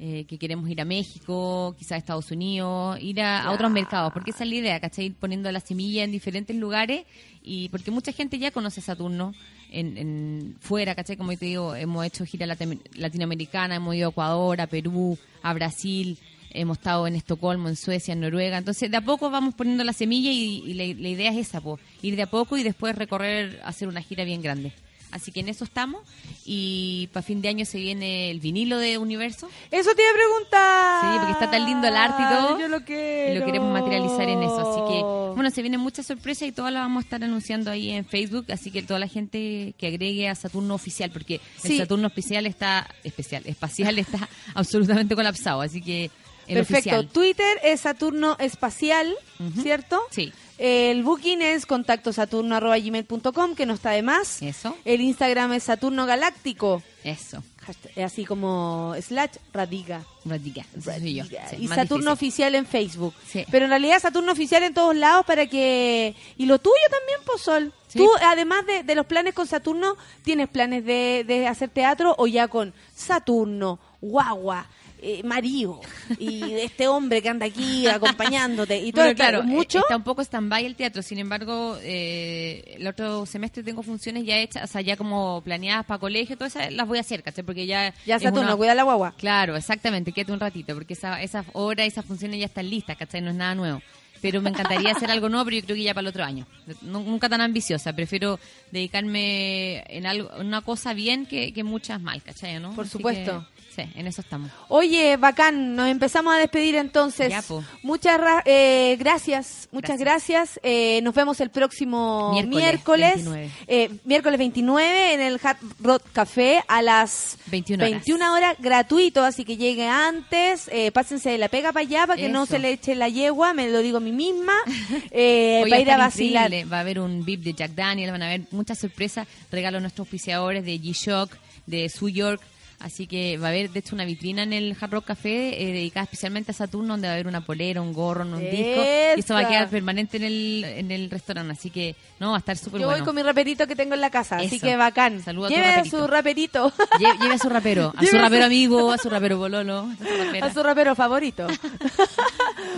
eh, que queremos ir a México, quizás a Estados Unidos, ir a, a otros mercados, porque esa es la idea, ¿cachai? Ir poniendo la semilla en diferentes lugares y porque mucha gente ya conoce Saturno en, en fuera, ¿cachai? Como yo te digo, hemos hecho gira lati- latinoamericana, hemos ido a Ecuador, a Perú, a Brasil, hemos estado en Estocolmo, en Suecia, en Noruega. Entonces, de a poco vamos poniendo la semilla y, y la, la idea es esa, po, ir de a poco y después recorrer, hacer una gira bien grande. Así que en eso estamos y para fin de año se viene el vinilo de Universo. Eso te iba a preguntar. Sí, porque está tan lindo el arte y todo. Yo lo quiero. Y lo queremos materializar en eso. Así que, bueno, se vienen muchas sorpresas y todas las vamos a estar anunciando ahí en Facebook. Así que toda la gente que agregue a Saturno Oficial, porque Sí. el Saturno Especial está, especial, espacial está absolutamente colapsado. Así que el Perfecto. oficial. Twitter es Saturno Espacial, ¿cierto? Sí. El booking es contacto saturno.gmail.com, que no está de más. Eso. El Instagram es Saturno Galáctico. Eso. Hashtag- Así como slash radiga. Radiga. ese soy yo. Sí, y Saturno difícil. Oficial en Facebook. Sí. Pero en realidad Saturno Oficial en todos lados para que... Y lo tuyo también, Pozol. Sí. Tú, además de, de los planes con Saturno, ¿tienes planes de, de hacer teatro o ya con Saturno, Guagua, eh, marido y este hombre que anda aquí acompañándote y todo Bueno, claro, mucho. está un poco stand-by el teatro. Sin embargo, eh, el otro semestre tengo funciones ya hechas, o sea, ya como planeadas para colegio, todas esas las voy a hacer, ¿cachai? Porque ya. Ya Saturno, una- cuida la guagua. Claro, exactamente, quédate un ratito, porque esa, esas horas, esas funciones ya están listas, ¿cachai? No es nada nuevo. Pero me encantaría hacer algo nuevo, pero yo creo que ya para el otro año. Nu- Nunca tan ambiciosa, prefiero dedicarme en algo, en una cosa bien que, que muchas mal, ¿cachai? ¿no? Por Así supuesto. que, sí, en eso estamos. Oye, bacán, nos empezamos a despedir entonces. Ya. Muchas eh, gracias, muchas gracias. Eh, nos vemos el próximo Miércoles, miércoles, 29. eh, miércoles 29 en el Hard Rock Café a las 21 horas. 21 horas gratuito, así que llegue antes, eh, pásense de la pega para allá para que no se le eche la yegua, me lo digo a mí misma, eh, Oye, para ir a vacilar. increíble. Va a haber un VIP de Jack Daniel, van a haber muchas sorpresas, regalos a nuestros auspiciadores de G-Shock, de Su York. Así que va a haber, de hecho, una vitrina en el Hard Rock Café eh, dedicada especialmente a Saturno, donde va a haber una polera, un gorro, un disco. Y eso va a quedar permanente en el, en el restaurante. Así que, no, va a estar súper Yo bueno. voy con mi raperito que tengo en la casa, así que bacán. Saluda a tu Lleve raperito. su raperito. Lle- Lleve a su rapero, a su a rapero amigo, a su rapero bololo, a su a su rapero favorito.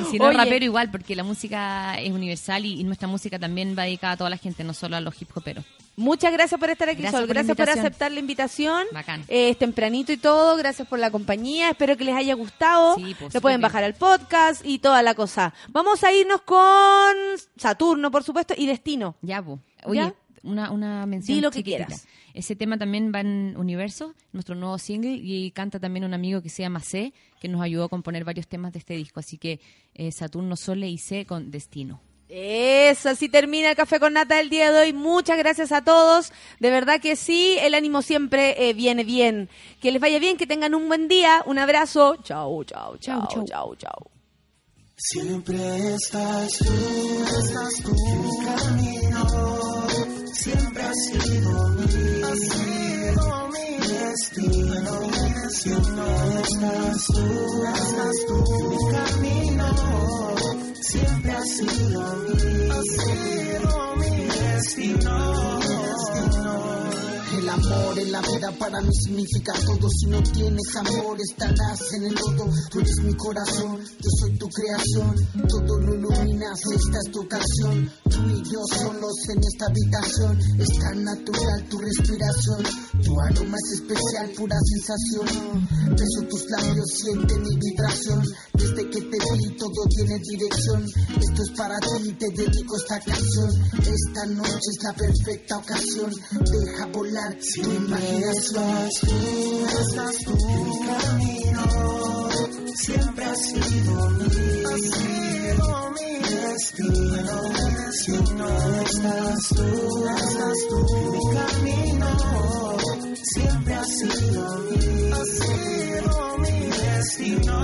Y si no Oye. rapero igual, porque la música es universal y, y nuestra música también va dedicada a toda la gente, no solo a los hip hoperos. Muchas gracias por estar aquí, Gracias Sol. por Gracias por aceptar la invitación. Bacán. Eh, es tempranito y todo. Gracias por la compañía. Espero que les haya gustado. Sí, pues, Lo pueden bajar al podcast y toda la cosa. Vamos a irnos con Saturno, por supuesto, y Destino. Ya, po. Oye, ¿Ya? Una, una mención. Di lo que quieras. Ese tema también va en Universo, nuestro nuevo single, y canta también un amigo que se llama C, que nos ayudó a componer varios temas de este disco. Así que eh, Saturno, Sole y C con Destino. Eso, así termina el café con nata del día de hoy. Muchas gracias a todos. De verdad que sí, el ánimo siempre eh, viene bien. Que les vaya bien, que tengan un buen día. Un abrazo. Chau, chau, chau, chau, chau. chau. Siempre estás tú, estás tú en mi camino. Siempre has sido mi, has sido mi destino. Estás tú, estás tú mi camino. Siempre has sido mi, has sido mi destino. El amor en la vida para mí significa todo. Si no tienes amor, estarás en el lodo. Tú eres mi corazón, yo soy tu creación. Todo lo iluminas, esta es tu canción. Tú y yo solos en esta habitación. Es tan natural tu respiración. Tu aroma es especial, pura sensación. Beso tus labios, siente mi vibración. Desde que te vi, todo tiene dirección. Esto es para ti, te dedico esta canción. Esta noche es la perfecta ocasión. Deja volar tu imaginación. estás tú en mi camino. Siempre has sido mi, has sido mi destino. Si estás tú, estás tú mi camino. Siempre has sido mi, has sido mi destino.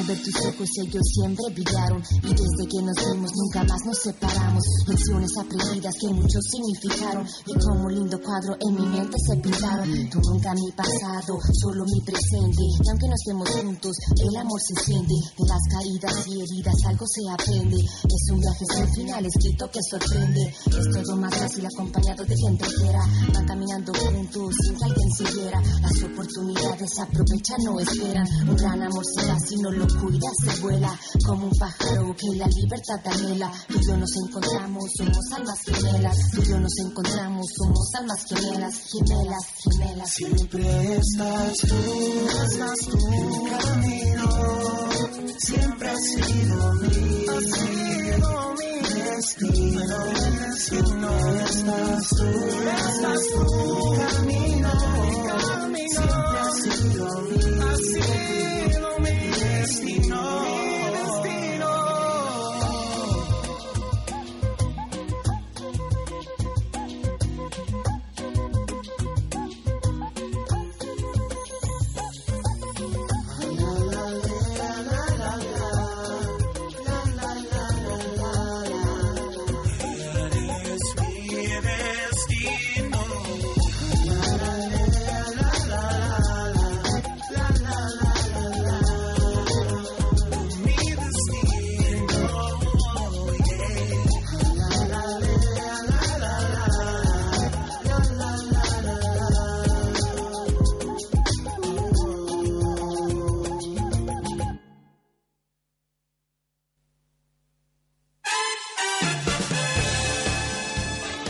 Al ver tus ojos ellos siempre brillaron y desde que nos vimos nunca más nos separamos. Lecciones aprendidas que mucho significaron y como un lindo cuadro en mi mente se pintaron. Tú nunca mi pasado, solo mi presente. Y aunque no estemos juntos, el amor se siente. De las caídas y heridas algo se aprende. Es un viaje sin final escrito que sorprende. Es todo más fácil acompañado de gente entera. Van caminando juntos sin que alguien se viera. Las oportunidades aprovechan, no esperan. Un gran amor se da si no lo cuidas, se vuela. Como un pájaro que la libertad anhela. Tú y yo nos encontramos, somos almas gemelas. Tú y yo nos encontramos, somos almas gemelas. Gemelas, gemelas. Siempre estás tú, estás tú camino. Siempre has sido mi, has sido destino. No estás tú, estás tú camino. Siempre has sido mi, has sido